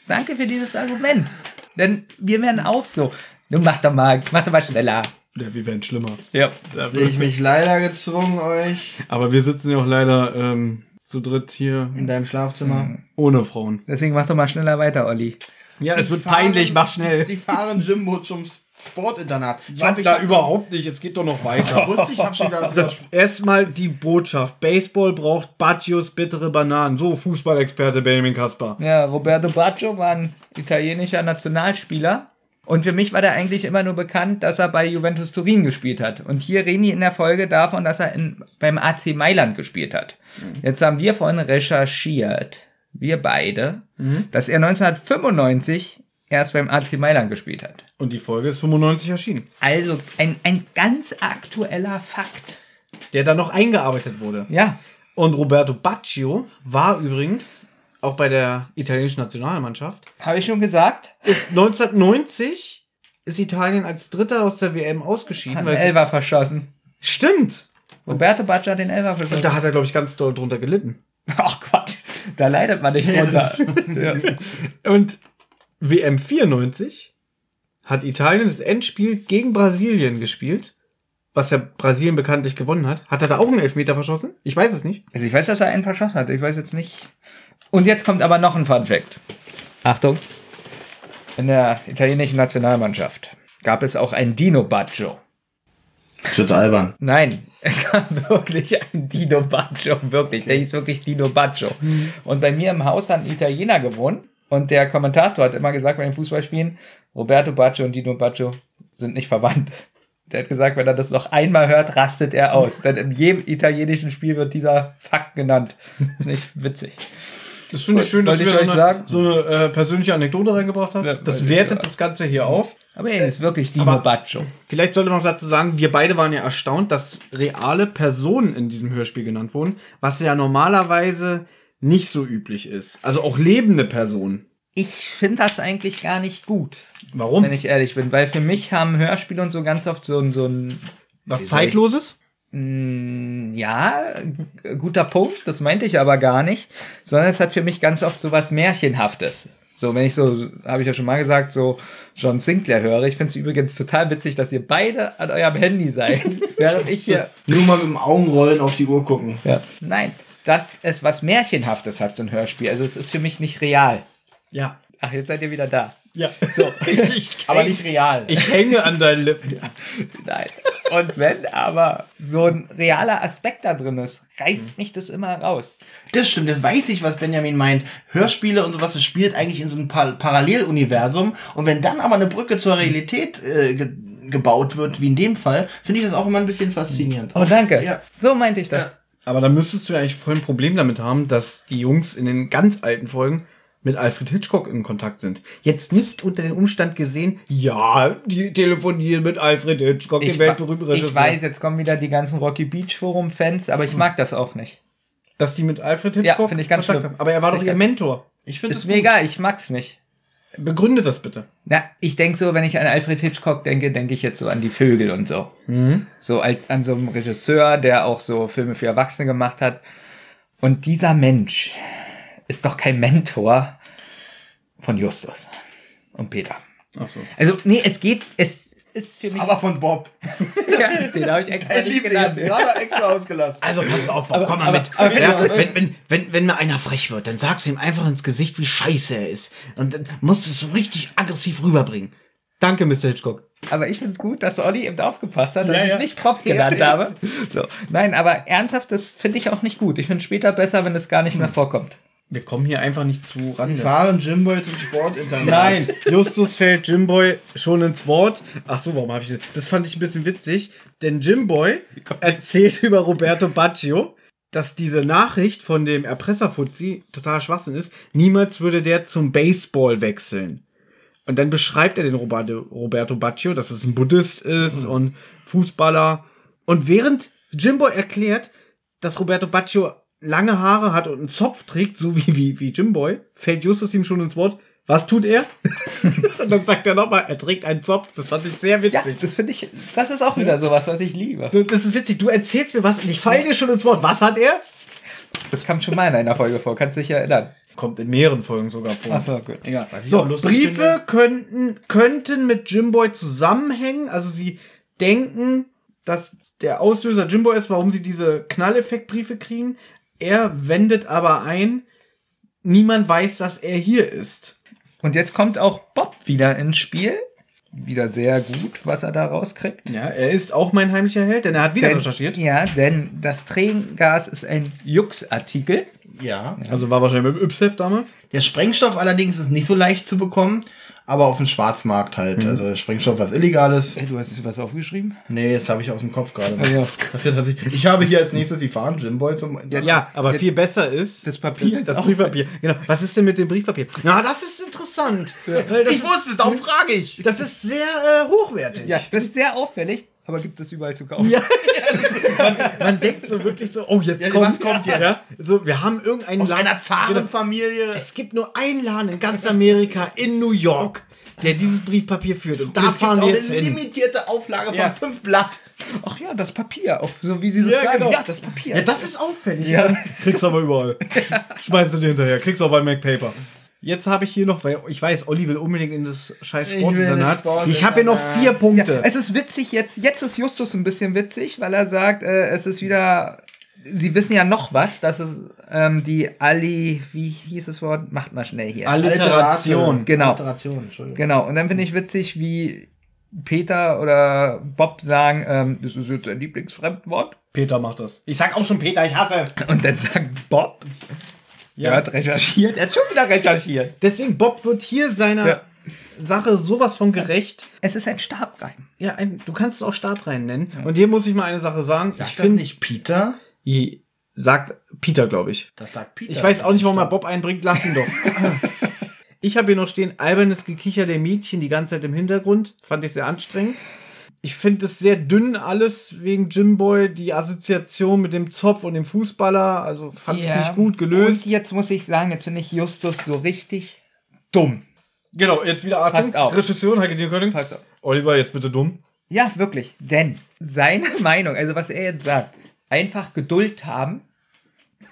Danke für dieses Argument. Denn wir werden auch so. Du mach doch mal, mach doch mal schneller. Ja, wir werden schlimmer. Ja. Sehe ich mich leider gezwungen, euch Aber wir sitzen ja auch leider ähm, zu dritt hier in deinem Schlafzimmer. ohne Frauen. Deswegen mach doch mal schneller weiter, Olli. Ja, es wird fahren- peinlich, mach schnell. Sie fahren Jimbo zum Sportinternat. Ich hoffe, ich da hab- überhaupt nicht, es geht doch noch weiter. Wusste, ich habe schon Also, erstmal die Botschaft. Baseball braucht Baccios bittere Bananen. So, Fußballexperte Benjamin Kaspar. Ja, Roberto Baggio war ein italienischer Nationalspieler. Und für mich war der eigentlich immer nur bekannt, dass er bei Juventus Turin gespielt hat. Und hier reden die in der Folge davon, dass er in, beim AC Mailand gespielt hat. Jetzt haben wir vorhin recherchiert, wir beide, dass er 1995 erst beim AC Mailand gespielt hat. Und die Folge ist 95 erschienen. Also ein, ein ganz aktueller Fakt. Der dann noch eingearbeitet wurde. Ja, Und Roberto Baccio war übrigens auch bei der italienischen Nationalmannschaft. habe ich schon gesagt. Ist 1990 ist Italien als Dritter aus der WM ausgeschieden. Hat Weil Elfer verschossen. stimmt. Roberto Baggio hat den Elfer Und verschossen. da hat er, glaube ich, ganz doll drunter gelitten. Ach Quatsch, da leidet man nicht drunter. ja. Und WM 94 hat Italien das Endspiel gegen Brasilien gespielt, was ja Brasilien bekanntlich gewonnen hat. Hat er da auch einen Elfmeter verschossen? Ich weiß es nicht. Also ich weiß, dass er einen verschossen hat. Ich weiß jetzt nicht. Und jetzt kommt aber noch ein Fun Fact. Achtung. In der italienischen Nationalmannschaft gab es auch einen Dino Baggio. Das ist jetzt albern. Nein, es gab wirklich einen Dino Baggio, wirklich. Der hieß wirklich Dino Baggio. Und bei mir im Haus hat ein Italiener gewohnt und der Kommentator hat immer gesagt bei den Fußballspielen, Roberto Baggio und Dino Baggio sind nicht verwandt. Der hat gesagt, wenn er das noch einmal hört, rastet er aus. Denn in jedem italienischen Spiel wird dieser Fakt genannt. Finde ich witzig. Das finde ich schön, dass du mir so eine, so eine äh, persönliche Anekdote reingebracht hast. Ja, das wertet das Ganze hier auf. Aber er ist wirklich Dino Aber- Baccio. Vielleicht sollte man noch dazu sagen, wir beide waren ja erstaunt, dass reale Personen in diesem Hörspiel genannt wurden, was ja normalerweise nicht so üblich ist. Also auch lebende Personen. Ich finde das eigentlich gar nicht gut, Warum? wenn ich ehrlich bin. Weil für mich haben Hörspiele und so ganz oft so ein, so ein Was Zeitloses? Mm, Ja, guter Punkt, das meinte ich aber gar nicht, sondern es hat für mich ganz oft so was Märchenhaftes. So, wenn ich so, habe ich ja schon mal gesagt, so John Sinclair höre. Ich finde es übrigens total witzig, dass ihr beide an eurem Handy seid, während ich hier. Nur mal mit dem Augenrollen auf die Uhr gucken. Ja. Nein, dass es was Märchenhaftes hat, so ein Hörspiel. Also es ist für mich nicht real. Ja. Ach, jetzt seid ihr wieder da. Ja. So. Ich, ich, Aber nicht real. ich hänge an deinen Lippen. Nein. Und wenn aber so ein realer Aspekt da drin ist, reißt mich das immer raus. Das stimmt, das weiß ich, was Benjamin meint. Hörspiele und sowas, das spielt eigentlich in so einem pa Paralleluniversum. Und wenn dann aber eine Brücke zur Realität äh, ge gebaut wird, wie in dem Fall, finde ich das auch immer ein bisschen faszinierend. Oh, danke. Ja. So meinte ich das. Ja. Aber da müsstest du ja eigentlich voll ein Problem damit haben, dass die Jungs in den ganz alten Folgen mit Alfred Hitchcock in Kontakt sind. Jetzt nicht unter den Umstand gesehen, ja, die telefonieren mit Alfred Hitchcock, dem Ich, weltberühmten wa- ich Regisseur. weiß, jetzt kommen wieder die ganzen Rocky Beach Forum Fans, aber ich mag das auch nicht. dass die mit Alfred Ja, Hitchcock finde ich ganz Kontakt schlimm. haben. Aber er war doch ihr Mentor. Ich finde Ist mir egal, ich mag's nicht. Begründe das bitte. Na, ich denk so, wenn ich an Alfred Hitchcock denke, denke ich jetzt so an die Vögel und so. So als an so einem Regisseur, der auch so Filme für Erwachsene gemacht hat. Und dieser Mensch ist doch kein Mentor von Justus und Peter. Ach so. Also, nee, es geht, es ist für mich. Aber von Bob. ja, den habe ich extra Ein nicht genannt. gerade extra ausgelassen. Also pass auf, Bob, komm mal aber- mit. aber- ja, wenn, wenn, wenn, wenn mir einer frech wird, dann sagst du ihm einfach ins Gesicht, wie scheiße er ist. Und dann musst du es so richtig aggressiv rüberbringen. Danke, Mr. Hitchcock. Aber ich finde gut, dass Olli eben aufgepasst hat, dass Ja, ich ja. es nicht Pop genannt Ja, habe. So. Nein, aber ernsthaft, das finde ich auch nicht gut. Ich finde später besser, wenn es gar nicht mehr vorkommt. Wir kommen hier einfach nicht zu Wir ran. fahren Jimboy zum Sportinternat. Nein, Justus fällt Jimboy schon ins Wort. Ach so, warum habe ich das? Das fand ich ein bisschen witzig, denn Jimboy erzählt über Roberto Baggio, dass diese Nachricht von dem Erpresserfuzzi total Schwachsinn ist. Niemals würde der zum Baseball wechseln. Und dann beschreibt er den Roberto, Roberto Baggio, dass es ein Buddhist ist und Fußballer. Und während Jimboy erklärt, dass Roberto Baggio lange Haare hat und einen Zopf trägt, so wie, wie, wie Jimboy, fällt Justus ihm schon ins Wort. Was tut er? und dann sagt er nochmal, er trägt einen Zopf. Das fand ich sehr Ja, witzig. das finde ich, das ist auch wieder sowas, was ich liebe. So, das ist witzig. Du erzählst mir was und ich falle dir schon ins Wort. Was hat er? Das kam schon mal in einer Folge vor, kannst dich ja erinnern. Kommt in mehreren Folgen sogar vor. Achso, gut. Egal. So, Briefe könnten, könnten mit Jimboy zusammenhängen. Also sie denken, dass der Auslöser Jimboy ist, warum sie diese Knalleffektbriefe kriegen. Er wendet aber ein, niemand weiß, dass er hier ist. Und jetzt kommt auch Bob wieder ins Spiel. Wieder sehr gut, was er da rauskriegt. Ja, er ist auch mein heimlicher Held, denn er hat wieder Denn- recherchiert. Ja, denn das Tränengas ist ein Jux-Artikel. Ja. Also war wahrscheinlich mit dem Ypsef damals. Der Sprengstoff allerdings ist nicht so leicht zu bekommen, aber auf dem Schwarzmarkt halt. Also Sprengstoff was Illegales. Hey, du hast was aufgeschrieben? Nee, das habe ich aus dem Kopf gerade. Ja. Ich, habe hier als nächstes die Fahren Jimboy zum. Ja, aber viel besser ist Das Papier ist das auch- Briefpapier. Genau. Was ist denn mit dem Briefpapier? Na, das ist interessant. Weil das ich wusste es, darum frage ich. Das ist sehr äh, hochwertig. Ja, das ist sehr auffällig, aber gibt es überall zu kaufen. Ja. man, man denkt so wirklich so, oh, jetzt Ja, kommt was kommt jetzt? Ja, so, wir haben irgendeinen Aus Laden- einer Zarenfamilie. Es gibt nur einen Laden in ganz Amerika, in New York, der dieses Briefpapier führt. Und da Und gibt fahren auch wir eine jetzt hin. limitierte Auflage von Ja. fünf Blatt. Ach ja, das Papier, auch so wie sie es Ja, sagen. genau. Ja, das Papier. Ja, das ist auffällig. Ja. Kriegst du aber überall. Schmeißt du dir hinterher. Kriegst du auch bei MacPaper. Jetzt habe ich hier noch, weil ich weiß, Olli will unbedingt in das scheiß Ich das Sportinternat. Sportinternat. Ich habe hier noch vier Ja, Punkte. es ist witzig jetzt, jetzt ist Justus ein bisschen witzig, weil er sagt, äh, es ist wieder, sie wissen ja noch was, dass es ähm, die Ali, wie hieß das Wort? Macht mal schnell hier. Alliteration. Genau. Alliteration, Entschuldigung. Genau, und dann finde ich witzig, wie Peter oder Bob sagen, ähm, das ist jetzt ein Lieblingsfremdwort. Peter macht das. Ich sag auch schon Peter, ich hasse es. Und dann sagt Bob, Ja. er hat recherchiert, er hat schon wieder recherchiert. Deswegen, Bob wird hier seiner Ja. Sache sowas von gerecht. Es ist ein Stabreim. Ja, ein, du kannst es auch Stabrein nennen. Und hier muss ich mal eine Sache sagen. Sagt ich finde, nicht Peter? sagt Peter, glaube ich. Das sagt Peter. Ich weiß auch nicht, warum er Bob einbringt. Lass ihn doch. ich habe hier noch stehen, albernes Gekicher der Mädchen die ganze Zeit im Hintergrund. Fand ich sehr anstrengend. Ich finde es sehr dünn alles wegen Jimboy. Die Assoziation mit dem Zopf und dem Fußballer, also fand ich nicht gut gelöst. Und jetzt muss ich sagen, jetzt finde ich Justus so richtig dumm. Genau, jetzt wieder Achtung. Passt auf. Regisseur, Heike Dierkönig. Pass auf. Oliver, jetzt bitte dumm. Ja, wirklich. Denn seine Meinung, also was er jetzt sagt, einfach Geduld haben.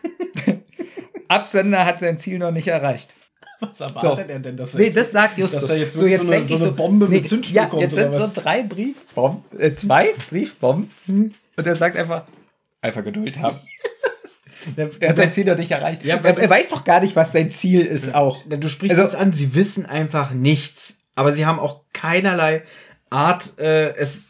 Absender hat sein Ziel noch nicht erreicht. Was erwartet er denn, dass Nee, das sagt Justus. Dass da jetzt wirklich so eine- so eine Bombe mit Zündschnur Ja, kommt, jetzt sind so drei Briefbomben, äh, zwei Briefbomben. Und er sagt einfach, einfach Geduld haben. Er hat sein Ziel noch nicht erreicht. Ja, er, er weiß doch gar nicht, was sein Ziel ist auch. Du sprichst Also- es an, sie wissen einfach nichts. Aber sie haben auch keinerlei Art, äh, es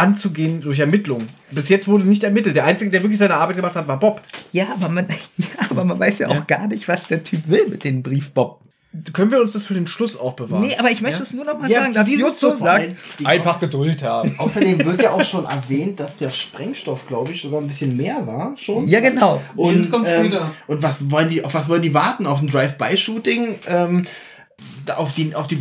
anzugehen durch Ermittlungen. Bis jetzt wurde nicht ermittelt. Der Einzige, der wirklich seine Arbeit gemacht hat, war Bob. Ja, aber man, ja, aber man weiß ja auch gar nicht, was der Typ will mit den Briefbomben. Können wir uns das für den Schluss aufbewahren? Nee, aber ich möchte es nur noch mal Ja, sagen, dass Justus so sagt, Die- einfach Geduld haben. Außerdem wird ja auch schon erwähnt, dass der Sprengstoff, glaube ich, sogar ein bisschen mehr war schon. Ja, genau. Und, kommt ähm, und was wollen die, auf was wollen die warten? Auf ein Drive-by-Shooting? Ähm, auf, die, auf, die,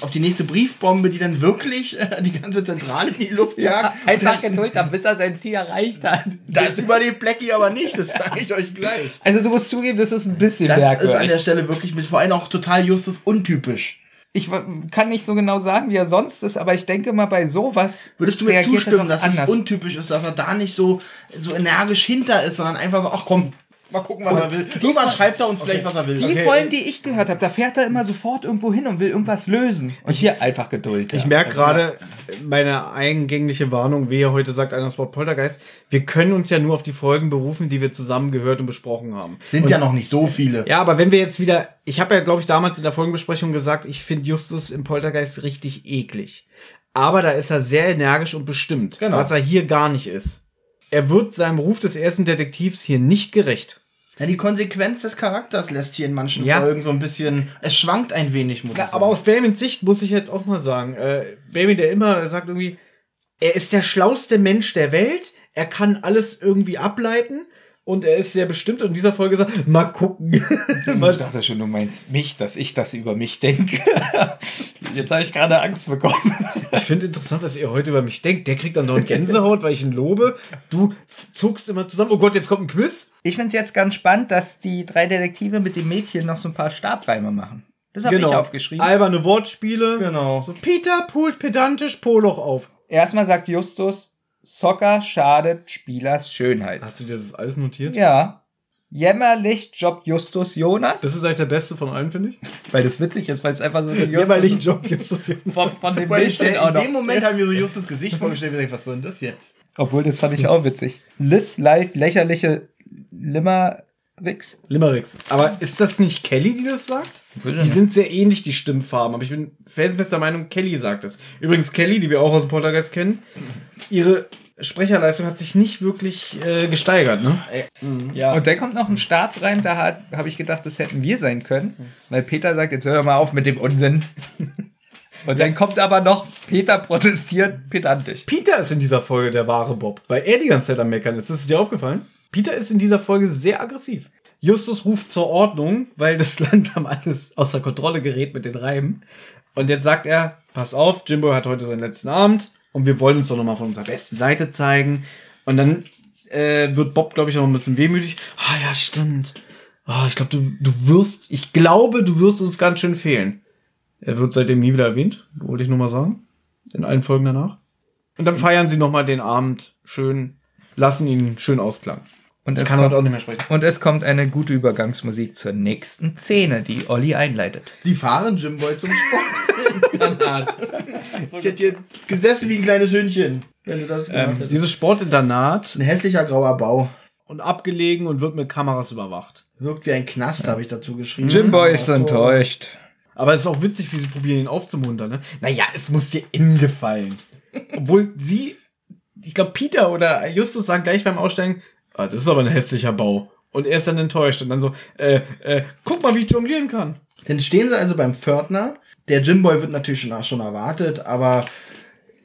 auf die nächste Briefbombe, die dann wirklich äh, die ganze Zentrale in die Luft jagt. Einfach Geduld haben, bis er sein Ziel erreicht hat. Das überlebt Blackie aber nicht, das sage ich euch gleich. Also du musst zugeben, das ist ein bisschen Das ist an merkwürdig. der Stelle wirklich vor allem auch total Justus untypisch. Ich kann nicht so genau sagen, wie er sonst ist, aber ich denke mal, bei sowas Würdest du mir zustimmen, dass anders. es untypisch ist, dass er da nicht so, so energisch hinter ist, sondern einfach so, ach komm, mal gucken, was er will. Irgendwann schreibt er uns vielleicht, was er will. Die Okay. Folgen, die ich gehört habe, da fährt er immer sofort irgendwo hin und will irgendwas lösen. Und hier einfach Geduld. Ich ja. merke gerade meine eingängliche Warnung, wie heute sagt einer das Wort Poltergeist. Wir können uns ja nur auf die Folgen berufen, die wir zusammen gehört und besprochen haben. Sind ja noch nicht so viele. Ja, aber wenn wir jetzt wieder, ich habe ja, glaube ich, damals in der Folgenbesprechung gesagt, ich finde Justus im Poltergeist richtig eklig. Aber da ist er sehr energisch und bestimmt, Genau. was er hier gar nicht ist. Er wird seinem Ruf des ersten Detektivs hier nicht gerecht. Ja, die Konsequenz des Charakters lässt hier in manchen Ja. Folgen so ein bisschen, es schwankt ein wenig, muss ich Ja, sagen. aber aus Bamins Sicht muss ich jetzt auch mal sagen, äh, Bamin, der immer sagt irgendwie, er ist der schlauste Mensch der Welt, er kann alles irgendwie ableiten und er ist sehr bestimmt und in dieser Folge sagt, mal gucken. Ich Was- dachte schon, du meinst mich, dass ich das über mich denke. Jetzt habe ich gerade Angst bekommen. Ich finde interessant, was ihr heute über mich denkt. Der kriegt dann noch eine Gänsehaut, weil ich ihn lobe. Du zuckst immer zusammen. Oh Gott, jetzt kommt ein Quiz. Ich finde es jetzt ganz spannend, dass die drei Detektive mit dem Mädchen noch so ein paar Stabreime machen. Das habe ich aufgeschrieben. Alberne Wortspiele. Genau. So, Peter pult pedantisch Poloch auf. Erstmal sagt Justus, Soccer schadet Spielers Schönheit. Hast du dir das alles notiert? Ja. Jämmerlich jobbt Justus Jonas. Das ist halt der beste von allen, finde ich. weil das witzig ist, weil es einfach so ein Jämmerlich Job Justus. von, von dem Weil ich, in auch noch. dem Moment haben wir so just das Gesicht vorgestellt und gesagt, was soll denn das jetzt? Obwohl, das fand ich auch witzig. Liz Light, lächerliche Limericks. Limericks. Aber ist das nicht Kelly, die das sagt? Die sind sehr ähnlich, die Stimmfarben. Aber ich bin felsenfester Meinung, Kelly sagt es. Übrigens, Kelly, die wir auch aus dem Poltergeist kennen, ihre Sprecherleistung hat sich nicht wirklich äh, gesteigert, ne? Ja. Und dann kommt noch ein Stabreim, da hat- habe ich gedacht, das hätten wir sein können. Weil Peter sagt, jetzt hör mal auf mit dem Unsinn. Und dann kommt aber noch, Peter protestiert pedantisch. Peter ist in dieser Folge der wahre Bob, weil er die ganze Zeit am Meckern ist. Das ist dir aufgefallen? Peter ist in dieser Folge sehr aggressiv. Justus ruft zur Ordnung, weil das langsam alles außer Kontrolle gerät mit den Reiben. Und jetzt sagt er, pass auf, Jimbo hat heute seinen letzten Abend und wir wollen uns doch nochmal von unserer besten Seite zeigen. Und dann äh, wird Bob, glaube ich, noch ein bisschen wehmütig. Ah ja, stimmt. Ah, ich glaube, du, du wirst, ich glaube, du wirst uns ganz schön fehlen. Er wird seitdem nie wieder erwähnt, wollte ich nur mal sagen. In allen Folgen danach. Und dann feiern sie nochmal den Abend schön, lassen ihn schön ausklang. Und Ich es, kann kommt, auch nicht mehr sprechen. und es kommt eine gute Übergangsmusik zur nächsten Szene, die Olli einleitet. Sie fahren Jimboy zum Sport. ich hätte hier gesessen wie ein kleines Hündchen, wenn du das gemacht Ähm, hättest. dieses Sportinternat Ein hässlicher grauer Bau. und abgelegen und wird mit Kameras überwacht. Wirkt wie ein Knast, habe ich dazu geschrieben. Jimboy ist enttäuscht. Aber es ist auch witzig, wie sie probieren, ihn aufzumuntern. Ne? Naja, es muss dir innen gefallen. Obwohl sie, ich glaube, Peter oder Justus sagen gleich beim Aussteigen, ah, das ist aber ein hässlicher Bau. Und er ist dann enttäuscht und dann so, äh, äh, guck mal, wie ich jonglieren kann. Dann stehen sie also beim Pförtner. Der Jimboy wird natürlich schon, schon erwartet, aber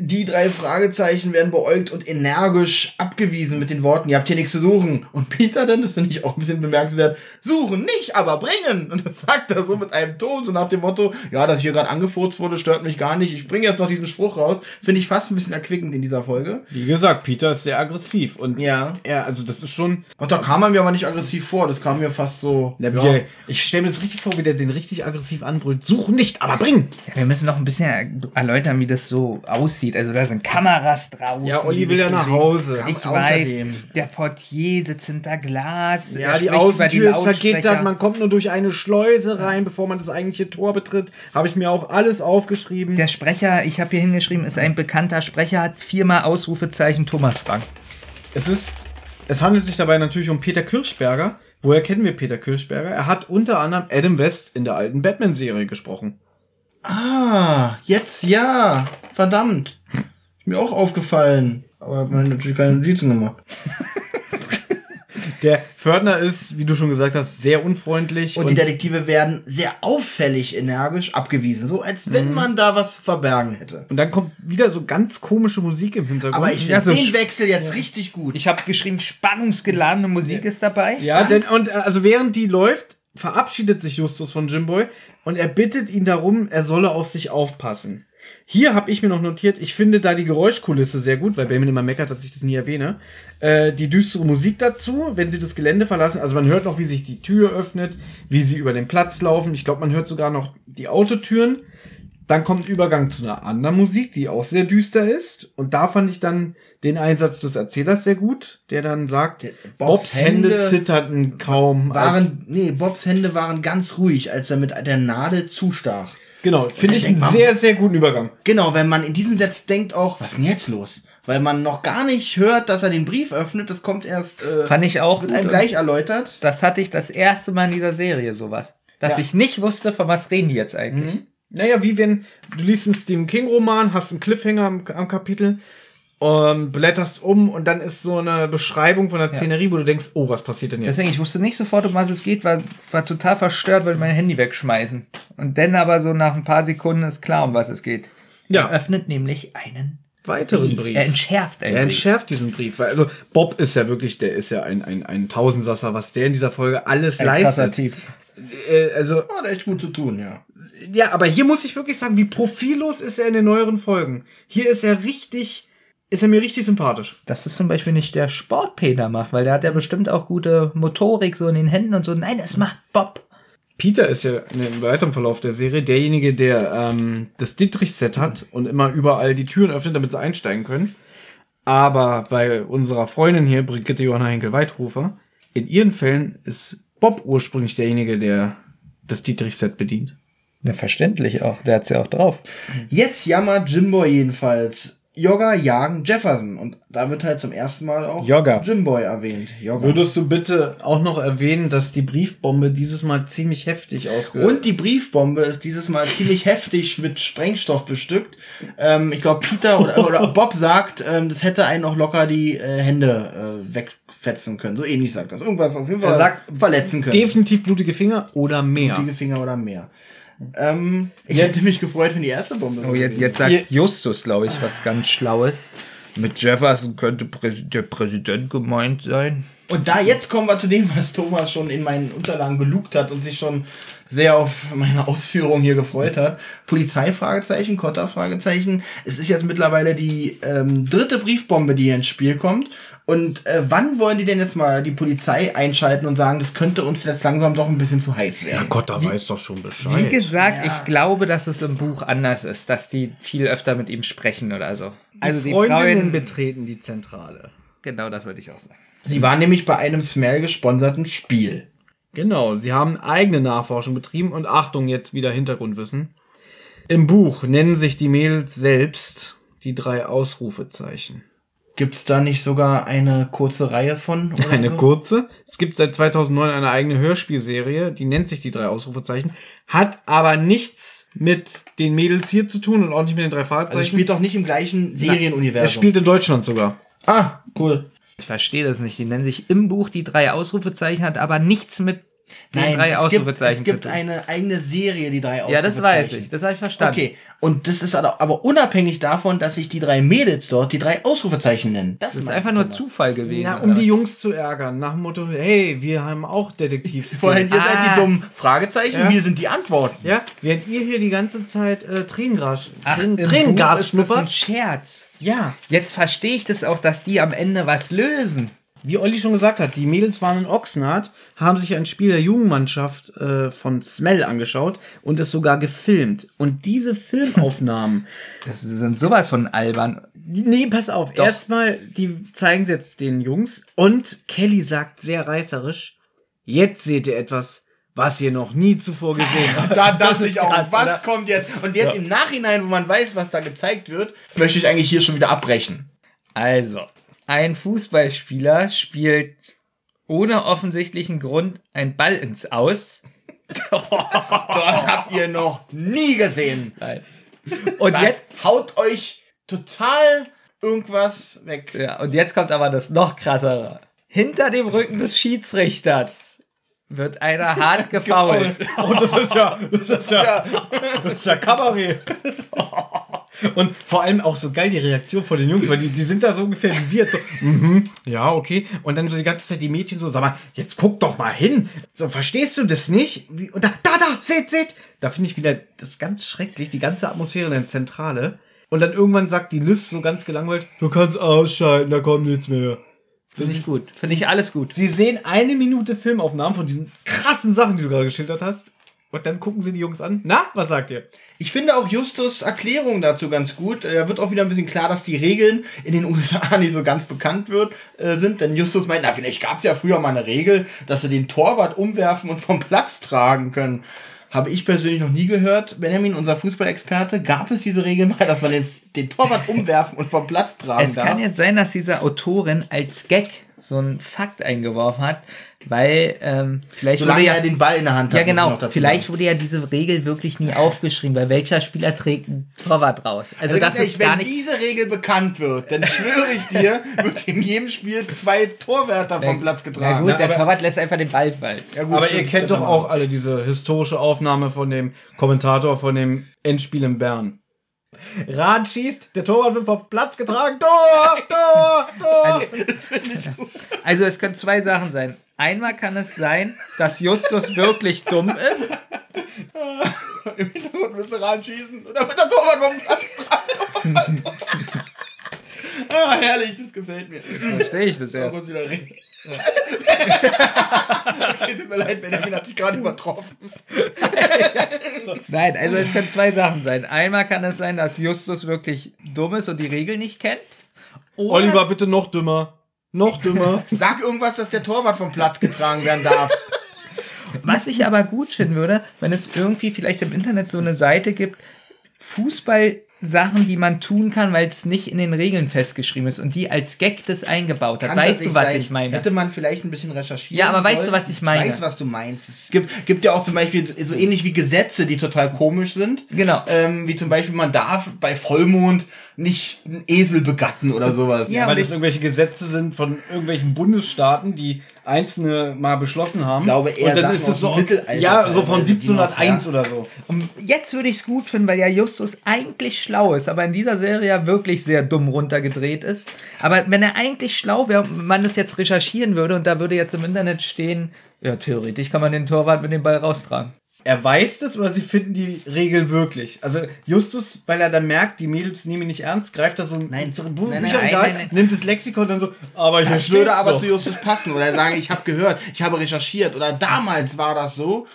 die drei Fragezeichen werden beäugt und energisch abgewiesen mit den Worten, ihr habt hier nichts zu suchen. Und Peter dann, das finde ich auch ein bisschen bemerkenswert, suchen nicht, aber bringen. Und das sagt er so mit einem Ton, so nach dem Motto, ja, dass ich hier gerade angefurzt wurde, stört mich gar nicht. Ich bringe jetzt noch diesen Spruch raus. Finde ich fast ein bisschen erquickend in dieser Folge. Wie gesagt, Peter ist sehr aggressiv und Ja. er, also das ist schon, Und da kam er mir aber nicht aggressiv vor. Das kam mir fast so. Na, er, ich stelle mir das richtig vor, wie der den richtig aggressiv anbrüllt. Suchen nicht, aber bringen! Ja, wir müssen noch ein bisschen erläutern, wie das so aussieht. Also da sind Kameras draußen. Ja, Olli will ja nach. Hause. Ich Außerdem- weiß, der Portier sitzt hinter Glas. Ja, die Außentür ist vergittert, man kommt nur durch eine Schleuse rein, bevor man das eigentliche Tor betritt. Habe ich mir auch alles aufgeschrieben. Der Sprecher, ich habe hier hingeschrieben, ist ein bekannter Sprecher, hat viermal Ausrufezeichen Thomas Frank. Es ist, es handelt sich dabei natürlich um Peter Kirchberger. Woher kennen wir Peter Kirchberger? Er hat unter anderem Adam West in der alten Batman-Serie gesprochen. Ah, jetzt ja. Verdammt. Ist mir auch aufgefallen. Aber hab mir natürlich keine Notizen gemacht. Der Fördner ist, wie du schon gesagt hast, sehr unfreundlich. Und, die Detektive werden sehr auffällig energisch abgewiesen. So als wenn man da was zu verbergen hätte. und dann kommt wieder so ganz komische Musik im Hintergrund. Aber ich Ja, finde so den Wechsel jetzt richtig gut. Ich habe geschrieben, spannungsgeladene Musik ist dabei. Ja, denn, und äh, also während die läuft, verabschiedet sich Justus von Jimboy und er bittet ihn darum, er solle auf sich aufpassen. Hier habe ich mir noch notiert, ich finde da die Geräuschkulisse sehr gut, weil Benjamin immer meckert, dass ich das nie erwähne. Äh, die düstere Musik dazu, wenn sie das Gelände verlassen. Also man hört noch, wie sich die Tür öffnet, wie sie über den Platz laufen. Ich glaube, man hört sogar noch die Autotüren. Dann kommt Übergang zu einer anderen Musik, die auch sehr düster ist. Und da fand ich dann den Einsatz des Erzählers sehr gut, der dann sagt, Bobs Bobs Hände, Hände zitterten kaum. als, waren, nee, Bobs Hände waren ganz ruhig, als er mit der Nadel zustach. genau, finde ich einen mal- sehr, sehr guten Übergang. Genau, wenn man in diesem Satz denkt auch, was ist denn jetzt los? Weil man noch gar nicht hört, dass er den Brief öffnet, das kommt erst, äh, Fand ich auch wird einem gleich erläutert. Das hatte ich das erste Mal in dieser Serie sowas. Dass Ja. ich nicht wusste, von was reden die jetzt eigentlich. Naja, wie wenn du liest einen Stephen King Roman, hast einen Cliffhanger am, am Kapitel, ähm, blätterst um und dann ist so eine Beschreibung von der Szenerie, wo du denkst, oh, was passiert denn jetzt? Deswegen, ich wusste nicht sofort, um was es geht, war, war total verstört, weil mein Handy wegschmeißen. Und dann aber so nach ein paar Sekunden ist klar, um was es geht. Ja. Er öffnet nämlich einen Weiteren Brief. Brief. Er entschärft einen Er Brief. entschärft diesen Brief. weil- Also Bob ist ja wirklich, der ist ja ein, ein, ein Tausendsasser, was der in dieser Folge alles Ein leistet. Typ. Äh, also, Hat echt gut zu tun, ja. ja, aber hier muss ich wirklich sagen, wie profillos ist er in den neueren Folgen. Hier ist er richtig, ist er mir richtig sympathisch. Das ist zum Beispiel nicht der Sport Peter macht, weil der hat ja bestimmt auch gute Motorik so in den Händen und so. Nein, das macht Bob. Peter ist ja im weiteren Verlauf der Serie derjenige, der ähm, das Dietrich-Set hat und immer überall die Türen öffnet, damit sie einsteigen können. Aber bei unserer Freundin hier, Brigitte Johanna Henkel-Weithofer, in ihren Fällen ist Bob ursprünglich derjenige, der das Dietrich-Set bedient. Ja, verständlich auch. Der hat's ja auch drauf. Jetzt jammert Jimboy jedenfalls. Jogger jagen Jefferson. Und da wird halt zum ersten Mal auch Jogger. Jimboy erwähnt. Jogger. Würdest du bitte auch noch erwähnen, dass die Briefbombe dieses Mal ziemlich heftig ausgehört Und die Briefbombe ist dieses Mal ziemlich heftig mit Sprengstoff bestückt. Ähm, ich glaube, Peter oder, oder Bob sagt, ähm, das hätte einen auch locker die äh, Hände äh, wegfetzen können. So ähnlich sagt das. Irgendwas auf jeden Fall Er sagt, verletzen können. definitiv blutige Finger oder mehr. Blutige Finger oder mehr. Ähm, ich Jetzt- hätte mich gefreut, wenn die erste Bombe Oh, jetzt, jetzt sagt Justus, glaube ich, was ganz Schlaues. Mit Jefferson könnte Präs der Präsident gemeint sein. Und da jetzt kommen wir zu dem, was Thomas schon in meinen Unterlagen gelugt hat und sich schon sehr auf meine Ausführungen hier gefreut hat. Polizei Fragezeichen, Kotter Fragezeichen. Es ist jetzt mittlerweile die ähm, dritte Briefbombe, die hier ins Spiel kommt. Und äh, wann wollen die denn jetzt mal die Polizei einschalten und sagen, das könnte uns jetzt langsam doch ein bisschen zu heiß werden? Gott, da weiß doch schon Bescheid. Wie gesagt, ich glaube, dass es im Buch anders ist, dass die viel öfter mit ihm sprechen oder so. Also die Freundinnen Frauen, betreten die Zentrale. genau das würde ich auch sagen. Sie waren nämlich bei einem Smell gesponserten Spiel. Genau, sie haben eigene Nachforschung betrieben und Achtung, jetzt wieder Hintergrundwissen. Im Buch nennen sich die Mädels selbst die drei Ausrufezeichen. Gibt's da nicht sogar eine kurze Reihe von? Oder Eine so? kurze. Es gibt seit 2009 eine eigene Hörspielserie, die nennt sich die drei Ausrufezeichen, hat aber nichts mit den Mädels hier zu tun und auch nicht mit den drei Also Fahrzeichen. spielt doch nicht im gleichen Serienuniversum. es spielt in Deutschland sogar. ah, cool. Ich verstehe das nicht. Die nennen sich im Buch die drei Ausrufezeichen, hat aber nichts mit den drei es gibt, Ausrufezeichen es gibt zu tun. eine eigene Serie, die drei Ja, das weiß Ausrufezeichen. ich. Das habe ich verstanden. Okay, und das ist aber aber unabhängig davon, dass sich die drei Mädels dort die drei Ausrufezeichen nennen. Das ist meine einfach nur. Zufall gewesen. Na, um oder? die Jungs zu ärgern, nach dem Motto, hey, wir haben auch Detektivskills. Vorhin, ihr seid Ah. die dummen Fragezeichen, Ja. wir sind die Antworten. Ja, während ihr hier die ganze Zeit äh, Tränengas, Ach, Tränengas ist das ein schnuppert. Scherz. Ja, Jetzt verstehe ich das auch, dass die am Ende was lösen. Wie Olli schon gesagt hat, die Mädels waren in Oxnard, haben sich ein Spiel der Jugendmannschaft äh, von Smell angeschaut und es sogar gefilmt. Und diese Filmaufnahmen, Das sind sowas von albern. nee, pass auf, Doch. erstmal, die zeigen sie jetzt den Jungs und Kelly sagt sehr reißerisch, jetzt seht ihr etwas, was ihr noch nie zuvor gesehen habt. Da Das dachte ich auch, krass, was oder? kommt jetzt? Und jetzt im Nachhinein, wo man weiß, was da gezeigt wird, möchte ich eigentlich hier schon wieder abbrechen. Also, ein Fußballspieler spielt ohne offensichtlichen Grund einen Ball ins Aus. Das habt ihr noch nie gesehen. Nein. Und Das jetzt, haut euch total irgendwas weg. ja, und jetzt kommt aber das noch krassere. Hinter dem Rücken des Schiedsrichters wird einer hart gefoult. Und das ist ja, das ist ja, das ist ja Kabarett. Und vor allem auch so geil die Reaktion von den Jungs, weil die, die sind da so ungefähr wie wir. So, mhm, ja, okay. Und dann so die ganze Zeit die Mädchen so, sag mal, jetzt guck doch mal hin. So, verstehst du das nicht? Wie, und da, da, da, seht, seht. Da finde ich wieder das ganz schrecklich, die ganze Atmosphäre in der Zentrale. Und dann irgendwann sagt die Liz so ganz gelangweilt, du kannst ausschalten, da kommt nichts mehr. Finde ich gut. Finde ich alles gut. Sie sehen eine Minute Filmaufnahmen von diesen krassen Sachen, die du gerade geschildert hast. Und dann gucken sie die Jungs an. Na, was sagt ihr? Ich finde auch Justus Erklärung dazu ganz gut. Äh, Da wird auch wieder ein bisschen klar, dass die Regeln in den USA nicht so ganz bekannt wird, äh, sind. Denn Justus meint, na, vielleicht gab es ja früher mal eine Regel, dass sie den Torwart umwerfen und vom Platz tragen können. Habe ich persönlich noch nie gehört. Benjamin, unser Fußballexperte, gab es diese Regel mal, dass man den, den Torwart umwerfen und vom Platz tragen Es darf? kann jetzt sein, dass diese Autorin als Gag so einen Fakt eingeworfen hat, weil ähm, vielleicht Solange wurde ja, er den Ball in der Hand hat. ja genau, vielleicht wurde ja diese Regel wirklich nie aufgeschrieben, weil welcher Spieler trägt einen Torwart raus? Also, Also das ehrlich, ist gar wenn nicht. diese Regel bekannt wird, dann schwöre ich dir, wird in jedem Spiel zwei Torwärter vom Platz Na getragen. gut, Na, der aber- Torwart lässt einfach den Ball fallen. Ja, gut, Aber ihr kennt doch auch alle diese historische Aufnahme von dem Kommentator von dem Endspiel in Bern. Rahn schießt, der Torwart wird vom Platz getragen. Tor, Tor, Tor. Also es können zwei Sachen sein. Einmal kann es sein, dass Justus wirklich dumm ist. Im Hintergrund müsste ranschießen und dann wird der Torwart vom Platz getragen. Ah, herrlich, das gefällt mir. Verstehe ich das erst. okay, tut mir leid, Benjamin hat sich gerade übertroffen. Nein, also es können zwei Sachen sein. Einmal kann es sein, dass Justus wirklich dumm ist und die Regel nicht kennt. Oder Oliver, bitte noch dümmer. Noch dümmer. Sag irgendwas, dass der Torwart vom Platz getragen werden darf. Was ich aber gut finden würde, wenn es irgendwie vielleicht im Internet so eine Seite gibt, Fußball-Sachen, die man tun kann, weil es nicht in den Regeln festgeschrieben ist und die als Gag das eingebaut hat. Kann weißt du, was sein. ich meine? Hätte man vielleicht ein bisschen recherchieren Ja, aber weißt du, was ich meine? Ich weiß, was du meinst. Es gibt, gibt ja auch zum Beispiel so ähnlich wie Gesetze, die total komisch sind. Genau. Ähm, wie zum Beispiel, man darf bei Vollmond nicht einen Esel begatten oder sowas. Ja, Weil das irgendwelche Gesetze sind von irgendwelchen Bundesstaaten, die einzelne mal beschlossen haben. Ich glaube, eher Und dann Sachen ist es so, Mittelalter ja, so von die noch, 1701 ja. oder so. Und jetzt würde ich es gut finden, weil ja Justus eigentlich schlau ist, aber in dieser Serie ja wirklich sehr dumm runtergedreht ist. Aber wenn er eigentlich schlau wäre und man das jetzt recherchieren würde und da würde jetzt im Internet stehen, ja, theoretisch kann man den Torwart mit dem Ball raustragen. Er weiß das oder sie finden die Regeln wirklich. Also Justus, weil er dann merkt, die Mädels nehmen ihn nicht ernst, greift er so ein Nein, nein, Bücherregal, nein, nein, nein. nimmt das Lexikon dann so, aber hier Das würde aber doch. zu Justus passen. Oder sagen, ich habe gehört, ich habe recherchiert. Oder damals war das so.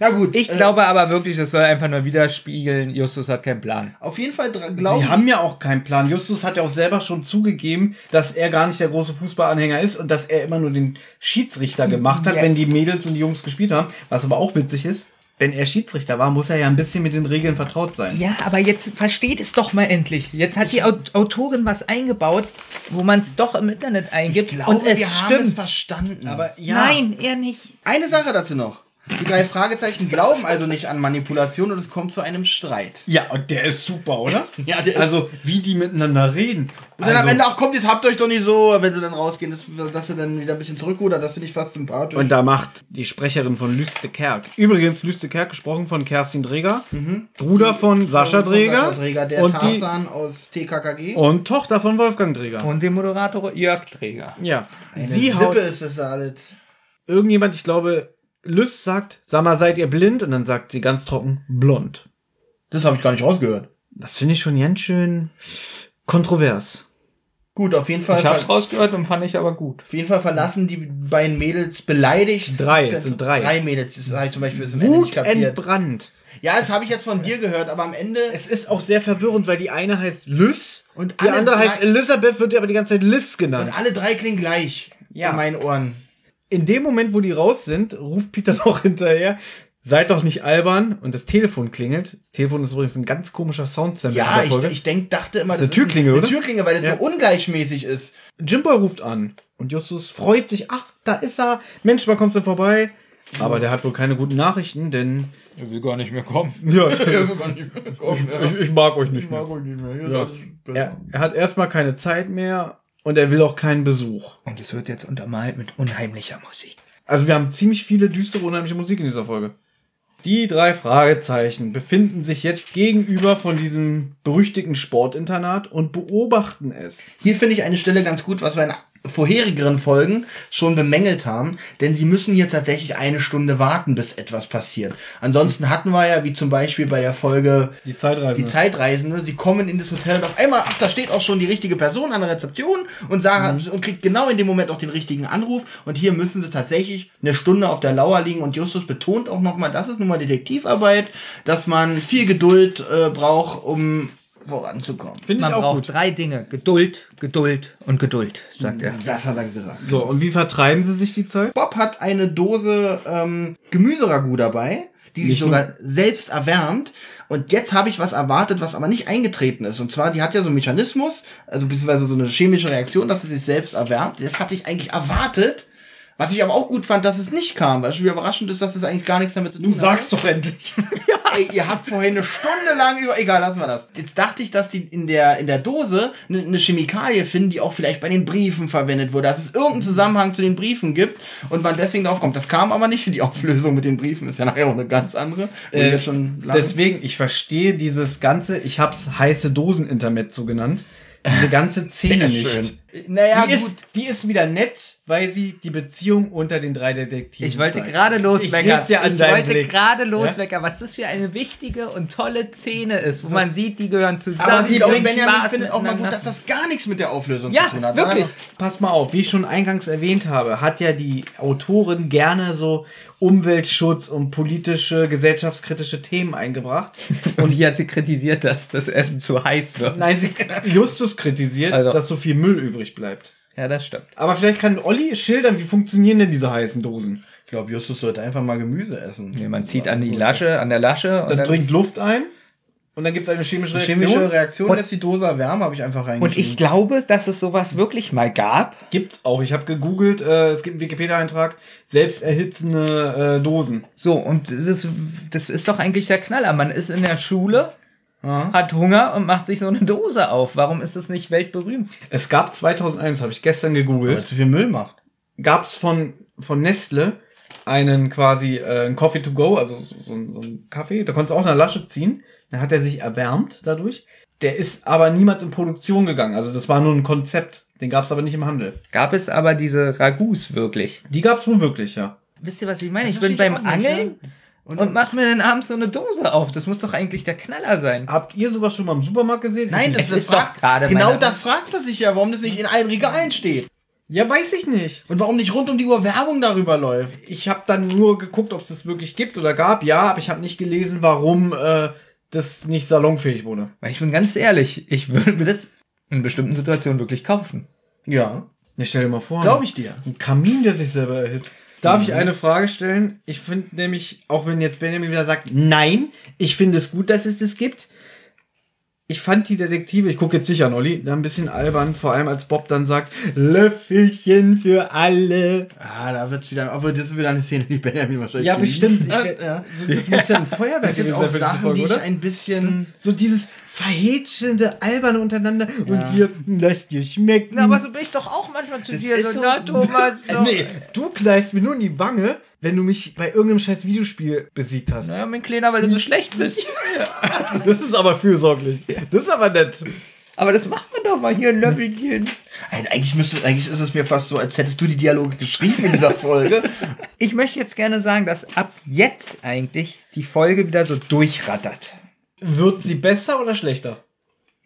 Na gut. Ich äh, glaube aber wirklich, das soll einfach nur widerspiegeln, Justus hat keinen Plan. Auf jeden Fall glaube Sie haben ja auch keinen Plan. Justus hat ja auch selber schon zugegeben, dass er gar nicht der große Fußballanhänger ist und dass er immer nur den Schiedsrichter gemacht hat, Ja. wenn die Mädels und die Jungs gespielt haben. Was aber auch witzig ist, wenn er Schiedsrichter war, muss er ja ein bisschen mit den Regeln vertraut sein. Ja, aber jetzt versteht es doch mal endlich. Jetzt hat die Aut- Autorin was eingebaut, wo man es doch im Internet eingibt Ich glaube, und es wir haben es stimmt. verstanden. Aber ja, Nein, er nicht. Eine Sache dazu noch. Die drei Fragezeichen glauben also nicht an Manipulation und es kommt zu einem Streit. Ja, und der ist super, oder? Ja, der ist- Also, wie die miteinander reden. Und dann also, am Ende, ach kommt, jetzt habt ihr euch doch nicht so, wenn sie dann rausgehen, dass, dass sie dann wieder ein bisschen zurückrudern, das finde ich fast sympathisch. Und da macht die Sprecherin von Lüste Kerk. Übrigens, Lüste Kerk, gesprochen von Kerstin Dreger, Bruder von Sascha Von Dreger. Sascha Dreger, der und, die, Tarzan aus TKKG. und Tochter von Wolfgang Dreger. Und dem Moderator Jörg Träger. ja. Eine Sie Sippe haut ist das alles. irgendjemand, ich glaube, Lüst sagt, sag mal, seid ihr blind? Und dann sagt sie ganz trocken, blond. Das habe ich gar nicht rausgehört. Das finde ich schon ganz schön kontrovers. Gut, auf jeden Fall. Ich hab's rausgehört und fand ich aber gut. auf jeden Fall verlassen die beiden Mädels beleidigt. Drei, es sind drei. Drei Mädels, das habe ich zum Beispiel zum Ende nicht Wut kapiert. entbrannt. Ja, das habe ich jetzt von dir gehört, aber am Ende. Es ist auch sehr verwirrend, weil die eine heißt Lys Und die andere heißt Elisabeth, wird aber die ganze Zeit Liz genannt. Und alle drei klingen gleich. Ja. In meinen Ohren. In dem Moment, wo die raus sind, ruft Peter noch hinterher, seid doch nicht albern und das Telefon klingelt. Das Telefon ist übrigens ein ganz komischer Soundsample Ja, dieser ich, Folge. ich denk, dachte immer, Das ist eine Türklingel, eine oder? Türklingel, weil das Ja. so ungleichmäßig ist. Jimboy ruft an und Justus freut sich, ach, da ist er. Mensch, wann kommst du vorbei? Aber der hat wohl keine guten Nachrichten, denn Er will gar nicht mehr kommen. ja, Irgendwann nicht mehr gekommen, ja. ich, ich mag euch nicht mehr. euch nicht mehr. Ja. Er, er hat erstmal keine Zeit mehr und er will auch keinen Besuch. Und es wird jetzt untermalt mit unheimlicher Musik. Also wir haben ziemlich viele düstere, unheimliche Musik in dieser Folge. Die drei Fragezeichen befinden sich jetzt gegenüber von diesem berüchtigten Sportinternat und beobachten es. Hier finde ich eine Stelle ganz gut, was wir in vorherigeren Folgen schon bemängelt haben, denn sie müssen hier tatsächlich eine Stunde warten, bis etwas passiert. Ansonsten hatten wir ja, wie zum Beispiel bei der Folge Die Zeitreise. die Zeitreisende, sie kommen in das Hotel und auf einmal, ach, da steht auch schon die richtige Person an der Rezeption und, sagt, und kriegt genau in dem Moment auch den richtigen Anruf. Und hier müssen sie tatsächlich eine Stunde auf der Lauer liegen. Und Justus betont auch nochmal, das ist nun mal Detektivarbeit, dass man viel Geduld äh, braucht, um voranzukommen. Finde Man ich auch braucht gut. drei Dinge. Geduld, Geduld und Geduld, sagt er. Das hat er gesagt. So, und wie vertreiben sie sich die Zeit? Bob hat eine Dose ähm, Gemüseragout dabei, die sich Nicht sogar selbst erwärmt. Und jetzt habe ich was erwartet, was aber nicht eingetreten ist. Und zwar, die hat ja so einen Mechanismus, also beziehungsweise so eine chemische Reaktion, dass sie sich selbst erwärmt. Das hatte ich eigentlich erwartet. Was ich aber auch gut fand, dass es nicht kam, weil schon wieder überraschend ist, dass das eigentlich gar nichts damit zu tun hat. doch endlich. Ey, ihr habt vorhin eine Stunde lang über. Egal, lassen wir das. Jetzt dachte ich, dass die in der, in der Dose eine, eine Chemikalie finden, die auch vielleicht bei den Briefen verwendet wurde, dass es irgendeinen Zusammenhang zu den Briefen gibt und man deswegen darauf kommt. Das kam aber nicht. Die Auflösung mit den Briefen ist ja nachher auch eine ganz andere. Äh, Deswegen, ich verstehe dieses ganze, ich hab's heiße Dosen-Intermezzo genannt, diese ganze Szene nicht. schön. Naja, die, gut. ist, die ist wieder nett, weil sie die Beziehung unter den drei Detektiven Ich wollte gerade Ich loswecken. seh's ja ich wollte gerade loswecken, was das für eine wichtige und tolle Szene ist, wo man sieht, die gehören zusammen. Aber ich glaube, bringen Benjamin Spaß findet auch mal gut, dass das gar nichts mit der Auflösung Ja, zu tun hat. wirklich. Pass mal auf, wie ich schon eingangs erwähnt habe, hat ja die Autorin gerne so Umweltschutz und politische, gesellschaftskritische Themen eingebracht. Und hier hat sie kritisiert, dass das Essen zu heiß wird. Nein, sie Justus kritisiert, Also- dass so viel Müll übrig bleibt. Ja, das stimmt. Aber vielleicht kann Olli schildern, wie funktionieren denn diese heißen Dosen? Ich glaube, Justus sollte einfach mal Gemüse essen. Nee, man zieht an die Lasche, an der Lasche und Dann dann dringt Luft ein und dann gibt es eine chemische Reaktion. chemische Reaktion Und- lässt die Dose erwärmen, habe ich einfach Und reingeschrieben. ich glaube, dass es sowas wirklich mal gab. Gibt's auch. Ich habe gegoogelt, äh, es gibt einen Wikipedia-Eintrag, selbst erhitzende äh, Dosen. So, und das, das ist doch eigentlich der Knaller. Man ist in der Schule, Ja. hat Hunger und macht sich so eine Dose auf. Warum ist das nicht weltberühmt? Es gab 2001, habe ich gestern Weil er gegoogelt, zu viel Müll macht. gab's von, von Nestle einen quasi äh, einen Coffee to go, also so, so, ein- so ein Kaffee, da konntest du auch eine Lasche ziehen, dann hat er sich erwärmt dadurch. Der ist aber niemals in Produktion gegangen, also das war nur ein Konzept, den gab's aber nicht im Handel. Gab es aber diese Ragouts wirklich? Die gab's wohl wirklich, ja. Wisst ihr, was ich meine? Das Ich bin beim auch nicht, Angeln Und, und mach mir dann abends so eine Dose auf. Das muss doch eigentlich der Knaller sein. Habt ihr sowas schon mal im Supermarkt gesehen? Nein, das, das ist doch gerade Genau das fragt er sich ja, warum das nicht in allen Regalen steht. Ja, weiß ich nicht. Und warum nicht rund um die Uhr Werbung darüber läuft. Ich habe dann nur geguckt, ob es das wirklich gibt oder gab. Ja, aber ich habe nicht gelesen, warum äh, das nicht salonfähig wurde. Weil ich bin ganz ehrlich, ich würde mir das in bestimmten Situationen wirklich kaufen. Ja, Ne, stell dir mal vor. glaube ich dir. Ein Kamin, der sich selber erhitzt. Darf ich eine Frage stellen? Ich finde nämlich, auch wenn jetzt Benjamin wieder sagt, nein, ich finde es gut, dass es das gibt. Ich fand die Detektive, ich gucke jetzt sicher an Olli, da ein bisschen albern, vor allem als Bob dann sagt, Löffelchen für alle. Ah, da wird's wieder, aber das ist wieder eine Szene, die Benjamin wahrscheinlich Ja, bestimmt. Ich, ja. so, das muss ja ein Feuerwerk Das sind auch Sachen, Folge, die ich ein bisschen. So dieses verhätschelnde, alberne untereinander Ja. und hier, lass dir schmecken. Na, aber so bin ich doch auch manchmal zu Das dir. So, so- na, Thomas. So. Nee, du kneifst mir nur in die Wange, wenn du mich bei irgendeinem scheiß Videospiel besiegt hast. Naja, mein Kleiner, weil du so schlecht bist. Das ist aber fürsorglich. Das ist aber nett. Aber das macht man doch mal hier ein Löffelchen. Eigentlich, müsste, eigentlich ist es mir fast so, als hättest du die Dialoge geschrieben in dieser Folge. Ich möchte jetzt gerne sagen, dass ab jetzt eigentlich die Folge wieder so durchrattert. Wird sie besser oder schlechter?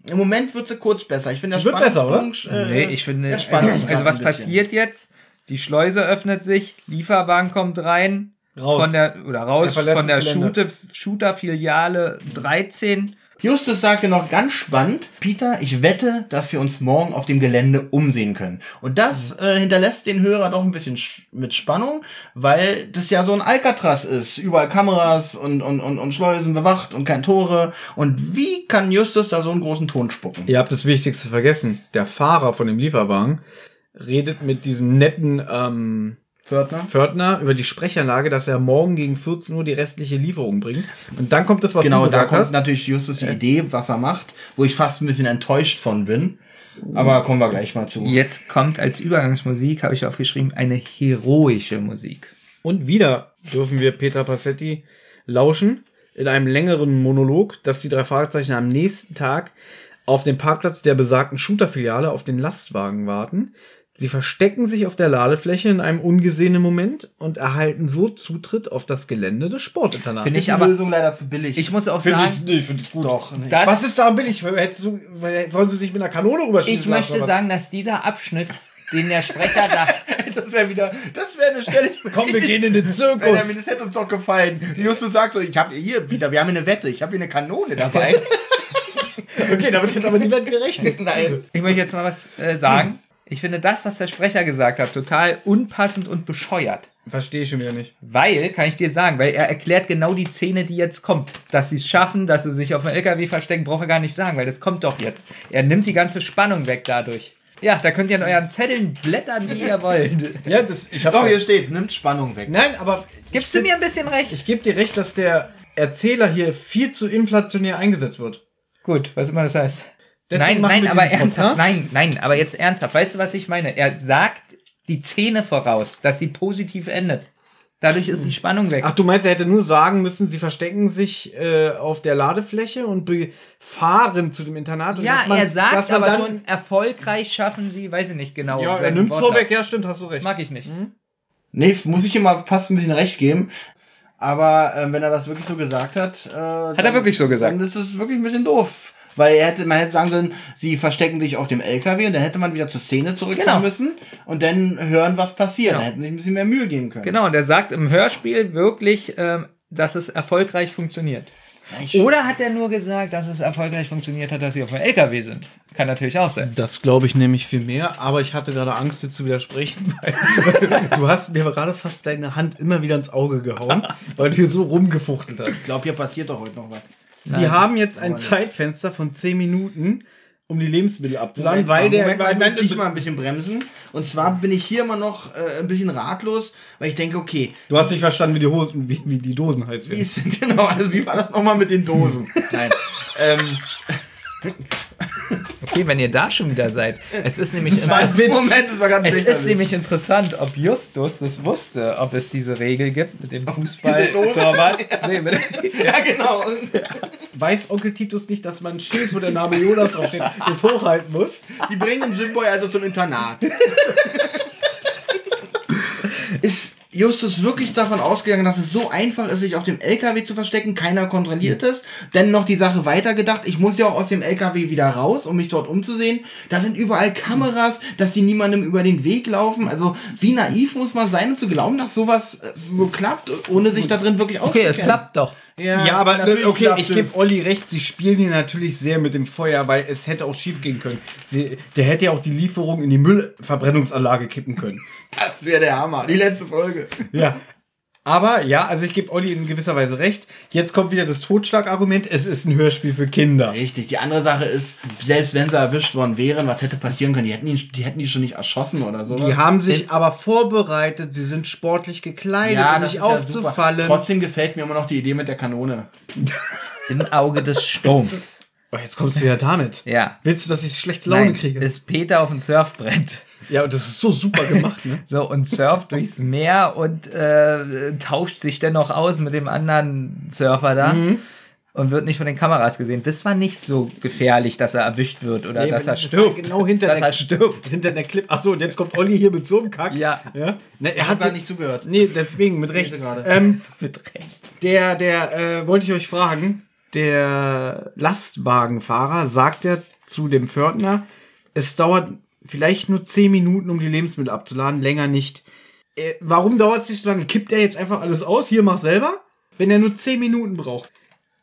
Im Moment wird sie kurz besser. Ich finde, der Sie wird besser, Spannungssprung, äh, nee, ich finde, also, also was passiert jetzt? Die Schleuse öffnet sich, Lieferwagen kommt rein, Raus. von der, oder Er raus von der Gelände. Shooter- Shooter-Filiale 13. Justus sagte noch ganz spannend, Peter, ich wette, dass wir uns morgen auf dem Gelände umsehen können. Und das äh, hinterlässt den Hörer doch ein bisschen sch mit Spannung, weil das ja so ein Alcatraz ist. Überall Kameras und, und, und, und Schleusen bewacht und kein Tore. Und wie kann Justus da so einen großen Ton spucken? Ihr habt das Wichtigste vergessen. Der Fahrer von dem Lieferwagen redet mit diesem netten ähm, Pförtner? Pförtner über die Sprechanlage, dass er morgen gegen 14 Uhr die restliche Lieferung bringt. Und dann kommt das, was Genau, du da gesagt kommt hast. natürlich Justus die Idee, was er macht, wo ich fast ein bisschen enttäuscht von bin. Aber kommen wir gleich mal zu. Jetzt kommt als Übergangsmusik, habe ich aufgeschrieben, eine heroische Musik. Und wieder dürfen wir Peter Passetti lauschen in einem längeren Monolog, dass die drei Fragezeichen am nächsten Tag auf dem Parkplatz der besagten Shooter-Filiale auf den Lastwagen warten. Sie verstecken sich auf der Ladefläche in einem ungesehenen Moment und erhalten so Zutritt auf das Gelände des Sportinternats. Finde ich die aber, Lösung leider zu billig. ich muss auch Finde sagen, ich, nee, ich finde es gut. doch. Nee. das, Was ist da billig? Du, sollen sie sich mit einer Kanone rüberschießen ich lassen, möchte was? sagen, dass dieser Abschnitt, den der Sprecher da, Das wäre wieder, das wäre eine Stelle. Komm, wir gehen in den Zirkus. Benjamin, das hätte uns doch gefallen. Justus sagt so, ich habe hier, Peter, wir haben hier eine Wette, ich habe hier eine Kanone dabei. Okay, damit hätte aber niemand gerechnet. Nein. ich möchte jetzt mal was äh, sagen. Ich finde das, was der Sprecher gesagt hat, total unpassend und bescheuert. Verstehe ich schon wieder nicht. Weil, kann ich dir sagen, weil er erklärt genau die Szene, die jetzt kommt. Dass sie es schaffen, dass sie sich auf dem LKW verstecken, braucht er gar nicht sagen, weil das kommt doch jetzt. Er nimmt die ganze Spannung weg dadurch. Ja, da könnt ihr in euren Zetteln blättern, wie ihr wollt. Ja, das, ich habe Doch, hier steht's, nimmt Spannung weg. Nein, aber Gibst ich du mir ein bisschen recht? Ich gebe dir recht, dass der Erzähler hier viel zu inflationär eingesetzt wird. Gut, was immer das heißt. Deswegen nein, nein, aber ernsthaft. Nein, nein, aber jetzt ernsthaft. Weißt du, was ich meine? Er sagt die Szene voraus, dass sie positiv endet. Dadurch ist die Spannung weg. Ach, du meinst, er hätte nur sagen müssen, sie verstecken sich äh, auf der Ladefläche und befahren zu dem Internat. Und ja, dass man- er sagt dass man aber dann, schon, erfolgreich schaffen sie, weiß ich nicht genau. Ja, er nimmt Wortlaut. vorweg, ja, stimmt, hast du recht. Mag ich nicht. Nee, muss ich ihm mal fast ein bisschen recht geben. Aber ähm, wenn er das wirklich so gesagt hat, äh, hat er wirklich so gesagt? Dann ist es wirklich ein bisschen doof. Weil er hätte, man hätte sagen sollen, sie verstecken sich auf dem LKW und dann hätte man wieder zur Szene zurückkommen Genau. müssen und dann hören, was passiert. Genau. Da hätten sie sich ein bisschen mehr Mühe geben können. Genau, und er sagt im Hörspiel wirklich, ähm, dass es erfolgreich funktioniert. Ich- Oder hat er nur gesagt, dass es erfolgreich funktioniert hat, dass sie auf dem LKW sind? Kann natürlich auch sein. Das glaube ich nämlich viel mehr, aber ich hatte gerade Angst, dir zu widersprechen, weil du hast mir gerade fast deine Hand immer wieder ins Auge gehauen, weil du hier so rumgefuchtelt hast. Ich glaube, hier passiert doch heute noch was. Sie haben jetzt ein nicht. Zeitfenster von 10 Minuten, um die Lebensmittel abzuladen, weil der Moment, Moment, Moment, ich mal ein bisschen bremsen. Und zwar bin ich hier immer noch äh, ein bisschen ratlos, weil ich denke, okay, Du hast nicht verstanden, wie die Hosen, wie, wie die Dosen heiß wie werden. ist genau, also wie war das nochmal mit den Dosen? Nein. ähm, Okay, wenn ihr da schon wieder seid. Es ist nämlich. Moment, das war ganz Es ist nämlich interessant, ob Justus das wusste, ob es diese Regel gibt mit dem diese Fußball. Dose? Torwart. Nee, mit, Ja, genau. Weiß Onkel Titus nicht, dass man ein Schild, wo der Name Jonas draufsteht, das hochhalten muss? Die bringen den Jimboy also zum Internat. Ist Justus wirklich davon ausgegangen, dass es so einfach ist, sich auf dem LKW zu verstecken, keiner kontrolliert es, denn noch die Sache weitergedacht, ich muss ja auch aus dem LKW wieder raus, um mich dort umzusehen. Da sind überall Kameras, dass die niemandem über den Weg laufen. Also wie naiv muss man sein, um zu glauben, dass sowas äh, so klappt, ohne sich da drin wirklich okay, es auszukennen? klappt doch. Ja, aber natürlich okay, ich es. gebe Olli recht, sie spielen hier natürlich sehr mit dem Feuer, weil es hätte auch schief gehen können. Sie, der hätte ja auch die Lieferung in die Müllverbrennungsanlage kippen können. Das wäre der Hammer. Die letzte Folge. Ja. Aber ja, also ich gebe Olli in gewisser Weise recht. Jetzt kommt wieder das Totschlagargument. Es ist ein Hörspiel für Kinder. Richtig. Die andere Sache ist, selbst wenn sie erwischt worden wären, was hätte passieren können? Die hätten ihn, die hätten ihn schon nicht erschossen oder so. Die haben sich aber vorbereitet. Sie sind sportlich gekleidet, um nicht aufzufallen. Trotzdem gefällt mir immer noch die Idee mit der Kanone. Im Auge des Sturms. Oh, jetzt kommst du wieder damit. Ja. Willst du, dass ich schlechte Laune Nein, kriege? ist Peter auf dem Surfbrett. Ja, und das ist so super gemacht, ne? So, und surft durchs Meer und äh, tauscht sich dennoch aus mit dem anderen Surfer da. Mhm. Und wird nicht von den Kameras gesehen. Das war nicht so gefährlich, dass er erwischt wird oder Nee, dass er stirbt. Genau hinter dass der, er stirbt. hinter der Clip. Achso, und jetzt kommt Olli hier mit so einem Kack. Ja. ja? Ne, Ich er habe hat gar nicht zugehört. Nee, deswegen, mit Recht. Ähm, Mit Recht. der, der, äh, wollte ich euch fragen, der Lastwagenfahrer sagt ja zu dem Pförtner, es dauert vielleicht nur 10 Minuten, um die Lebensmittel abzuladen, länger nicht. Äh, warum dauert es nicht so lange? Kippt er jetzt einfach alles aus? Hier, mach selber? Wenn er nur 10 Minuten braucht.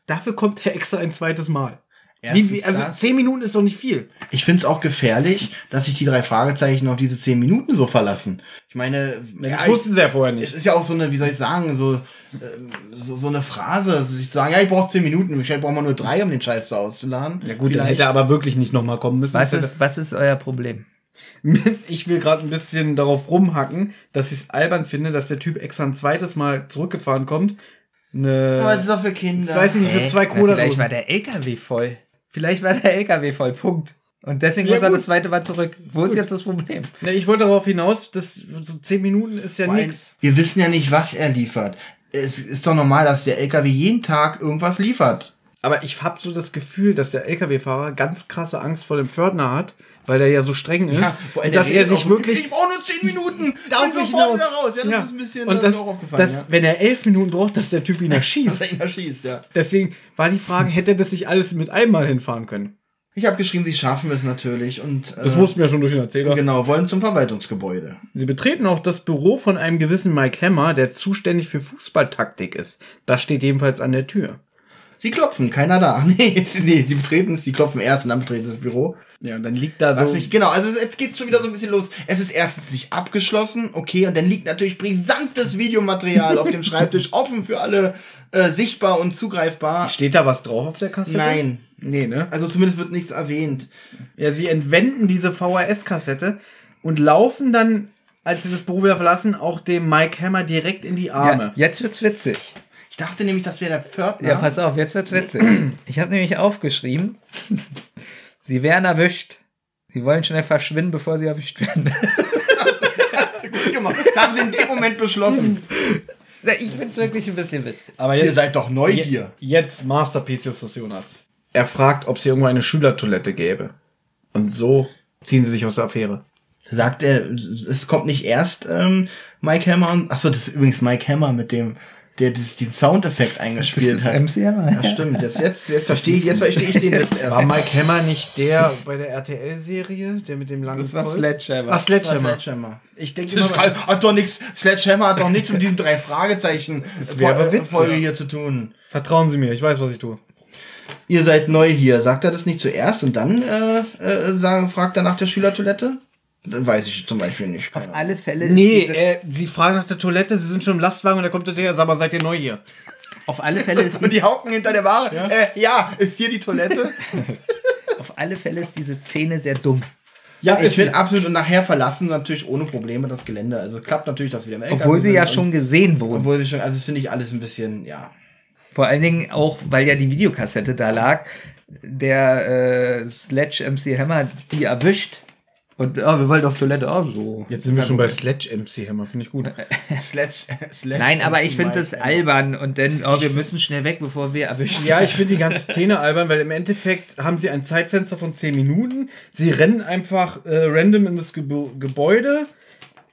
Dafür kommt er extra ein zweites Mal. Wie, wie, also. 10 Minuten ist doch nicht viel. Ich finde es auch gefährlich, dass sich die drei Fragezeichen auf diese zehn Minuten so verlassen. Ich meine, Das ja, wussten sie ja vorher es nicht. ist ja auch so eine, wie soll ich sagen, so, ähm, so, so eine Phrase, sich zu sagen, ja, ich brauche zehn Minuten, vielleicht braucht man nur drei, um den Scheiß da auszuladen. Ja gut, dann hätte er aber wirklich nicht nochmal kommen müssen. Was ist, was ist euer Problem? ich will gerade ein bisschen darauf rumhacken, dass ich es albern finde, dass der Typ extra ein zweites Mal zurückgefahren kommt. Eine, Aber es ist doch für Kinder. ich weiß nicht, für zwei Cola. Vielleicht war der LKW voll. Vielleicht war der LKW voll. Punkt. Und deswegen Ja, muss er gut. das zweite Mal zurück. Wo ist jetzt das Problem? Ne, ich wollte darauf hinaus, dass so zehn Minuten ist ja nix. Wir wissen ja nicht, was er liefert. Es ist doch normal, dass der LKW jeden Tag irgendwas liefert. Aber ich habe so das Gefühl, dass der LKW-Fahrer ganz krasse Angst vor dem Pförtner hat, weil der ja so streng ist. allem und dass er sich auch, wirklich Ich brauche nur zehn Minuten. Bin ich sofort wieder raus. Ja, das Ja. ist ein bisschen und das das, ist mir auch aufgefallen. dass, ja. wenn er elf Minuten braucht, dass der Typ ihn Dass erschießt. er ihn erschießt, ja. Deswegen war die Frage, hätte er das nicht alles mit einmal hinfahren können? Ich habe geschrieben, sie schaffen es natürlich und Das äh, wussten wir ja schon durch den Erzähler. genau wollen zum Verwaltungsgebäude. Sie betreten auch das Büro von einem gewissen Mike Hammer, der zuständig für Fußballtaktik ist. Das steht jedenfalls an der Tür. Sie klopfen, keiner da. Nee, nee, sie betreten es, sie klopfen erst und dann betreten sie das Büro. Ja, und dann liegt da Lass so. mich, genau, also jetzt geht's schon wieder so ein bisschen los. Es ist erstens nicht abgeschlossen, okay, und dann liegt natürlich brisantes Videomaterial auf dem Schreibtisch, offen für alle, äh, sichtbar und zugreifbar. Steht da was drauf auf der Kassette? Nein. Nee, ne? Also zumindest wird nichts erwähnt. Ja, sie entwenden diese VHS-Kassette und laufen dann, als sie das Büro wieder verlassen, auch dem Mike Hammer direkt in die Arme. Ja, jetzt wird's witzig. Ich dachte nämlich, das wäre der Pförtner. Ja, pass auf, jetzt wird's witzig. Ich habe nämlich aufgeschrieben, sie werden erwischt. Sie wollen schnell verschwinden, bevor sie erwischt werden. Gut gemacht. Das haben sie in dem Moment beschlossen. Ich find's wirklich ein bisschen witzig. Aber Ihr jetzt, seid doch neu je- hier. jetzt Masterpiece Justus Jonas. Er fragt, ob es hier irgendwo eine Schülertoilette gäbe. Und so ziehen sie sich aus der Affäre. Sagt er, es kommt nicht erst ähm, Mike Hammer und. Achso, das ist übrigens Mike Hammer, mit dem, der dieses, diesen Soundeffekt eingespielt hat. MC Hammer. Ja, stimmt. Jetzt, jetzt, jetzt verstehe ich, jetzt verstehe ich den Witz erst. War Mike Hammer nicht der bei der RTL-Serie, der mit dem langen Das war? Sledgehammer. Ah, Was Sledgehammer. Sledgehammer. Ich denke Das immer, kann, hat doch nichts, Sledgehammer hat doch nichts mit diesen drei Fragezeichen. Folge hier zu tun. vertrauen Sie mir, ich weiß, was ich tue. Ihr seid neu hier. Sagt er das nicht zuerst und dann äh, äh, sagen, fragt er nach der Schülertoilette? Dann weiß ich zum Beispiel nicht. Auf alle Fälle Nee, äh, Sie fragen nach der Toilette, Sie sind schon im Lastwagen und da kommt der, sag mal, seid ihr neu hier? auf alle Fälle ist Und die, hauken hinter der Ware. Ja, äh, ja ist hier die Toilette? auf alle Fälle ist diese Szene sehr dumm. Ja, ich finde absolut. Und nachher verlassen sie natürlich ohne Probleme das Gelände. Also es klappt natürlich, dass wir im LKW Obwohl sie sind ja schon gesehen wurden. Obwohl sie schon, also das finde ich alles ein bisschen, ja. Vor allen Dingen auch, weil ja die Videokassette da lag, der äh, Sledge MC Hammer die erwischt. Und ah, wir wollten auf Toilette, ah, so. Jetzt sind wir schon bei Sledge MC Hammer, finde ich gut. Sledge, Sledge Nein, aber ich finde das albern und dann, oh, wir müssen schnell weg, bevor wir erwischt Ja, ich finde die ganze Szene albern, weil im Endeffekt haben sie ein Zeitfenster von 10 Minuten. Sie rennen einfach äh, random in das Gebo Gebäude.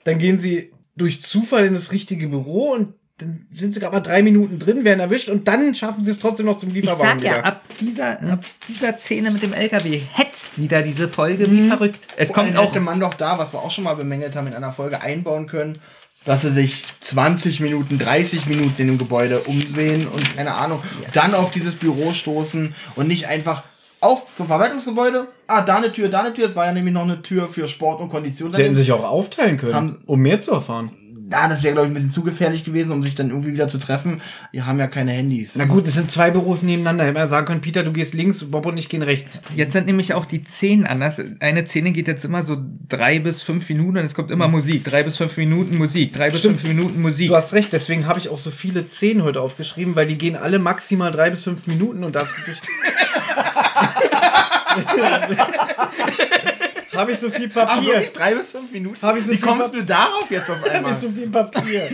Dann gehen sie durch Zufall in das richtige Büro und dann sind sie gerade mal drei Minuten drin, werden erwischt und dann schaffen sie es trotzdem noch zum Ich Lieferwagen sag ja, wieder. ab dieser, ab dieser Szene mit dem LKW hetzt wieder diese Folge wie verrückt. Es allem kommt auch hätte man doch da, was wir auch schon mal bemängelt haben in einer Folge, einbauen können, dass sie sich 20 Minuten, 30 Minuten in dem Gebäude umsehen und keine Ahnung, dann auf dieses Büro stoßen und nicht einfach auf zum Verwaltungsgebäude. Ah, da eine Tür, da eine Tür. Es war ja nämlich noch eine Tür für Sport und Kondition. Sie hätten sich auch aufteilen können, Haben- um mehr zu erfahren. Ja, das wäre, glaube ich, ein bisschen zu gefährlich gewesen, um sich dann irgendwie wieder zu treffen. Die haben ja keine Handys. Na gut, es sind zwei Büros nebeneinander. Hätte man sagen können, Peter, du gehst links, Bob und ich gehen rechts. Jetzt sind nämlich auch die Szenen anders. Eine Szene geht jetzt immer so drei bis fünf Minuten und es kommt immer Musik. Drei bis fünf Minuten Musik. Drei bis Stimmt. fünf Minuten Musik. Du hast recht, deswegen habe ich auch so viele Szenen heute aufgeschrieben, weil die gehen alle maximal drei bis fünf Minuten und darfst du durch. habe ich so viel Ach, Papier. wirklich? Drei bis fünf Minuten? Hab ich so Wie viel kommst Pap- du darauf jetzt auf Habe einmal? ich so viel Papier.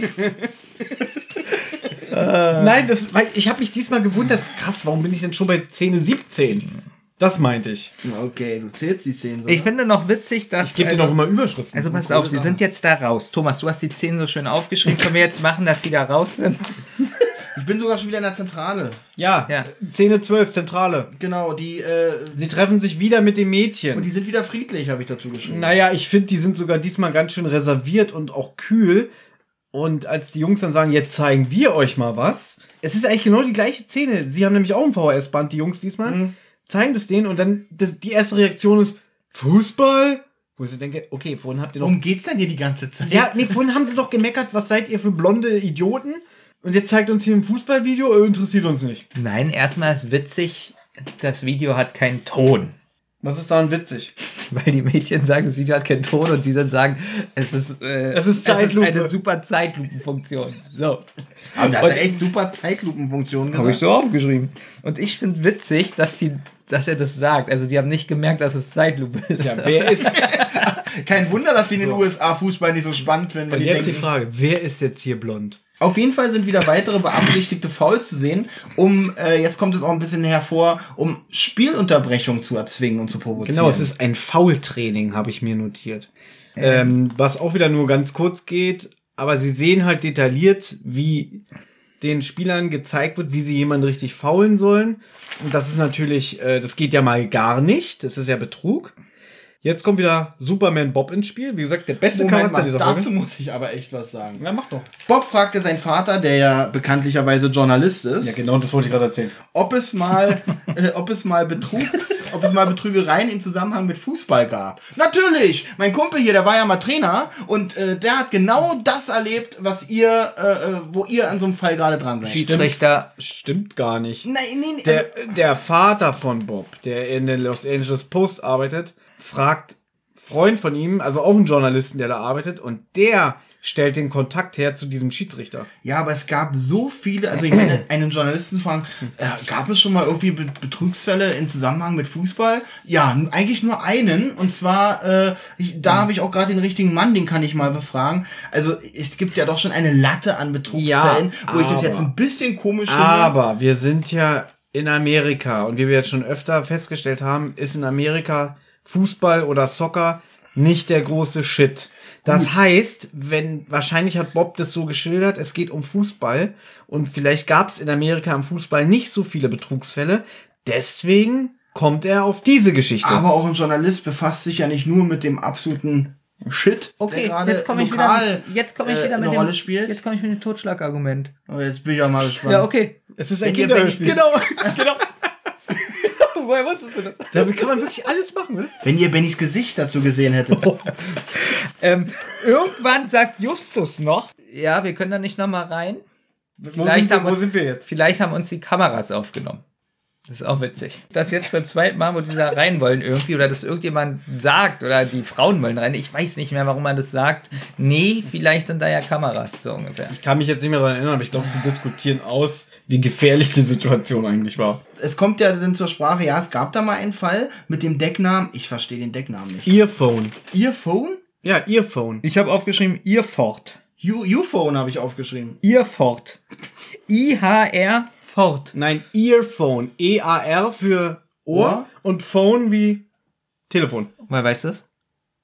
Nein, das, weil ich habe mich diesmal gewundert. Krass, warum bin ich denn schon bei Szene 17? Das meinte ich. Okay, du zählst die Szenen so. Ich finde noch witzig, dass. Ich gebe also, dir noch immer Überschriften. also pass auf, sie sind jetzt da raus. Thomas, du hast die Szenen so schön aufgeschrieben. Können wir jetzt machen, dass die da raus sind? Ich bin sogar schon wieder in der Zentrale. ja, Ja. Szene 12, Zentrale. Genau, die, äh, Sie treffen sich wieder mit dem Mädchen. und die sind wieder friedlich, habe ich dazu geschrieben. Naja, ich finde, die sind sogar diesmal ganz schön reserviert und auch kühl. Und als die Jungs dann sagen, jetzt zeigen wir euch mal was. Es ist eigentlich genau die gleiche Szene. Sie haben nämlich auch ein VHS-Band, die Jungs diesmal. Mhm. Zeigen das denen und dann das, die erste Reaktion ist, Fußball? Wo ich so denke, okay, vorhin habt ihr doch... Worum geht's denn hier die ganze Zeit? Ja, nee, vorhin haben sie doch gemeckert, was seid ihr für blonde Idioten? Und jetzt zeigt uns hier ein Fußballvideo, äh, interessiert uns nicht. Nein, erstmal ist witzig, das Video hat keinen Ton. Was ist daran witzig? Weil die Mädchen sagen, das Video hat keinen Ton und die dann sagen, es ist, äh, Es ist Zeitlupe. eine super Zeitlupenfunktion. So. Aber der hat da echt super Zeitlupenfunktionen Habe ich so aufgeschrieben. Und ich finde witzig, dass sie, dass er das sagt. Also die haben nicht gemerkt, dass es Zeitlupe ist. Ja, wer ist... Kein Wunder, dass die in den USA Fußball nicht so spannend finden. wenn Und die jetzt die denken- Frage, wer ist jetzt hier blond? Auf jeden Fall sind wieder weitere beabsichtigte Fouls zu sehen, um, äh, jetzt kommt es auch ein bisschen hervor, um Spielunterbrechung zu erzwingen und zu provozieren. Genau, es ist ein Foul-Training, habe ich mir notiert. Ähm, was auch wieder nur ganz kurz geht, aber sie sehen halt detailliert, wie den Spielern gezeigt wird, wie sie jemanden richtig faulen sollen. Und das ist natürlich, äh, das geht ja mal gar nicht. Das ist ja Betrug. Jetzt kommt wieder Superman Bob ins Spiel. Wie gesagt, der beste Moment Charakter mal, dieser dazu Folge. muss ich aber echt was sagen. Ja, mach doch. Bob fragte seinen Vater, der ja bekanntlicherweise Journalist ist, Ja, genau, das wollte ich gerade erzählen. ob es mal, äh, ob es mal Betrugs, ob es mal Betrügereien im Zusammenhang mit Fußball gab. Natürlich! Mein Kumpel hier, der war ja mal Trainer und äh, der hat genau das erlebt, was ihr, äh, äh, wo ihr an so einem Fall gerade dran seid. Schiedsrichter. Stimmt gar nicht. Nein, nee, nee, Der, der Vater von Bob, der in der Los Angeles Post arbeitet, fragt Freund von ihm, also auch einen Journalisten, der da arbeitet, und der stellt den Kontakt her zu diesem Schiedsrichter. Ja, aber es gab so viele, also ich meine, einen Journalisten zu fragen, äh, gab es schon mal irgendwie Be Betrugsfälle im Zusammenhang mit Fußball? Ja, eigentlich nur einen. Und zwar, äh, ich, da habe ich auch gerade den richtigen Mann, den kann ich mal befragen. Also es gibt ja doch schon eine Latte an Betrugsfällen, Ja, wo ich das jetzt ein bisschen komisch finde. Aber wir sind ja in Amerika und wie wir jetzt schon öfter festgestellt haben, ist in Amerika Fußball oder Soccer nicht der große Shit. Das heißt, wenn wahrscheinlich hat Bob das so geschildert, es geht um Fußball und vielleicht gab es in Amerika im Fußball nicht so viele Betrugsfälle, deswegen kommt er auf diese Geschichte. Aber auch ein Journalist befasst sich ja nicht nur mit dem absoluten Shit, Okay, jetzt komme ich wieder. Jetzt komme ich äh, wieder eine mit Rolle dem. spielt. Jetzt komme ich mit dem Totschlagargument. Oh, jetzt bin ich ja mal gespannt. Ja, okay. es ist ein Kinderhörspiel. genau. genau. Woher wusstest du das? Damit kann man wirklich alles machen, oder? Wenn ihr Bennys Gesicht dazu gesehen hättet. Ähm, irgendwann sagt Justus noch, ja, wir können da nicht nochmal rein. Wo, Vielleicht sind wir, haben wo uns- sind wir jetzt? Vielleicht haben uns die Kameras aufgenommen. Das ist auch witzig. Das jetzt beim zweiten Mal, wo die da rein wollen irgendwie, oder dass irgendjemand sagt, oder die Frauen wollen rein, ich weiß nicht mehr, warum man das sagt. Nee, vielleicht sind da ja Kameras, so ungefähr. Ich kann mich jetzt nicht mehr daran erinnern, aber ich glaube, sie diskutieren aus, wie gefährlich die Situation eigentlich war. es kommt ja dann zur Sprache, ja, es gab da mal einen Fall mit dem Decknamen, ich verstehe den Decknamen nicht. Earphone. Earphone? Ja, Earphone. Ich habe aufgeschrieben, Earfort. U- U-Phone habe ich aufgeschrieben. Earfort. I-H-R Fort. Nein, Earphone. E-A-R für Ohr Ohr? und Phone wie Telefon. Woher weißt du das?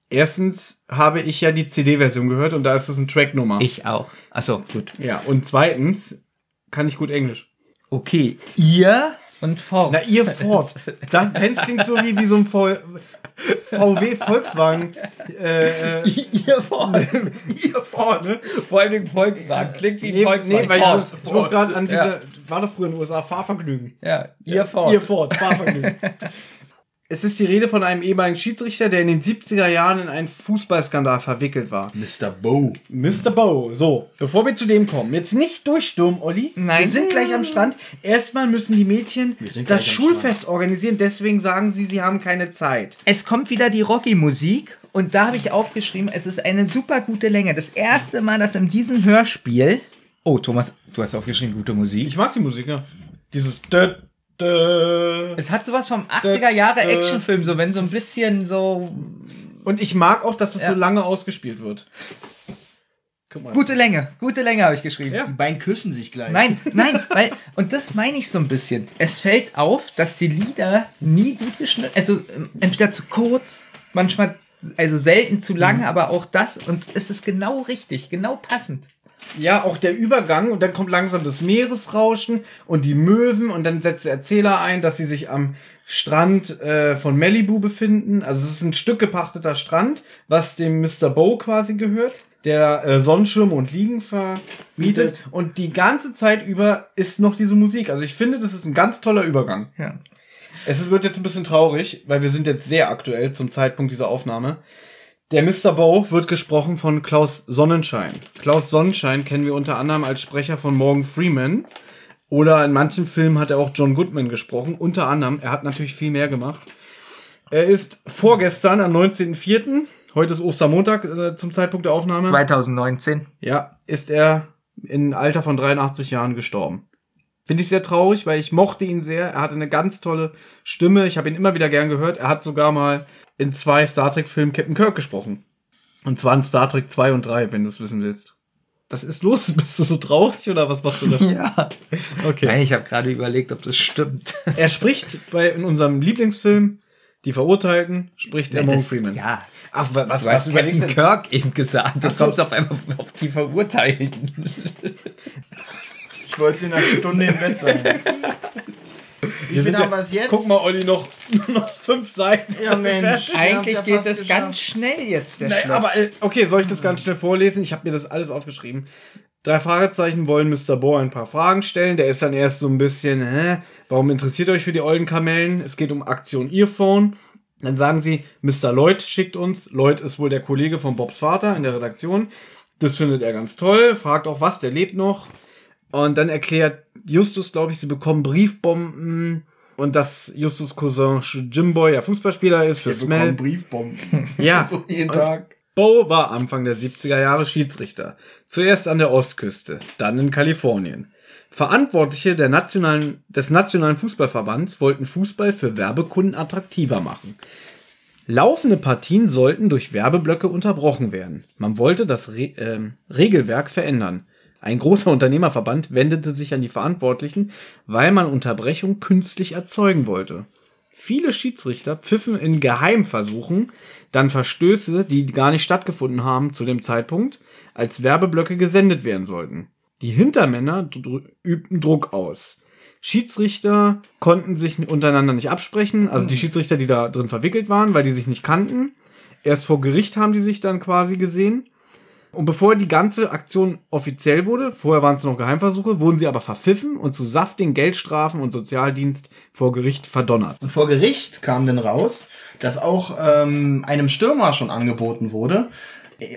Erstens habe ich ja die CD-Version gehört und da ist es eine Tracknummer. Ich auch. Achso, gut. Ja, und zweitens kann ich gut Englisch. Okay, ihr und Fort. Na, ihr Ford. Das Benz klingt so wie, wie so ein v VW Volkswagen. Äh, äh, ihr Fort. Earphone, ne? Vor allem Volkswagen. Klingt wie ein nee, Volkswagen. nee, weil ich, Ford. ich muss gerade an diese, Ja. war doch früher in den USA, Fahrvergnügen. Ja, ihr Fort. Ihr Ford, Fahrvergnügen. Es ist die Rede von einem ehemaligen Schiedsrichter, der in den 70er Jahren in einen Fußballskandal verwickelt war. Mr. Bo. Mr. Bow. So, bevor wir zu dem kommen, jetzt nicht durchstürmen, Olli. Nein. Wir sind gleich am Strand. Erstmal müssen die Mädchen das Schulfest organisieren, deswegen sagen sie, sie haben keine Zeit. Es kommt wieder die Rocky-Musik und da habe ich aufgeschrieben, es ist eine super gute Länge. Das erste Mal, dass in diesem Hörspiel. Oh, Thomas, du hast aufgeschrieben, gute Musik. Ich mag die Musik, ja. Dieses dö, dö. Es hat sowas vom 80er Jahre Actionfilm, so wenn so ein bisschen so Und ich mag auch, dass das Ja. so lange ausgespielt wird. Gute Länge, gute Länge habe ich geschrieben. Ja. Die beiden küssen sich gleich. Nein, nein, weil, und das meine ich so ein bisschen. Es fällt auf, dass die Lieder nie gut geschnitten, also ähm, entweder zu kurz, manchmal, also selten zu lang, aber auch das, und es ist genau richtig, genau passend. Ja, auch der Übergang und dann kommt langsam das Meeresrauschen und die Möwen und dann setzt der Erzähler ein, dass sie sich am Strand äh, von Malibu befinden. Also es ist ein Stück gepachteter Strand, was dem Mr. Bow quasi gehört, der äh, Sonnenschirme und Liegen vermietet. Und die ganze Zeit über ist noch diese Musik. Also ich finde, das ist ein ganz toller Übergang. Ja. Es wird jetzt ein bisschen traurig, weil wir sind jetzt sehr aktuell zum Zeitpunkt dieser Aufnahme. Der Mr. Bow wird gesprochen von Klaus Sonnenschein. Klaus Sonnenschein kennen wir unter anderem als Sprecher von Morgan Freeman. Oder in manchen Filmen hat er auch John Goodman gesprochen. Unter anderem, er hat natürlich viel mehr gemacht. Er ist vorgestern am 19.04., heute ist Ostermontag äh, zum Zeitpunkt der Aufnahme. 2019. Ja, ist er im Alter von 83 Jahren gestorben. Finde ich sehr traurig, weil ich mochte ihn sehr. Er hatte eine ganz tolle Stimme. Ich habe ihn immer wieder gern gehört. Er hat sogar mal in zwei Star Trek-Filmen Captain Kirk gesprochen. Und zwar in Star Trek 2 und 3, wenn du es wissen willst. Was ist los? Bist du so traurig oder was machst du da? Ja. Okay. Nein, ich habe gerade überlegt, ob das stimmt. Er spricht bei in unserem Lieblingsfilm Die Verurteilten, spricht er Morgan Freeman. Ja. Ach, wa- was, Du hast überlegst Captain du? Kirk eben gesagt. Das Ach so. kommst auf einmal auf die Verurteilten. Ich wollte in einer Stunde im Bett sein. Wir sind ja- jetzt? Guck mal, Olli, noch, noch fünf Seiten. Ja, Mensch. Eigentlich ja geht das geschafft. ganz schnell jetzt, der Nein, Schluss. aber äh, okay, soll ich das ganz schnell vorlesen? Ich habe mir das alles aufgeschrieben. Drei Fragezeichen wollen Mr. Bohr ein paar Fragen stellen. Der ist dann erst so ein bisschen, hä, warum interessiert ihr euch für die ollen Kamellen? Es geht um Aktion Earphone. Dann sagen sie, Mr. Lloyd schickt uns. Lloyd ist wohl der Kollege von Bobs Vater in der Redaktion. Das findet er ganz toll. Fragt auch was, der lebt noch. Und dann erklärt Justus, glaube ich, sie bekommen Briefbomben und dass Justus Cousin Jimboy ja Fußballspieler ist für Wir Smell. bekommen Briefbomben. Ja. Jeden Tag. Bo war Anfang der 70er Jahre Schiedsrichter. Zuerst an der Ostküste, dann in Kalifornien. Verantwortliche der nationalen, des Nationalen Fußballverbands wollten Fußball für Werbekunden attraktiver machen. Laufende Partien sollten durch Werbeblöcke unterbrochen werden. Man wollte das Re ähm, Regelwerk verändern. Ein großer Unternehmerverband wendete sich an die Verantwortlichen, weil man Unterbrechung künstlich erzeugen wollte. Viele Schiedsrichter pfiffen in Geheimversuchen dann Verstöße, die gar nicht stattgefunden haben zu dem Zeitpunkt, als Werbeblöcke gesendet werden sollten. Die Hintermänner übten Druck aus. Schiedsrichter konnten sich untereinander nicht absprechen, also die Schiedsrichter, die da drin verwickelt waren, weil die sich nicht kannten. Erst vor Gericht haben die sich dann quasi gesehen. Und bevor die ganze Aktion offiziell wurde, vorher waren es noch Geheimversuche, wurden sie aber verpfiffen und zu saftigen Geldstrafen und Sozialdienst vor Gericht verdonnert. Und vor Gericht kam dann raus, dass auch ähm, einem Stürmer schon angeboten wurde,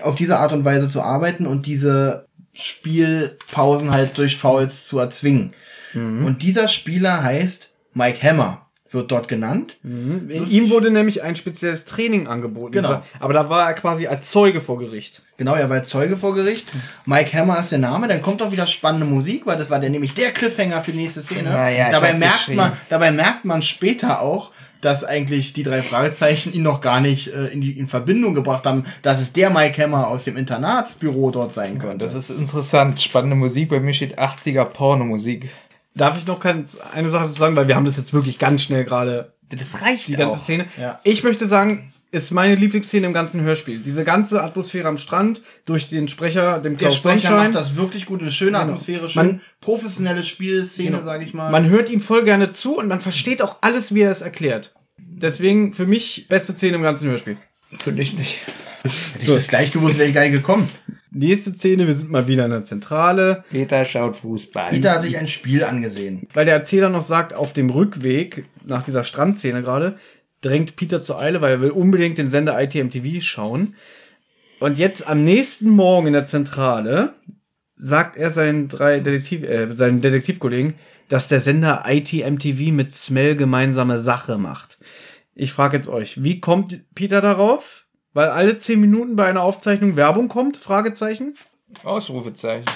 auf diese Art und Weise zu arbeiten und diese Spielpausen halt durch Fouls zu erzwingen. Mhm. Und dieser Spieler heißt Mike Hammer, wird dort genannt. Ihm wurde nämlich ein spezielles Training angeboten. Genau. Aber da war er quasi als Zeuge vor Gericht. Genau, er war Zeuge vor Gericht. Mike Hammer ist der Name. Dann kommt auch wieder spannende Musik, weil das war der nämlich der Cliffhanger für die nächste Szene. Na ja, ich dabei, merkt man, dabei merkt man später auch, dass eigentlich die drei Fragezeichen ihn noch gar nicht äh, in, die, in Verbindung gebracht haben, dass es der Mike Hammer aus dem Internatsbüro dort sein könnte. Das ist interessant. Spannende Musik. Bei mir steht 80er Pornomusik. Darf ich noch kein, eine Sache zu sagen, weil wir haben das jetzt wirklich ganz schnell gerade, Das reicht die ganze auch. Szene. Ja. Ich möchte sagen, ist meine Lieblingsszene im ganzen Hörspiel. Diese ganze Atmosphäre am Strand durch den Sprecher, dem der Klaus Sprecher Sonnenschein. macht das wirklich gut, eine schöne Atmosphäre, schön Man- professionelle Spielszene, Genau. sage ich mal. Man hört ihm voll gerne zu und man versteht auch alles, wie er es erklärt. Deswegen für mich beste Szene im ganzen Hörspiel. Finde ich nicht. Hätte ich das gleich gewusst, wäre ich gar nicht gekommen. Nächste Szene, wir sind mal wieder in der Zentrale. Peter schaut Fußball. Peter hat sich ein Spiel angesehen. weil der Erzähler noch sagt, auf dem Rückweg nach dieser Strandszene gerade, drängt Peter zur Eile, weil er will unbedingt den Sender ITMTV schauen. Und jetzt am nächsten Morgen in der Zentrale sagt er seinen drei Detektiv, äh, seinen Detektivkollegen, dass der Sender ITMTV mit Smell gemeinsame Sache macht. Ich frage jetzt euch, wie kommt Peter darauf? Weil alle zehn Minuten bei einer Aufzeichnung Werbung kommt? Fragezeichen. Ausrufezeichen.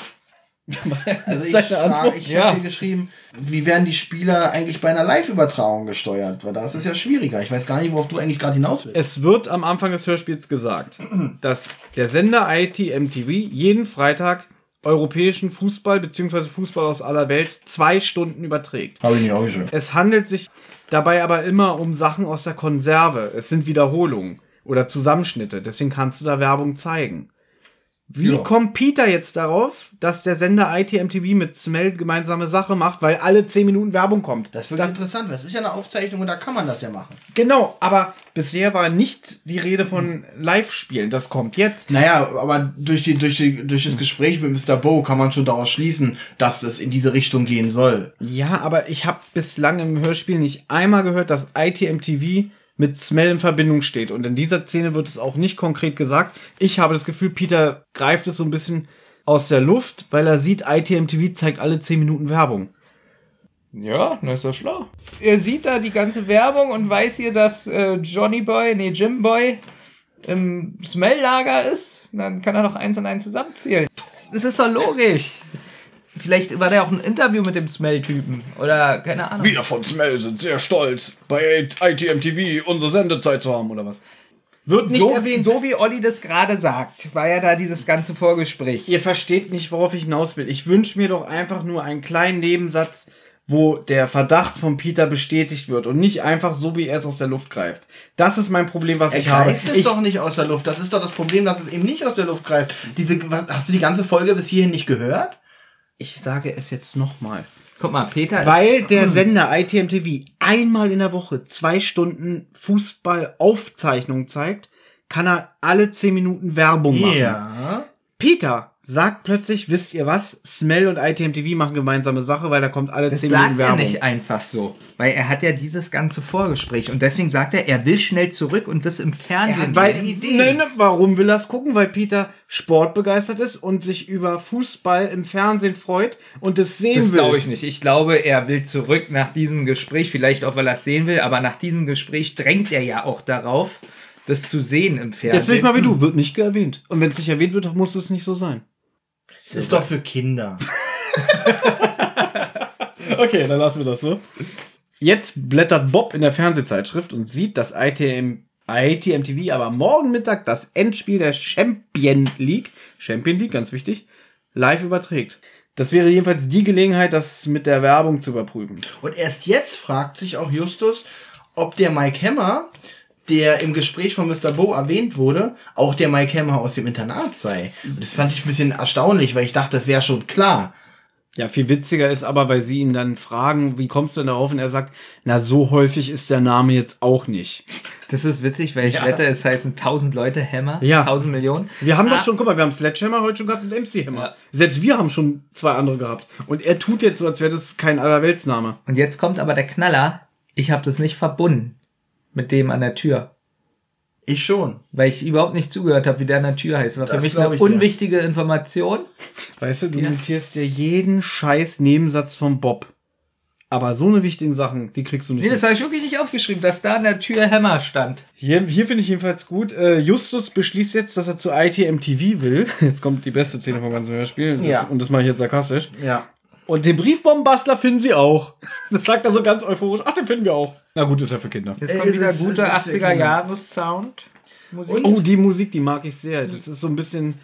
Also ist ich, frage, ich Ja. habe hier geschrieben, wie werden die Spieler eigentlich bei einer Live-Übertragung gesteuert? Weil da ist es ja schwieriger. Ich weiß gar nicht, worauf du eigentlich gerade hinaus willst. Es wird am Anfang des Hörspiels gesagt, dass der Sender ITMTV jeden Freitag europäischen Fußball bzw. Fußball aus aller Welt zwei Stunden überträgt. Habe ich nicht auch geschrieben. Es handelt sich dabei aber immer um Sachen aus der Konserve. Es sind Wiederholungen oder Zusammenschnitte. Deswegen kannst du da Werbung zeigen. Wie Ja. kommt Peter jetzt darauf, dass der Sender ITMTV mit Smell gemeinsame Sache macht, weil alle 10 Minuten Werbung kommt? Das wird interessant, weil es ist ja eine Aufzeichnung und da kann man das ja machen. Genau, aber bisher war nicht die Rede von Live-Spielen. Das kommt jetzt. Naja, aber durch, die, durch, die, durch das Gespräch mit Mr. Bo kann man schon daraus schließen, dass es in diese Richtung gehen soll. Ja, aber ich habe bislang im Hörspiel nicht einmal gehört, dass ITMTV mit Smell in Verbindung steht. Und in dieser Szene wird es auch nicht konkret gesagt. Ich habe das Gefühl, Peter greift es so ein bisschen aus der Luft, weil er sieht, ITMTV zeigt alle 10 Minuten Werbung. Ja, das ist doch schlau. Er sieht da die ganze Werbung und weiß hier, dass äh, Johnny Boy, nee, Jim Boy im Smell-Lager ist. Dann kann er doch eins und eins zusammenzählen. Das ist doch logisch. Vielleicht war der auch ein Interview mit dem Smell-Typen. Oder keine Ahnung. Wir von Smell sind sehr stolz, bei ITMTV unsere Sendezeit zu haben, oder was? Wird nicht so, erwähnt. so wie Olli das gerade sagt, war ja da dieses ganze Vorgespräch. Ihr versteht nicht, worauf ich hinaus will. Ich wünsche mir doch einfach nur einen kleinen Nebensatz, wo der Verdacht von Peter bestätigt wird und nicht einfach so, wie er es aus der Luft greift. Das ist mein Problem, was Er ich habe. greift es Ich, doch nicht aus der Luft. Das ist doch das Problem, dass es eben nicht aus der Luft greift. Diese, was, hast du die ganze Folge bis hierhin nicht gehört? Ich sage es jetzt nochmal. Guck mal, Peter ist Weil der Sender ITMTV einmal in der Woche zwei Stunden Fußballaufzeichnung zeigt, kann er alle zehn Minuten Werbung machen. Ja. Peter sagt plötzlich, wisst ihr was? Smell und ITMTV machen gemeinsame Sache, weil da kommt alle Das zehn sagt Minuten er Werbung. nicht einfach so. Weil er hat ja dieses ganze Vorgespräch. Und deswegen sagt er, er will schnell zurück und das im Fernsehen. Er hat Idee. ne, ne, warum will er es gucken? Weil Peter sportbegeistert ist und sich über Fußball im Fernsehen freut und es sehen das will. glaube ich nicht. Ich glaube, er will zurück nach diesem Gespräch, vielleicht auch, weil er es sehen will, aber nach diesem Gespräch drängt er ja auch darauf, das zu sehen im Fernsehen. Jetzt bin ich mal wie du, wird nicht erwähnt. Und wenn es nicht erwähnt wird, muss es nicht so sein. Es ist doch für Kinder. Okay, dann lassen wir das so. Jetzt blättert Bob in der Fernsehzeitschrift und sieht, dass ITM, ITMTV aber morgen Mittag das Endspiel der Champion League, Champion League, ganz wichtig, live überträgt. Das wäre jedenfalls die Gelegenheit, das mit der Werbung zu überprüfen. Und erst jetzt fragt sich auch Justus, ob der Mike Hammer, der im Gespräch von Mr. Bo erwähnt wurde, auch der Mike Hammer aus dem Internat sei. Und das fand ich ein bisschen erstaunlich, weil ich dachte, das wäre schon klar. Ja, viel witziger ist aber, weil sie ihn dann fragen, wie kommst du denn darauf? Und er sagt, na, so häufig ist der Name jetzt auch nicht. Das ist witzig, weil ich Ja. wette, es heißen 1000 Leute Hammer, Ja. 1000 Millionen. Wir haben Ah, doch schon, guck mal, wir haben Sledgehammer heute schon gehabt und MC Hammer. Ja. Selbst wir haben schon zwei andere gehabt. Und er tut jetzt so, als wäre das kein Allerweltsname. Und jetzt kommt aber der Knaller. Ich habe das nicht verbunden mit dem an der Tür. Ich schon. Weil ich überhaupt nicht zugehört habe, wie der an der Tür heißt. War für Das mich glaub eine unwichtige Information. Weißt du, du Ja. notierst dir jeden scheiß Nebensatz von Bob. Aber so eine wichtigen Sachen, die kriegst du nicht. Nee, das habe ich wirklich nicht aufgeschrieben, dass da an der Tür Hammer stand. Hier, hier finde ich jedenfalls gut. Äh, Justus beschließt jetzt, dass er zu ITMTV will. Jetzt kommt die beste Szene vom ganzen Hörspiel. Das, Ja. Und das mache ich jetzt sarkastisch. Ja. Und den Briefbombenbastler finden sie auch. Das sagt er so ganz euphorisch. Ach, den finden wir auch. Na gut, ist ja für Kinder. Jetzt kommt wieder ist- gute es ist 80er-Jahres-Sound. Und Oh, die Musik, die mag ich sehr. Das ist so ein bisschen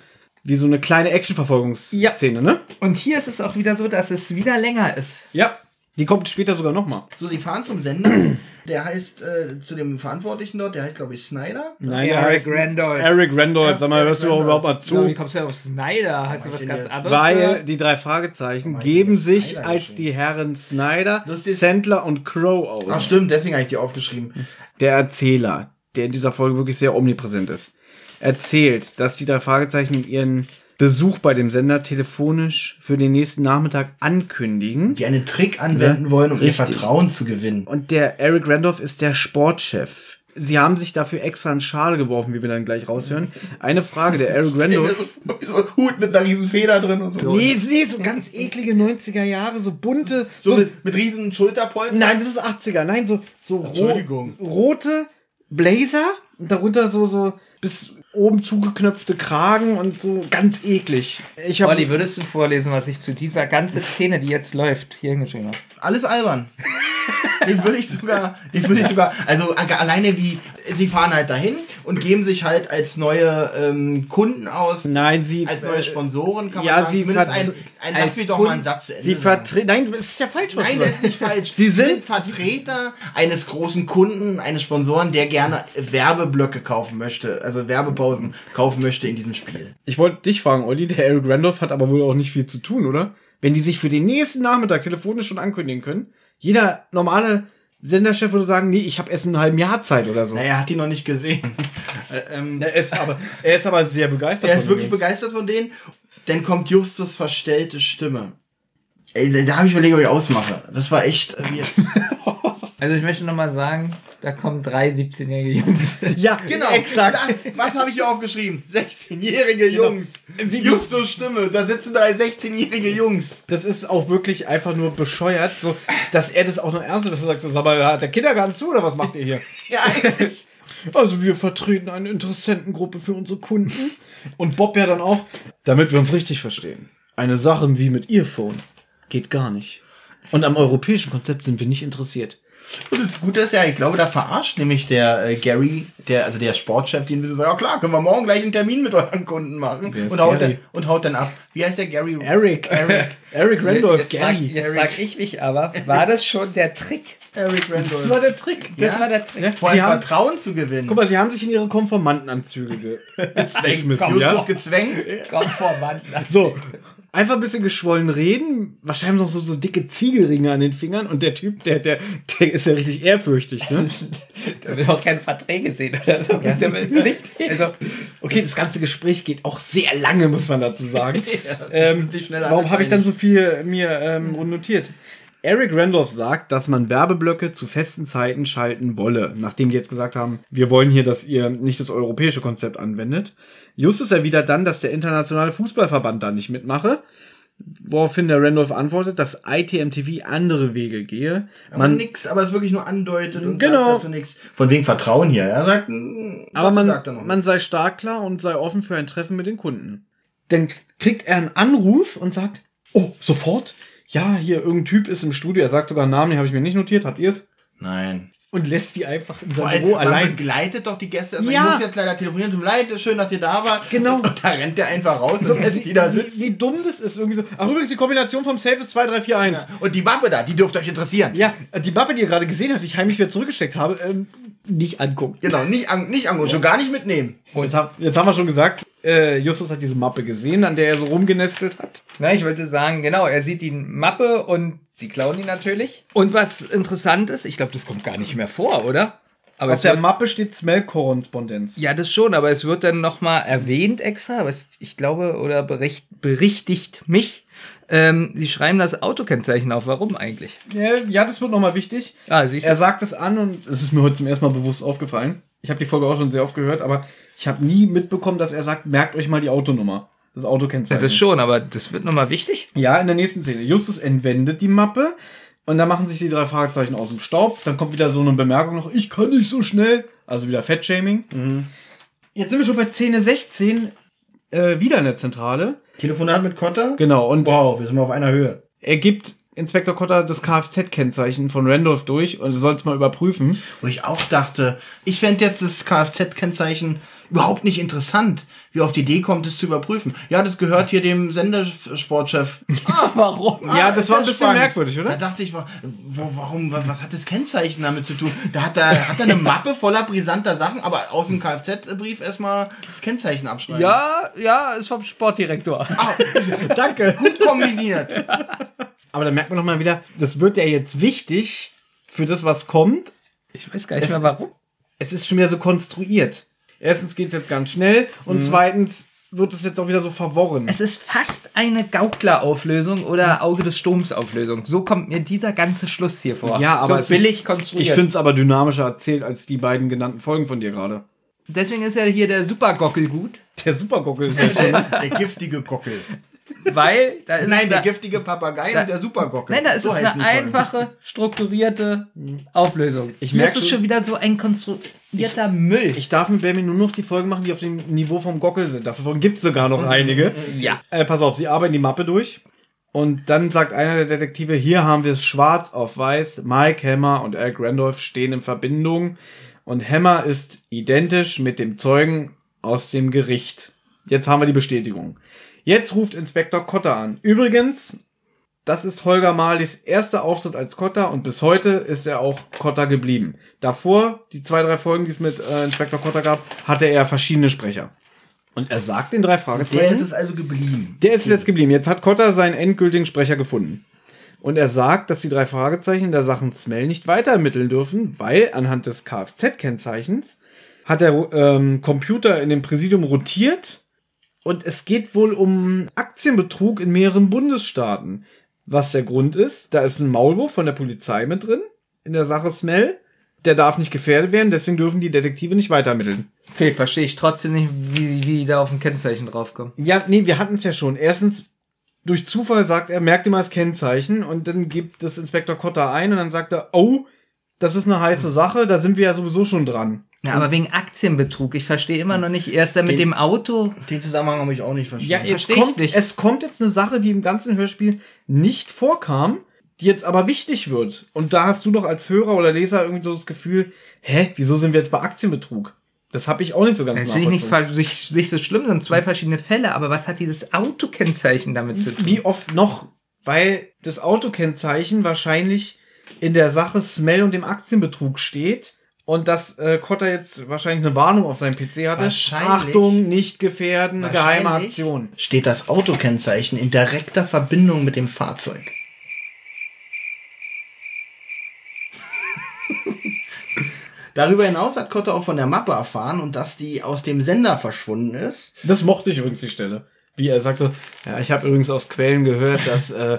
wie so eine kleine Action-Verfolgungsszene, ne? Und hier ist es auch wieder so, dass es wieder länger ist. Ja. Die kommt später sogar nochmal. so, sie fahren zum Sender. Der heißt äh, zu dem Verantwortlichen dort, der heißt, glaube ich, Snyder. Nein, Eric der heißt Randolph. Eric Randolph. Sag mal, hörst du überhaupt mal So, wie zu? kommst du auf Snyder? Hast du was ganz der- anderes Weil die drei Fragezeichen Oh, geben Snyder sich geschrieben. als die Herren Snyder, Lustig Sandler und Crow aus. Ach stimmt, deswegen habe ich die aufgeschrieben. der Erzähler, der in dieser Folge wirklich sehr omnipräsent ist, erzählt, dass die drei Fragezeichen in ihren Besuch bei dem Sender telefonisch für den nächsten Nachmittag ankündigen. Die einen Trick anwenden Ja, wollen, um richtig. ihr Vertrauen zu gewinnen. Und der Eric Randolph ist der Sportchef. Sie haben sich dafür extra einen Schal geworfen, wie wir dann gleich raushören. Eine Frage, der Eric Randolph. So ein Hut mit einer riesen Feder drin und so. Nee, nee, so ganz eklige 90er Jahre, so bunte. So mit, mit riesen Schulterpolstern. Nein, das ist 80er. Nein, so, so ro rote Blazer und darunter so, so bis oben zugeknöpfte Kragen und so ganz eklig. Ich habe Olli, würdest du vorlesen, was ich zu dieser ganzen Szene, die jetzt läuft, hier hingeschrieben habe? Alles albern. den würde ich sogar, den würde ich sogar, also alleine wie, sie fahren halt dahin und geben sich halt als neue ähm, Kunden aus, Nein, sie. als neue Sponsoren, kann man ja, sagen. sie Zumindest ein, ein lass mich doch mal einen Satz zu Ende Sie vertreten. Nein, das ist ja falsch. Nein, das ist nicht falsch. Sie sind- Vertreter eines großen Kunden, eines Sponsoren, der gerne Werbeblöcke kaufen möchte, also Werbepausen kaufen möchte in diesem Spiel. Ich wollte dich fragen, Olli, der Eric Randolph hat aber wohl auch nicht viel zu tun, oder? Wenn die sich für den nächsten Nachmittag telefonisch schon ankündigen können. Jeder normale Senderchef würde sagen, nee, ich habe erst einen halben Jahr Zeit oder so. Naja, er hat die noch nicht gesehen. Äh, ähm, Er ist aber, er ist aber sehr begeistert. er ist von wirklich Jungs. begeistert von denen. Dann kommt Justus verstellte Stimme. Ey, da- da habe ich überlegt, ob ich ausmache. Das war echt äh, weird. Also ich möchte nochmal sagen, da kommen drei 17-jährige Jungs. Ja, Genau, exakt. Da, was habe ich hier aufgeschrieben? 16-jährige Genau. Jungs. Justus Stimme, da sitzen drei 16-jährige Jungs. Das ist auch wirklich einfach nur bescheuert, so, dass er das auch noch ernst nimmt, dass er sagt, so, sag mal, hat der Kindergarten zu oder was macht ihr hier? Ja, eigentlich. Also wir vertreten eine Interessentengruppe für unsere Kunden. Und Bob ja dann auch, damit wir uns richtig verstehen. Eine Sache wie mit Earphone geht gar nicht. Und am europäischen Konzept sind wir nicht interessiert. Und das Gute ist ja, ich glaube, da verarscht nämlich der äh, Gary, der, also der Sportchef, den wir so sagen, ja klar, können wir morgen gleich einen Termin mit euren Kunden machen. Und haut, Gary? dann, und haut dann ab. Wie heißt der Gary? Eric, Eric, Eric Randolph, jetzt frag, Gary. jetzt frag ich mich aber, war das schon der Trick? Eric Randolph. Das war der Trick. Das Ja? war der Trick. Ja, Vor sie allem haben, Vertrauen zu gewinnen. guck mal, sie haben sich in ihre Konformantenanzüge ge geschmissen. Justus Ja? gezwängt. Vor, Mann. So, einfach ein bisschen geschwollen reden, wahrscheinlich noch so, so dicke Ziegelringe an den Fingern und der Typ, der, der, der ist ja richtig ehrfürchtig, ne? Der will auch keine Verträge sehen oder so. Der will nichts. Also, Okay, das ganze Gespräch geht auch sehr lange, muss man dazu sagen. ähm, sich schnell warum habe ich dann so viel mir ähm, notiert? Eric Randolph sagt, dass man Werbeblöcke zu festen Zeiten schalten wolle, nachdem die jetzt gesagt haben, wir wollen hier, dass ihr nicht das europäische Konzept anwendet. Justus erwidert dann, dass der internationale Fußballverband da nicht mitmache, woraufhin der Randolph antwortet, dass ITMTV andere Wege gehe. Aber Man, nix, aber es wirklich nur andeutet und Genau. sagt dazu nichts. Von wegen Vertrauen hier. Er sagt, mm, aber man, sagt er noch man sei stark klar und sei offen für ein Treffen mit den Kunden. Dann kriegt er einen Anruf und sagt, oh, sofort? Ja, hier irgendein Typ ist im Studio. Er sagt sogar einen Namen, den habe ich mir nicht notiert. Habt ihr es? Nein. Und lässt die einfach in Vor sein allem, Büro allein. begleitet doch die Gäste. Also Ja. Ich muss jetzt leider telefonieren. Tut mir leid, schön, dass ihr da wart. Genau. Und da rennt der einfach raus So, und lässt die da wie, sitzen. wie dumm das ist. Irgendwie so. Ach, übrigens, die Kombination vom Safe ist 2, 3, 4, 1. Und die Mappe da, die dürfte euch interessieren. Ja, die Mappe, die ihr gerade gesehen habt, die ich heimlich wieder zurückgesteckt habe, ähm, nicht angucken. Genau, nicht an, nicht an und schon gar nicht mitnehmen. Jetzt, hab, jetzt haben wir schon gesagt, äh, Justus hat diese Mappe gesehen, an der er so rumgenestelt hat. Na, ich wollte sagen, genau, er sieht die Mappe und sie klauen die natürlich. Und was interessant ist, ich glaube, das kommt gar nicht mehr vor, oder? Aber Auf der wird, Mappe steht Smell-Korrespondenz. ja, das schon, aber es wird dann nochmal erwähnt extra, aber es, ich glaube, oder bericht, berichtigt mich. Ähm, sie schreiben das Autokennzeichen auf. Warum eigentlich? Ja, das wird nochmal wichtig. Ah, Er sagt es an und es ist mir heute zum ersten Mal bewusst aufgefallen. Ich habe die Folge auch schon sehr oft gehört, aber ich habe nie mitbekommen, dass er sagt, merkt euch mal die Autonummer. Das Ja, Autokennzeichen. das schon, aber das wird nochmal wichtig. Ja, in der nächsten Szene. Justus entwendet die Mappe und da machen sich die drei Fragezeichen aus dem Staub. Dann kommt wieder so eine Bemerkung noch, ich kann nicht so schnell. Also wieder Fettshaming. Jetzt sind wir schon bei Szene 16, äh, wieder in der Zentrale. Telefonat mit Kotter? Genau, und Wow, wir sind mal auf einer Höhe. er gibt Inspektor Cotter das Kfz-Kennzeichen von Randolph durch und soll es mal überprüfen. Wo ich auch dachte, ich fände jetzt das Kfz-Kennzeichen überhaupt nicht interessant. Wie auf die Idee kommt, es zu überprüfen. Ja, das gehört hier dem Sendersportchef. Ah, Warum? Ja, das ist war ein bisschen spannend. merkwürdig, oder? Da dachte ich, wo, warum, wa- was hat das Kennzeichen damit zu tun? Da hat er, hat er eine Mappe voller brisanter Sachen, aber aus dem Kfz-Brief erstmal das Kennzeichen abschreiben. Ja, ja, ist vom Sportdirektor. Ah, Danke. gut kombiniert. Aber da merkt man nochmal wieder, das wird ja jetzt wichtig für das, was kommt. Ich weiß gar nicht Es- mehr warum. Es ist schon wieder so konstruiert. Erstens geht es jetzt ganz schnell und zweitens wird es jetzt auch wieder so verworren. Es ist fast eine Gaukler-Auflösung oder Auge des Sturms-Auflösung. So kommt mir dieser ganze Schluss hier vor. Ja, aber es so ist- billig konstruiert. Ich finde es aber dynamischer erzählt als die beiden genannten Folgen von dir gerade. Deswegen ist ja hier der Supergockel gut, Der Supergockel ist ja schon. Der giftige Gockel. Weil da ist Nein, da, der giftige Papagei da- und der Supergockel. Nein, da ist So es eine einfache, strukturierte Auflösung. Ich Hier merk ist es schon- wieder so ein konstruierter Müll. Ich darf mit Benjamin nur noch die Folgen machen, die auf dem Niveau vom Gockel sind. Davon gibt es sogar noch einige. ja. Äh, pass auf, sie arbeiten die Mappe durch. Und dann sagt einer der Detektive, hier haben wir es schwarz auf weiß. Mike Hammer und Eric Randolph stehen in Verbindung. Und Hammer ist identisch mit dem Zeugen aus dem Gericht. Jetzt haben wir die Bestätigung. Jetzt ruft Inspektor Kotter an. Übrigens, das ist Holger Marlies erster Auftritt als Kotter und bis heute ist er auch Kotter geblieben. Davor, die zwei, drei Folgen, die es mit äh, Inspektor Kotter gab, hatte er verschiedene Sprecher. Und er sagt den drei Fragezeichen. Der ist es also geblieben. Der ist es jetzt geblieben. Jetzt hat Kotter seinen endgültigen Sprecher gefunden. Und er sagt, dass die drei Fragezeichen in der Sachen Smell nicht weiter ermitteln dürfen, weil anhand des Kfz-Kennzeichens hat der ähm, Computer in dem Präsidium rotiert und es geht wohl um Aktienbetrug in mehreren Bundesstaaten. Was der Grund ist, da ist ein Maulwurf von der Polizei mit drin in der Sache Smell. Der darf nicht gefährdet werden, deswegen dürfen die Detektive nicht weiter ermitteln. Okay, verstehe ich trotzdem nicht, wie, wie die da auf ein Kennzeichen draufkommen. Ja, nee, wir hatten es ja schon. Erstens, durch Zufall sagt er, merkt ihr mal das Kennzeichen und dann gibt das Inspektor Kotter ein und dann sagt er, oh, das ist eine heiße Sache, da sind wir ja sowieso schon dran. Ja, aber wegen Aktienbetrug. Ich verstehe immer noch nicht. Erst dann mit Den- dem Auto. Den Zusammenhang habe ich auch nicht Ja, verstanden. jetzt Versteh ich kommt, nicht. es kommt jetzt eine Sache, die im ganzen Hörspiel nicht vorkam, die jetzt aber wichtig wird. Und da hast du doch als Hörer oder Leser irgendwie so das Gefühl, hä, wieso sind wir jetzt bei Aktienbetrug? Das habe ich auch nicht so ganz Das finde ich nicht, nicht so schlimm, sind zwei verschiedene Fälle, aber was hat dieses Autokennzeichen damit zu tun? Wie oft noch? Weil das Autokennzeichen wahrscheinlich in der Sache Smell und dem Aktienbetrug steht und dass äh, Kotter jetzt wahrscheinlich eine Warnung auf seinem PC hatte. Wahrscheinlich. Achtung, nicht gefährden, geheime Aktion. Steht das Autokennzeichen in direkter Verbindung mit dem Fahrzeug. Darüber hinaus hat Kotter auch von der Mappe erfahren und dass die aus dem Sender verschwunden ist. Das mochte ich übrigens die Stelle. Wie er sagt so, ja, ich habe übrigens aus Quellen gehört, dass äh,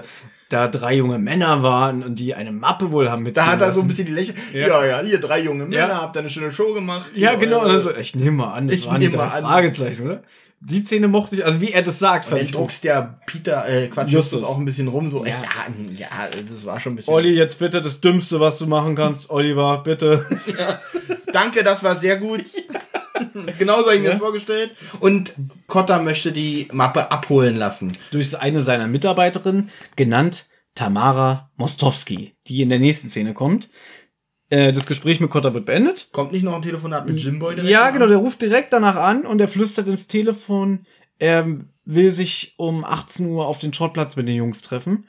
da drei junge Männer waren und die eine Mappe wohl haben mit. Da hat er so ein bisschen die Lächeln. Ja. Ja, ja, hier drei junge Männer, Ja. habt ihr eine schöne Show gemacht. Ja, genau. Also, ich nehme mal an, das Ich waren die nehme drei mal an. Fragezeichen, oder? Die Szene mochte ich, also wie er das sagt, Und dann ich druckst der Peter, äh, Quatsch, Justus. Justus auch ein bisschen rum, so, ja, ja, das war schon ein bisschen. Olli, jetzt bitte das Dümmste, was du machen kannst. Oliver, bitte. Danke, das war sehr gut. Genauso habe ich mir das vorgestellt. Und Kotter möchte die Mappe abholen lassen. durch eine seiner Mitarbeiterinnen, genannt Tamara Mostowski, die in der nächsten Szene kommt. Äh, das Gespräch mit Kotter wird beendet. Kommt nicht noch ein Telefonat mit Jimboy direkt? Ja, genau, der ruft direkt danach an und er flüstert ins Telefon, er will sich um 18 Uhr auf den Schrottplatz mit den Jungs treffen.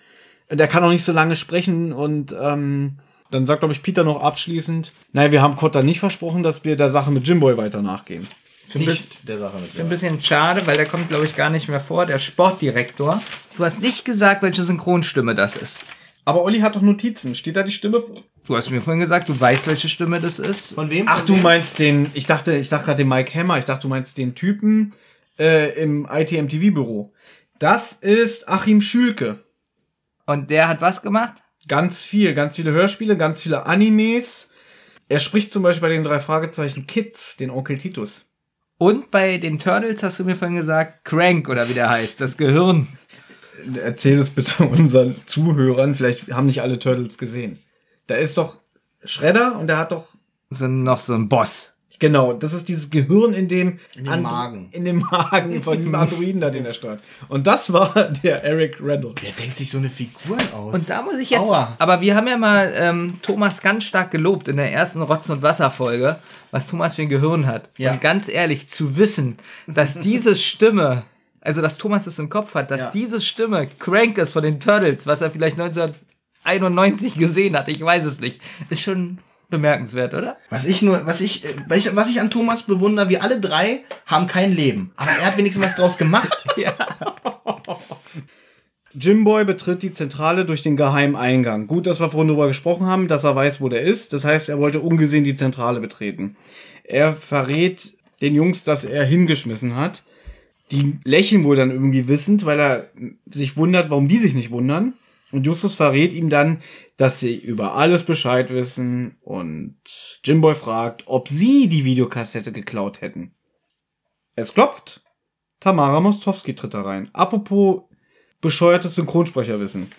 Der kann auch nicht so lange sprechen und ähm, dann sagt, glaube ich, Peter noch abschließend, naja, wir haben Kotter nicht versprochen, dass wir der Sache mit Jimboy weiter nachgehen. Nicht der Sache mit Ein bisschen schade, weil der kommt, glaube ich, gar nicht mehr vor, der Sportdirektor. Du hast nicht gesagt, welche Synchronstimme das ist. Aber Olli hat doch Notizen. Steht da die Stimme? Du hast mir vorhin gesagt, du weißt, welche Stimme das ist. Von wem? Ach, Von du meinst den, ich dachte, ich dachte gerade den Mike Hammer, ich dachte, du meinst den Typen äh, im ITMTV-Büro. Das ist Achim Schülke. Und der hat was gemacht? Ganz viel, ganz viele Hörspiele, ganz viele Animes. Er spricht zum Beispiel bei den drei Fragezeichen Kids, den Onkel Titus. Und bei den Turtles hast du mir vorhin gesagt, Crank oder wie der heißt, das Gehirn. Erzähl es bitte unseren Zuhörern, vielleicht haben nicht alle Turtles gesehen. Da ist doch Shredder und der hat doch So noch so ein Boss. Genau, das ist dieses Gehirn in dem, In dem Magen. In dem Magen von diesem Androiden da, den er steuert. Und das war der Eric Randall. Wer denkt sich so eine Figur aus? Und da muss ich jetzt. Aua. Aber wir haben ja mal ähm, Thomas ganz stark gelobt in der ersten Rotz- und Wasser-Folge, was Thomas für ein Gehirn hat. Ja. Und ganz ehrlich, zu wissen, dass diese Stimme, also dass Thomas es im Kopf hat, dass Ja. diese Stimme Crank ist von den Turtles, was er vielleicht 1991 gesehen hat, ich weiß es nicht, ist schon bemerkenswert, oder? Was ich nur, was ich, äh, was ich, was ich an Thomas bewundere, wir alle drei haben kein Leben. Aber er hat wenigstens was draus gemacht. Ja. Jimboy betritt die Zentrale durch den geheimen Eingang. Gut, dass wir vorhin darüber gesprochen haben, dass er weiß, wo der ist. Das heißt, er wollte ungesehen die Zentrale betreten. Er verrät den Jungs, dass er hingeschmissen hat. Die lächeln wohl dann irgendwie wissend, weil er sich wundert, warum die sich nicht wundern. Und Justus verrät ihm dann, dass sie über alles Bescheid wissen und Jimboy fragt, ob sie die Videokassette geklaut hätten. Es klopft. Tamara Mostowski tritt da rein. Apropos bescheuertes Synchronsprecherwissen.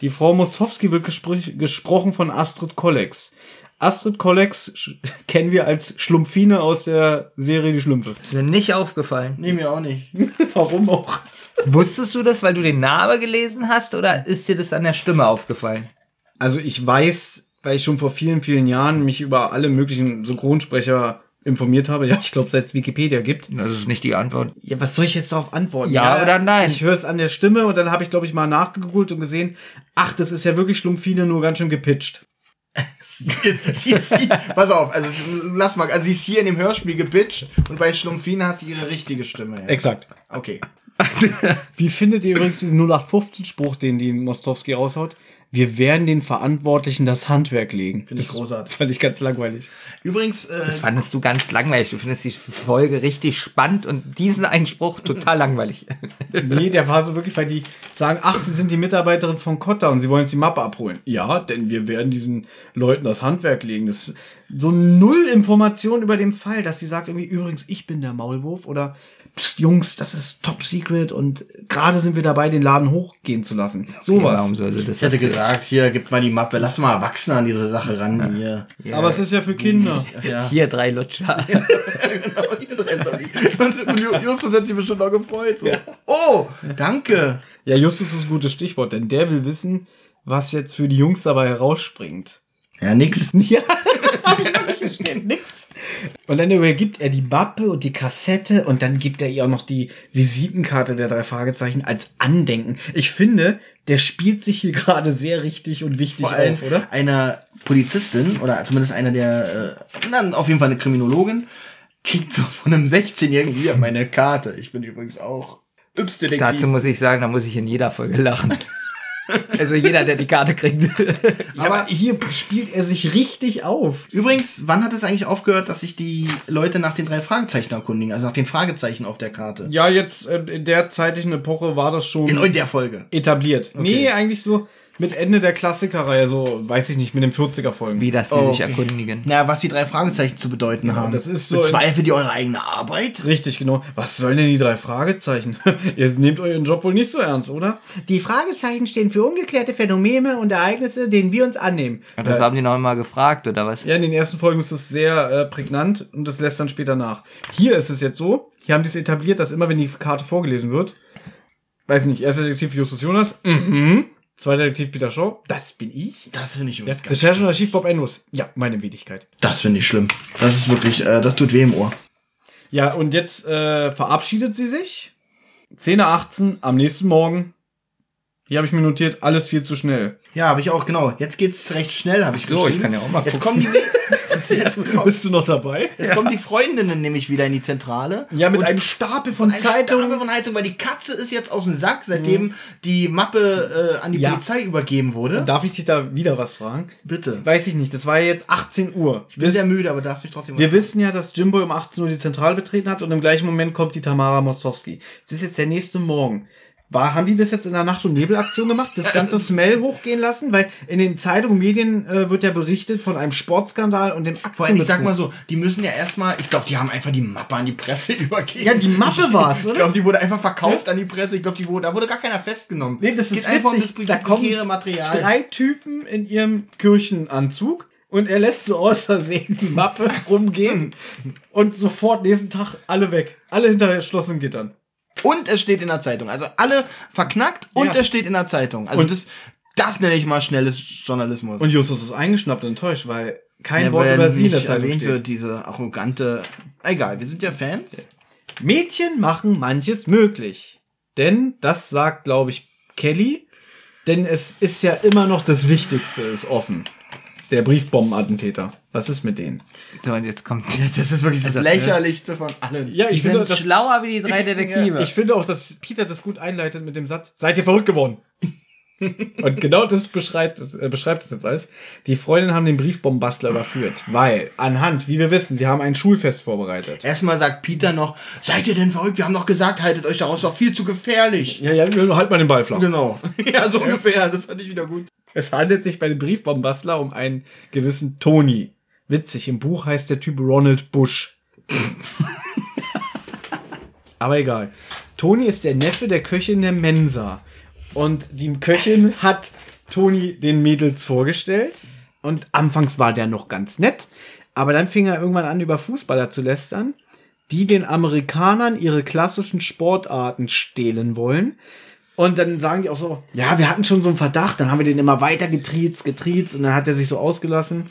Die Frau Mostowski wird gespr gesprochen von Astrid Kollex. Astrid Kollex kennen wir als Schlumpfine aus der Serie Die Schlümpfe. Ist mir nicht aufgefallen. Nee, mir auch nicht. Warum auch? Wusstest du das, weil du den Namen gelesen hast, oder ist dir das an der Stimme aufgefallen? Also ich weiß, weil ich schon vor vielen, vielen Jahren mich über alle möglichen Synchronsprecher informiert habe. Ja, ich glaube, seit es Wikipedia gibt. Das ist nicht die Antwort. Ja, was soll ich jetzt darauf antworten? Ja oder nein? Ich höre es an der Stimme und dann habe ich, glaube ich, mal nachgegoogelt und gesehen, ach, das ist ja wirklich Schlumpfine, nur ganz schön gepitcht. sie ist hier, pass auf, also lass mal, also sie ist hier in dem Hörspiel gebitcht und bei Schlumpfine hat sie ihre richtige Stimme. Ja. Exakt. Okay. Wie findet ihr übrigens diesen 0815-Spruch, den die Mostowski raushaut? Wir werden den Verantwortlichen das Handwerk legen. Finde ich Das großartig. Fand ich ganz langweilig. Übrigens, äh, Das fandest du ganz langweilig. Du findest die Folge richtig spannend und diesen Einspruch total langweilig. Nee, der war so wirklich, weil die sagen, ach, sie sind die Mitarbeiterin von Kotta und sie wollen jetzt die Mappe abholen. Ja, denn wir werden diesen Leuten das Handwerk legen. Das ist so null Information über den Fall, dass sie sagt irgendwie, übrigens, ich bin der Maulwurf oder Jungs, das ist top secret und gerade sind wir dabei, den Laden hochgehen zu lassen. Sowas. Warum soll sie das ich hätte gesagt, hier, gib mal die Mappe, lass mal Erwachsene an diese Sache ran. Hier. Aber es ist ja für Kinder. Ja. Hier drei Lutscher. Und Justus hat sich bestimmt auch gefreut. So. Oh, danke. Ja, Justus ist ein gutes Stichwort, denn der will wissen, was jetzt für die Jungs dabei herausspringt. Ja, nix. Ja, steht nix. Und dann übergibt er die Mappe und die Kassette und dann gibt er ihr auch noch die Visitenkarte der drei Fragezeichen als Andenken. Ich finde, der spielt sich hier gerade sehr richtig und wichtig Vor allem auf, oder? einer Polizistin oder zumindest einer der, äh, na, auf jeden Fall eine Kriminologin, kriegt so von einem 16-Jährigen hier meine Karte. Ich bin übrigens auch Yps-Detektiv. Dazu muss ich sagen, da muss ich in jeder Folge lachen. Also jeder, der die Karte kriegt. Aber hier spielt er sich richtig auf. Übrigens, wann hat es eigentlich aufgehört, dass sich die Leute nach den drei Fragezeichen erkundigen? Also nach den Fragezeichen auf der Karte? Ja, jetzt äh, in der zeitlichen Epoche war das schon In der Folge. etabliert. Okay. Nee, eigentlich so mit Ende der Klassikerreihe, so weiß ich nicht, mit den 40er-Folgen. Wie, dass die Oh, sich okay. erkundigen. Na, was die drei Fragezeichen zu bedeuten haben. das ist so- Bezweifelt ihr eure eigene Arbeit? Richtig, genau. Was sollen denn die drei Fragezeichen? Ihr nehmt euren Job wohl nicht so ernst, oder? Die Fragezeichen stehen für ungeklärte Phänomene und Ereignisse, denen wir uns annehmen. Und das haben die noch immer gefragt, oder was? Ja, in den ersten Folgen ist es sehr äh, prägnant und das lässt dann später nach. Hier ist es jetzt so, hier haben die es etabliert, dass immer, wenn die Karte vorgelesen wird, weiß nicht, erster Detektiv Justus Jonas, mhm. Zweiter Detektiv Peter Shaw, das bin ich. Das finde ich Ja, übrigens ganz Recherche und Archiv Bob Endus, ja, meine Wenigkeit. Das finde ich schlimm. Das ist wirklich, äh, das tut weh im Ohr. Ja, und jetzt äh, verabschiedet sie sich. 10.18 am nächsten Morgen. Hier habe ich mir notiert, alles viel zu schnell. Ja, habe ich auch, genau. Jetzt geht's recht schnell, habe ich So, ich geschrieben. kann ja auch mal Jetzt gucken. kommen die, jetzt, Bist du noch dabei? jetzt kommen die Freundinnen nämlich wieder in die Zentrale. Ja, mit Und einem Stapel von Zeitungen. Stapel von Heizung, weil die Katze ist jetzt aus dem Sack, seitdem die Mappe äh, an die Ja. Polizei übergeben wurde. Darf ich dich da wieder was fragen? Bitte. Weiß ich nicht, das war ja jetzt 18 Uhr. Ich bin sehr müde, aber darfst mich trotzdem Wir wissen ja, dass Jimbo um 18 Uhr die Zentrale betreten hat und im gleichen Moment kommt die Tamara Mostowski. Es ist jetzt der nächste Morgen. War, haben die das jetzt in der Nacht- und Nebelaktion gemacht? Das ganze Smell hochgehen lassen? Weil in den Zeitungen, Medien äh, wird ja berichtet von einem Sportskandal und dem Aktienbetrug. Vor allem, ich sag mal so, die müssen ja erstmal, ich glaube, die haben einfach die Mappe an die Presse übergeben. Ja, die Mappe Ich- war's, Ich oder? glaube, die wurde einfach verkauft an die Presse. Ich glaube, die wurde, da wurde gar keiner festgenommen. Nee, das Es ist geht einfach um das Da kommen Material. drei Typen in ihrem Kirchenanzug und er lässt so aus Versehen die Mappe rumgehen und sofort nächsten Tag alle weg. Alle hinter geschlossenen Gittern. Und es steht in der Zeitung. Also alle verknackt und Ja. es steht in der Zeitung. Also Und- das, das nenne ich mal schnelles Journalismus. Und Justus ist eingeschnappt und enttäuscht, weil kein Ja, Wort weil über sie in der Zeitung erwähnt steht. wird, diese arrogante. Egal, wir sind ja Fans. Mädchen machen manches möglich. Denn, das sagt, glaube ich, Kelly, denn es ist ja immer noch das Wichtigste, ist offen. Der Briefbombenattentäter. Was ist mit denen? So, und jetzt kommt. Das ist wirklich das Also, lächerlichste von allen. Ja, Die ich finde, sind das, schlauer wie die drei Detektive. ich finde auch, dass Peter das gut einleitet mit dem Satz, seid ihr verrückt geworden? Und genau das beschreibt, das, äh, beschreibt es jetzt alles. Die Freundinnen haben den Briefbombenbastler überführt, weil anhand, wie wir wissen, sie haben ein Schulfest vorbereitet. Erstmal sagt Peter noch, seid ihr denn verrückt? Wir haben doch gesagt, haltet euch daraus doch viel zu gefährlich. Ja, ja, halt mal den Ball flach. Genau. Ja, so ungefähr. Das fand ich wieder gut. Es handelt sich bei dem Briefbombenbastler um einen gewissen Tony. Witzig, im Buch heißt der Typ Ronald Bush. Aber egal. Toni ist der Neffe der Köchin der Mensa. Und die Köchin hat Toni den Mädels vorgestellt. Und anfangs war der noch ganz nett. Aber dann fing er irgendwann an, über Fußballer zu lästern, die den Amerikanern ihre klassischen Sportarten stehlen wollen. Und dann sagen die auch so, ja, wir hatten schon so einen Verdacht, dann haben wir den immer weiter getriezt, getriezt und dann hat er sich so ausgelassen.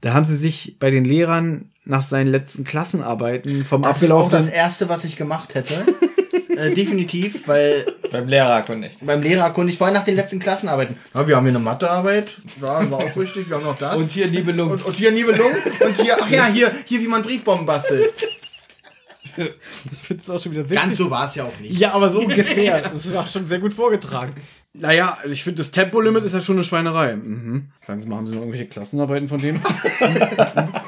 Da haben sie sich bei den Lehrern nach seinen letzten Klassenarbeiten vom Das ist auch das abgelaufenen Erste, was ich gemacht hätte. äh, definitiv, weil Beim Lehrer erkundigt. beim Lehrer konnte ich vorhin nach den letzten Klassenarbeiten. Ja, wir haben hier eine Mathearbeit. Ja, war auch richtig. Wir haben noch das. Und hier Nibelung. und, und hier Nibelung. Und hier, ach ja, hier, hier, wie man Briefbomben bastelt. Ich finde es auch schon wieder witzig. Ganz so war es ja auch nicht. Ja, aber so ungefähr. Das war schon sehr gut vorgetragen. Naja, ich finde, das Tempolimit ist ja schon eine Schweinerei. Mhm. Sagen Sie mal, haben Sie noch irgendwelche Klassenarbeiten von dem?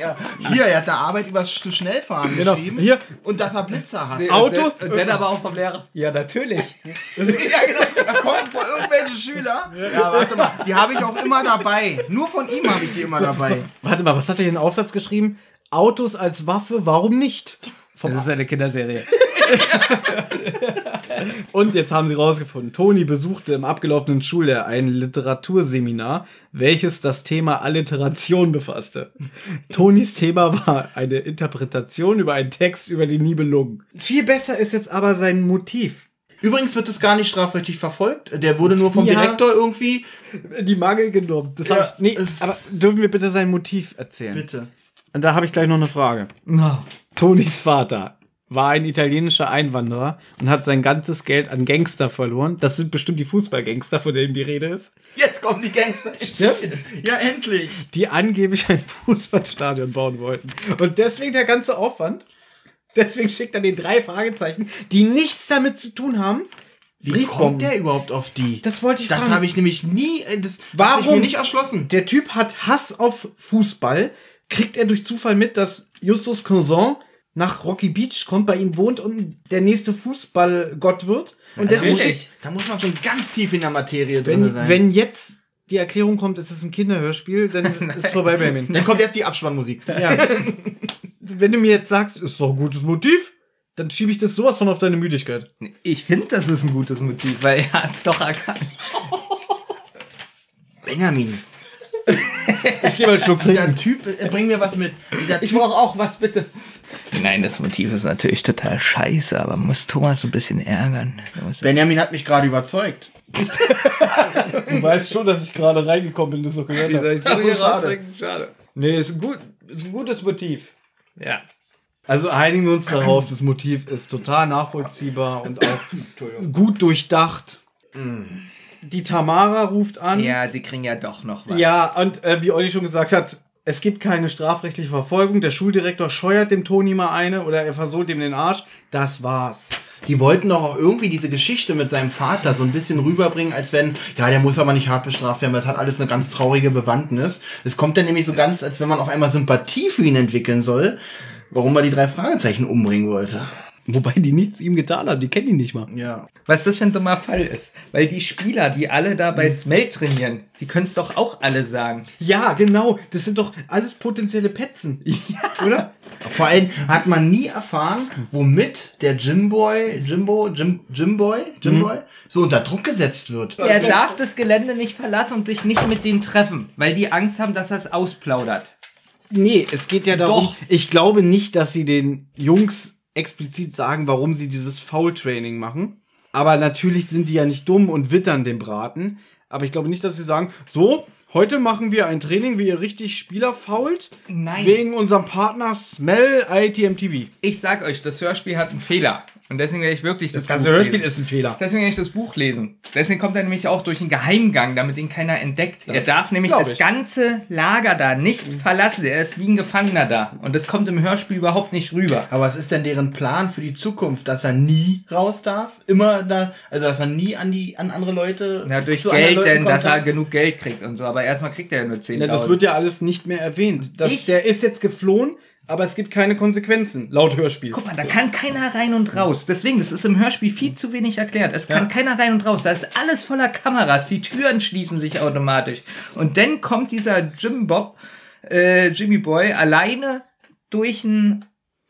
Ja, hier, er hat eine Arbeit über zu schnell fahren Genau. geschrieben. Hier. Und dass er Blitzer hat. Auto? Und dann aber auch vom Lehrer. Ja, natürlich. Ja, genau. Da kommen vor irgendwelche Schüler. Ja, warte mal. Die habe ich auch immer dabei. Nur von ihm habe ich die immer dabei. Warte mal, was hat er hier in den Aufsatz geschrieben? Autos als Waffe, warum nicht? Vom Das ist eine Kinderserie. Und jetzt haben sie rausgefunden, Toni besuchte im abgelaufenen Schuljahr ein Literaturseminar, welches das Thema Alliteration befasste. Tonis Thema war eine Interpretation über einen Text über die Nibelungen. Viel besser ist jetzt aber sein Motiv. Übrigens wird es gar nicht strafrechtlich verfolgt. Der wurde nur vom Ja. Direktor irgendwie. Die Mangel genommen. Das Ja, hab ich, nee, aber dürfen wir bitte sein Motiv erzählen? Bitte. Und da habe ich gleich noch eine Frage. Tonis Vater war ein italienischer Einwanderer und hat sein ganzes Geld an Gangster verloren. Das sind bestimmt die Fußballgangster, von denen die Rede ist. Jetzt kommen die Gangster. Stimmt. Ja, endlich. die angeblich ein Fußballstadion bauen wollten. Und deswegen der ganze Aufwand. Deswegen schickt er den drei Fragezeichen, die nichts damit zu tun haben. Wie kommt der überhaupt auf die? Das wollte ich Das fragen. habe ich nämlich nie. äh, Das Warum? hat sich mir nicht erschlossen. Der Typ hat Hass auf Fußball. Kriegt er durch Zufall mit, dass Justus Cousin nach Rocky Beach kommt, bei ihm wohnt und der nächste Fußballgott wird. Und Das muss, deswegen, da muss man schon ganz tief in der Materie drin wenn, sein. wenn jetzt die Erklärung kommt, es ist ein Kinderhörspiel, dann ist vorbei bei mir. Dann kommt jetzt die Abspannmusik. Ja. Wenn du mir jetzt sagst, ist doch ein gutes Motiv, dann schiebe ich das sowas von auf deine Müdigkeit. Ich finde, das ist ein gutes Motiv, weil er hat es doch erkannt. Benjamin, Ich gehe mal einen Schluck dieser trinken. Typ, äh, bring mir was mit. Dieser Ich Typ, brauche auch was, bitte. Nein, das Motiv ist natürlich total scheiße, aber man muss Thomas so ein bisschen ärgern. Er Benjamin hat mich gerade überzeugt. Du weißt schon, dass ich gerade reingekommen bin, das so gehört soll ich so Oh, hier schade. Schade. Nee, ist ein, gut, ist ein gutes Motiv. Ja. Also einigen wir uns darauf, das Motiv ist total nachvollziehbar und auch gut durchdacht. Die Tamara ruft an. Ja, sie kriegen ja doch noch was. Ja, und äh, wie Olli schon gesagt hat, es gibt keine strafrechtliche Verfolgung. Der Schuldirektor scheuert dem Toni mal eine oder er versohlt ihm den Arsch. Das war's. Die wollten doch auch irgendwie diese Geschichte mit seinem Vater so ein bisschen rüberbringen, als wenn, ja, der muss aber nicht hart bestraft werden, weil es hat alles eine ganz traurige Bewandtnis. Es kommt dann nämlich so ganz, als wenn man auf einmal Sympathie für ihn entwickeln soll, warum er die drei Fragezeichen umbringen wollte. Wobei die nichts ihm getan haben, die kennen ihn nicht mal. Ja. Was das für ein dummer Fall ist. Weil die Spieler, die alle da bei Smell trainieren, die können es doch auch alle sagen. Ja, genau. Das sind doch alles potenzielle Petzen. Oder? Vor allem hat man nie erfahren, womit der Jimboy, Jimbo, Jim, Jimboy, Jimboy, so unter Druck gesetzt wird. Er darf das Gelände nicht verlassen und sich nicht mit denen treffen, weil die Angst haben, dass er es ausplaudert. Nee, es geht ja darum. Doch. Ich glaube nicht, dass sie den Jungs explizit sagen, warum sie dieses Foul-Training machen. Aber natürlich sind die ja nicht dumm und wittern den Braten. Aber ich glaube nicht, dass sie sagen, so, heute machen wir ein Training, wie ihr richtig Spieler fault. Nein. Wegen unserem Partner Smell ITMTV. Ich sag euch, das Hörspiel hat einen Fehler. Und deswegen werde ich wirklich das, Das ganze Buch Hörspiel lesen. ist ein Fehler. Deswegen werde ich das Buch lesen. Deswegen kommt er nämlich auch durch einen Geheimgang, damit ihn keiner entdeckt. er darf nämlich das ich. ganze Lager da nicht verlassen. Er ist wie ein Gefangener da. Und das kommt im Hörspiel überhaupt nicht rüber. Aber was ist denn deren Plan für die Zukunft, dass er nie raus darf? Immer da, also dass er nie an die an andere Leute Ja, durch Geld, denn dass er genug Geld kriegt und so. Aber erstmal kriegt er ja nur 10.000. Ja, das wird ja alles nicht mehr erwähnt. Das, Ich- der ist jetzt geflohen, aber es gibt keine Konsequenzen, laut Hörspiel. Guck mal, da kann keiner rein und raus. Deswegen, das ist im Hörspiel viel zu wenig erklärt. Es kann Ja. keiner rein und raus. Da ist alles voller Kameras. Die Türen schließen sich automatisch. Und dann kommt dieser Jim Bob, äh, Jimmy Boy, alleine durch einen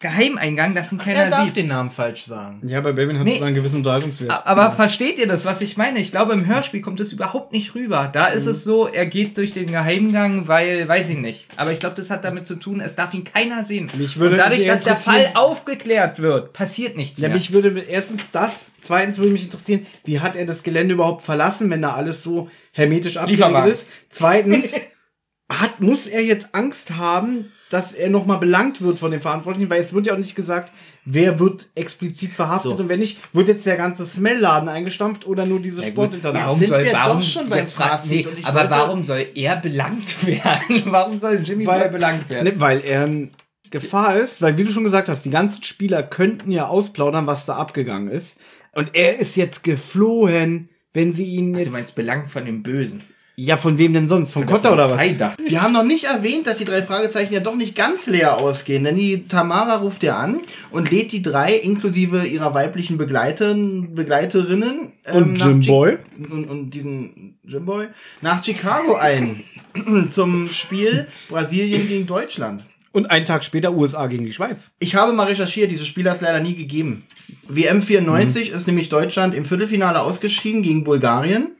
Geheimeingang, dass ihn Er keiner darf sieht. den Namen falsch sagen. Ja, bei Babyn hat Nee. es sogar einen gewissen Unterhaltungswert. Aber versteht ihr das, was ich meine? Ich glaube, im Hörspiel kommt es überhaupt nicht rüber. Da ist es so, er geht durch den Geheimgang, weil, weiß ich nicht. Aber ich glaube, das hat damit zu tun, es darf ihn keiner sehen. Mich würde Und dadurch, dass der Fall aufgeklärt wird, passiert nichts Ja, mehr. mich würde erstens das, zweitens würde mich interessieren, wie hat er das Gelände überhaupt verlassen, wenn da alles so hermetisch abgeriegelt ist. Zweitens, hat, muss er jetzt Angst haben, dass er nochmal belangt wird von den Verantwortlichen, weil es wird ja auch nicht gesagt, wer wird explizit verhaftet So. und wenn nicht, wird jetzt der ganze Smellladen eingestampft oder nur diese Ja. Ja, Warum sind soll, wir warum, doch schon beim jetzt frag- Fazit nee, aber wollte- warum soll er belangt werden? warum soll Jimmy Boy belangt werden? Ne, weil er in Gefahr ist, weil wie du schon gesagt hast, die ganzen Spieler könnten ja ausplaudern, was da abgegangen ist. Und er ist jetzt geflohen, wenn sie ihn jetzt. Du meinst belangt von dem Bösen. Ja, von wem denn sonst? Von Von Kotter oder was? Wir haben noch nicht erwähnt, dass die drei Fragezeichen ja doch nicht ganz leer ausgehen, denn die Tamara ruft ja an und lädt die drei inklusive ihrer weiblichen Begleitern, Begleiterinnen Und nach Jim Chi- Boy? und, und diesen Jimboy nach Chicago ein zum Spiel Brasilien gegen Deutschland. Und einen Tag später USA gegen die Schweiz. Ich habe mal recherchiert, diese Spiele hat es leider nie gegeben. WM 94 ist nämlich Deutschland im Viertelfinale ausgeschieden gegen Bulgarien.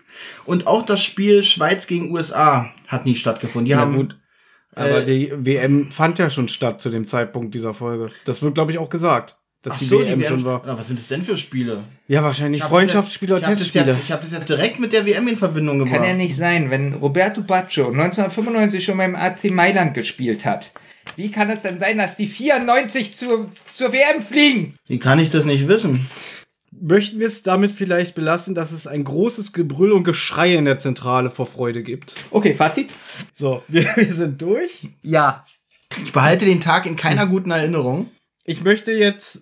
Und auch das Spiel Schweiz gegen USA hat nie stattgefunden. Die Ja, haben gut. Aber äh, die WM fand ja schon statt zu dem Zeitpunkt dieser Folge. Das wird, glaube ich, auch gesagt, dass Ach die so, WM die schon WM war. Ah, was sind das denn für Spiele? Ja, wahrscheinlich Freundschaftsspiele oder Testspiele. hab das, jetzt- Ich habe das jetzt direkt mit der WM in Verbindung gebracht. Kann ja nicht sein, wenn Roberto Baccio 1995 schon beim AC Mailand gespielt hat. Wie kann es denn sein, dass die 94 zur, zur WM fliegen? Wie kann ich das nicht wissen? Möchten wir es damit vielleicht belassen, dass es ein großes Gebrüll und Geschrei in der Zentrale vor Freude gibt? Okay, Fazit? So, wir, wir sind durch. Ja. Ich behalte den Tag in keiner guten Erinnerung. Ich möchte jetzt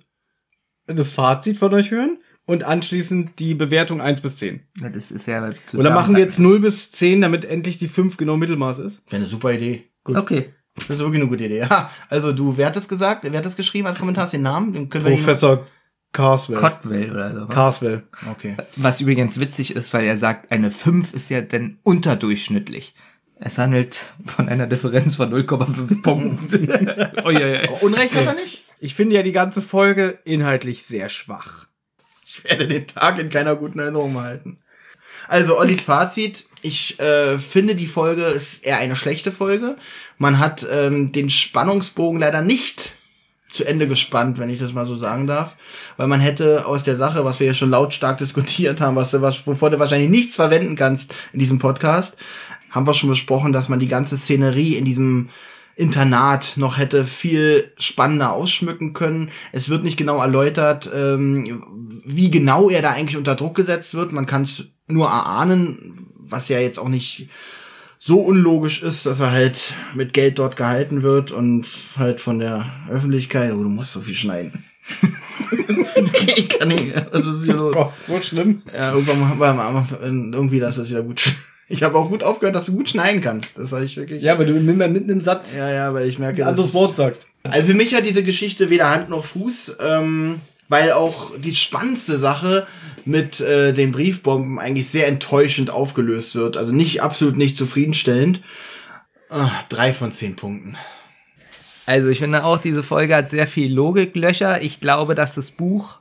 das Fazit von euch hören und anschließend die Bewertung 1 bis 10. Das ist ja Oder machen wir jetzt 0 bis 10, damit endlich die 5 genau Mittelmaß ist? Wäre eine super Idee. Okay. Das ist wirklich eine gute Idee. Ja, also du, wer hat das gesagt? Wer hat das geschrieben als Kommentar? Den Namen? Den können wir Professor Carswell. Cotwell oder so. Carswell. Okay. Was übrigens witzig ist, weil er sagt, eine 5 ist ja dann unterdurchschnittlich. Es handelt von einer Differenz von 0,5 Punkten. oh, ja, ja. Unrecht hat er nicht? Ich finde ja die ganze Folge inhaltlich sehr schwach. Ich werde den Tag in keiner guten Erinnerung behalten. Also, Ollis Fazit. Ich äh, finde, die Folge ist eher eine schlechte Folge. Man hat ähm, den Spannungsbogen leider nicht zu Ende gespannt, wenn ich das mal so sagen darf. Weil man hätte aus der Sache, was wir ja schon lautstark diskutiert haben, was du, was, wovor du wahrscheinlich nichts verwenden kannst in diesem Podcast, haben wir schon besprochen, dass man die ganze Szenerie in diesem Internat noch hätte viel spannender ausschmücken können. Es wird nicht genau erläutert, ähm, wie genau er da eigentlich unter Druck gesetzt wird. Man kann es nur erahnen, was ja jetzt auch nicht so unlogisch ist, dass er halt mit Geld dort gehalten wird und halt von der Öffentlichkeit. Oh, du musst so viel schneiden. okay, ich kann nicht. Was ist hier los? Gott, so schlimm. Ja, irgendwann mal, mal, mal irgendwie, dass das wieder gut. Ich habe auch gut aufgehört, dass du gut schneiden kannst. Das habe ich wirklich. Ja, weil du immer mitten im Satz ja, ja, weil ich merke, ein anderes das- Wort sagst. also für mich hat diese Geschichte weder Hand noch Fuß, ähm, weil auch die spannendste Sache mit äh, den Briefbomben eigentlich sehr enttäuschend aufgelöst wird. Also nicht absolut nicht zufriedenstellend. Ah, drei von zehn Punkten. Also ich finde auch, diese Folge hat sehr viel Logiklöcher. Ich glaube, dass das Buch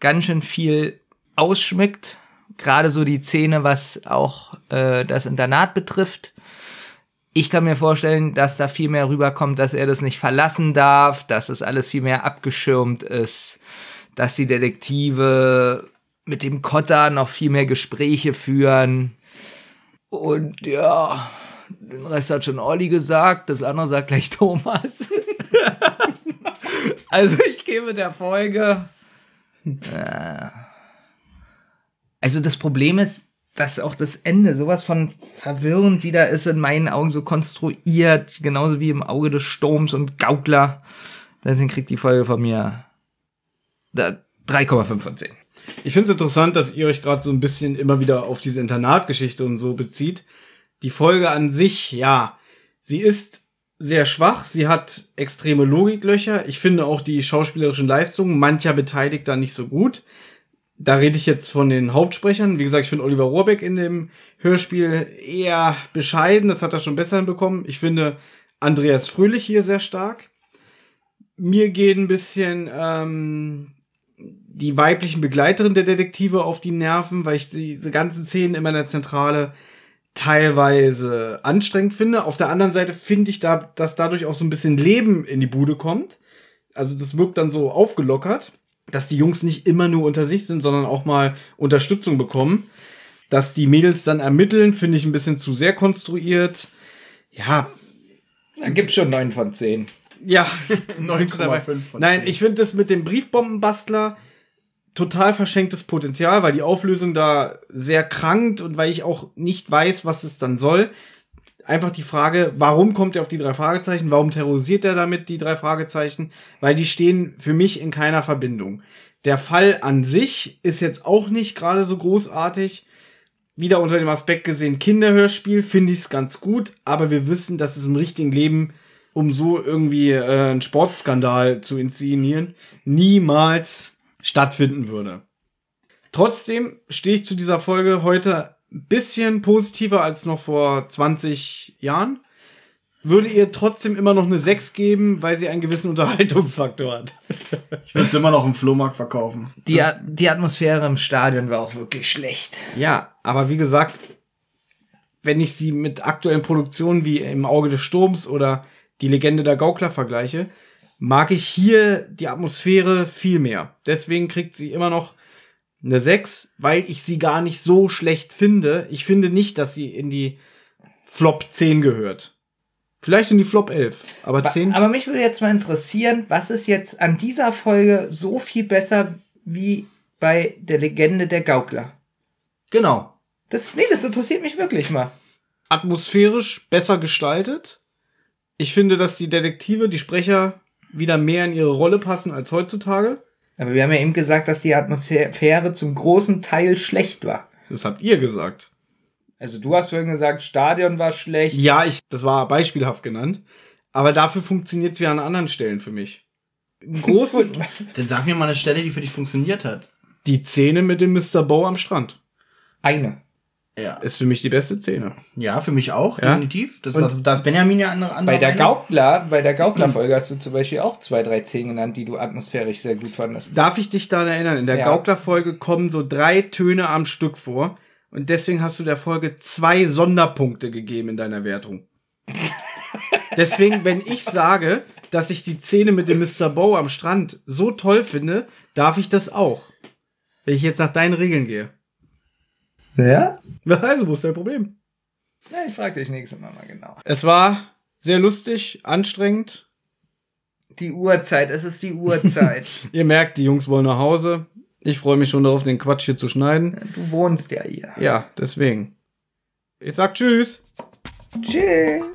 ganz schön viel ausschmückt. Gerade so die Szene, was auch äh, das Internat betrifft. Ich kann mir vorstellen, dass da viel mehr rüberkommt, dass er das nicht verlassen darf, dass es alles viel mehr abgeschirmt ist, dass die Detektive mit dem Kotter noch viel mehr Gespräche führen. Und ja, den Rest hat schon Olli gesagt, das andere sagt gleich Thomas. also ich gebe der Folge Also das Problem ist, dass auch das Ende sowas von verwirrend wieder ist in meinen Augen so konstruiert, genauso wie im Auge des Sturms und Gaukler. Deswegen kriegt die Folge von mir da 3,5 von 10. Ich finde es interessant, dass ihr euch gerade so ein bisschen immer wieder auf diese Internatgeschichte und so bezieht. Die Folge an sich, ja, sie ist sehr schwach, sie hat extreme Logiklöcher. Ich finde auch die schauspielerischen Leistungen mancher Beteiligter nicht so gut. Da rede ich jetzt von den Hauptsprechern. Wie gesagt, ich finde Oliver Rohrbeck in dem Hörspiel eher bescheiden. Das hat er schon besser hinbekommen. Ich finde Andreas Fröhlich hier sehr stark. Mir geht ein bisschen ähm, die weiblichen Begleiterinnen der Detektive auf die Nerven, weil ich diese ganzen Szenen immer in der Zentrale teilweise anstrengend finde. Auf der anderen Seite finde ich da, dass dadurch auch so ein bisschen Leben in die Bude kommt. Also das wirkt dann so aufgelockert, dass die Jungs nicht immer nur unter sich sind, sondern auch mal Unterstützung bekommen. Dass die Mädels dann ermitteln, finde ich ein bisschen zu sehr konstruiert. Ja, Da gibt's schon 9 von 10. ja, 9,5 von Nein, 10. ich finde das mit dem Briefbombenbastler total verschenktes Potenzial, weil die Auflösung da sehr krankt und weil ich auch nicht weiß, was es dann soll. Einfach die Frage, warum kommt er auf die drei Fragezeichen? Warum terrorisiert er damit die drei Fragezeichen? Weil die stehen für mich in keiner Verbindung. Der Fall an sich ist jetzt auch nicht gerade so großartig. Wieder unter dem Aspekt gesehen, Kinderhörspiel finde ich es ganz gut, aber wir wissen, dass es im richtigen Leben um so irgendwie äh, einen Sportskandal zu inszenieren, niemals stattfinden würde. Trotzdem stehe ich zu dieser Folge heute ein bisschen positiver als noch vor 20 Jahren. Würde ihr trotzdem immer noch eine 6 geben, weil sie einen gewissen Unterhaltungsfaktor hat. Ich würde es immer noch im Flohmarkt verkaufen. Die, A- die Atmosphäre im Stadion war auch wirklich schlecht. Ja, aber wie gesagt, wenn ich sie mit aktuellen Produktionen wie im Auge des Sturms oder die Legende der Gaukler vergleiche, mag ich hier die Atmosphäre viel mehr. Deswegen kriegt sie immer noch eine 6, weil ich sie gar nicht so schlecht finde. Ich finde nicht, dass sie in die Flop 10 gehört. Vielleicht in die Flop 11, aber 10. Aber mich würde jetzt mal interessieren, was ist jetzt an dieser Folge so viel besser wie bei der Legende der Gaukler? Genau. Das, nee, das interessiert mich wirklich mal. atmosphärisch besser gestaltet. Ich finde, dass die Detektive, die Sprecher wieder mehr in ihre Rolle passen als heutzutage. Aber wir haben ja eben gesagt, dass die Atmosphäre zum großen Teil schlecht war. Das habt ihr gesagt. Also du hast vorhin gesagt, Stadion war schlecht. Ja, ich, das war beispielhaft genannt. Aber dafür funktioniert es wieder an anderen Stellen für mich. Im Großen, Dann sag mir mal eine Stelle, die für dich funktioniert hat. die Szene mit dem Mr. Bow am Strand Eine. Ja. ist für mich die beste Szene. Ja, für mich auch, Ja? definitiv. Das, was, das Benjamin ja andere, andere Bei der Meinung. Gaukler, bei der Gaukler-Folge hast du zum Beispiel auch zwei, drei Szenen genannt, die du atmosphärisch sehr gut fandest. Darf ich dich daran erinnern? In der Ja. Gaukler-Folge kommen so drei Töne am Stück vor. Und deswegen hast du der Folge zwei Sonderpunkte gegeben in deiner Wertung. deswegen, wenn ich sage, dass ich die Szene mit dem Mr. Bow am Strand so toll finde, darf ich das auch. Wenn ich jetzt nach deinen Regeln gehe. Ja? Also, wo ist dein Problem? Na, ich frag dich nächstes Mal mal genau. Es war sehr lustig, anstrengend. Die Uhrzeit, es ist die Uhrzeit. Ihr merkt, die Jungs wollen nach Hause. Ich freue mich schon darauf, den Quatsch hier zu schneiden. du wohnst ja hier. Ja, deswegen. Ich sag Tschüss. Tschüss.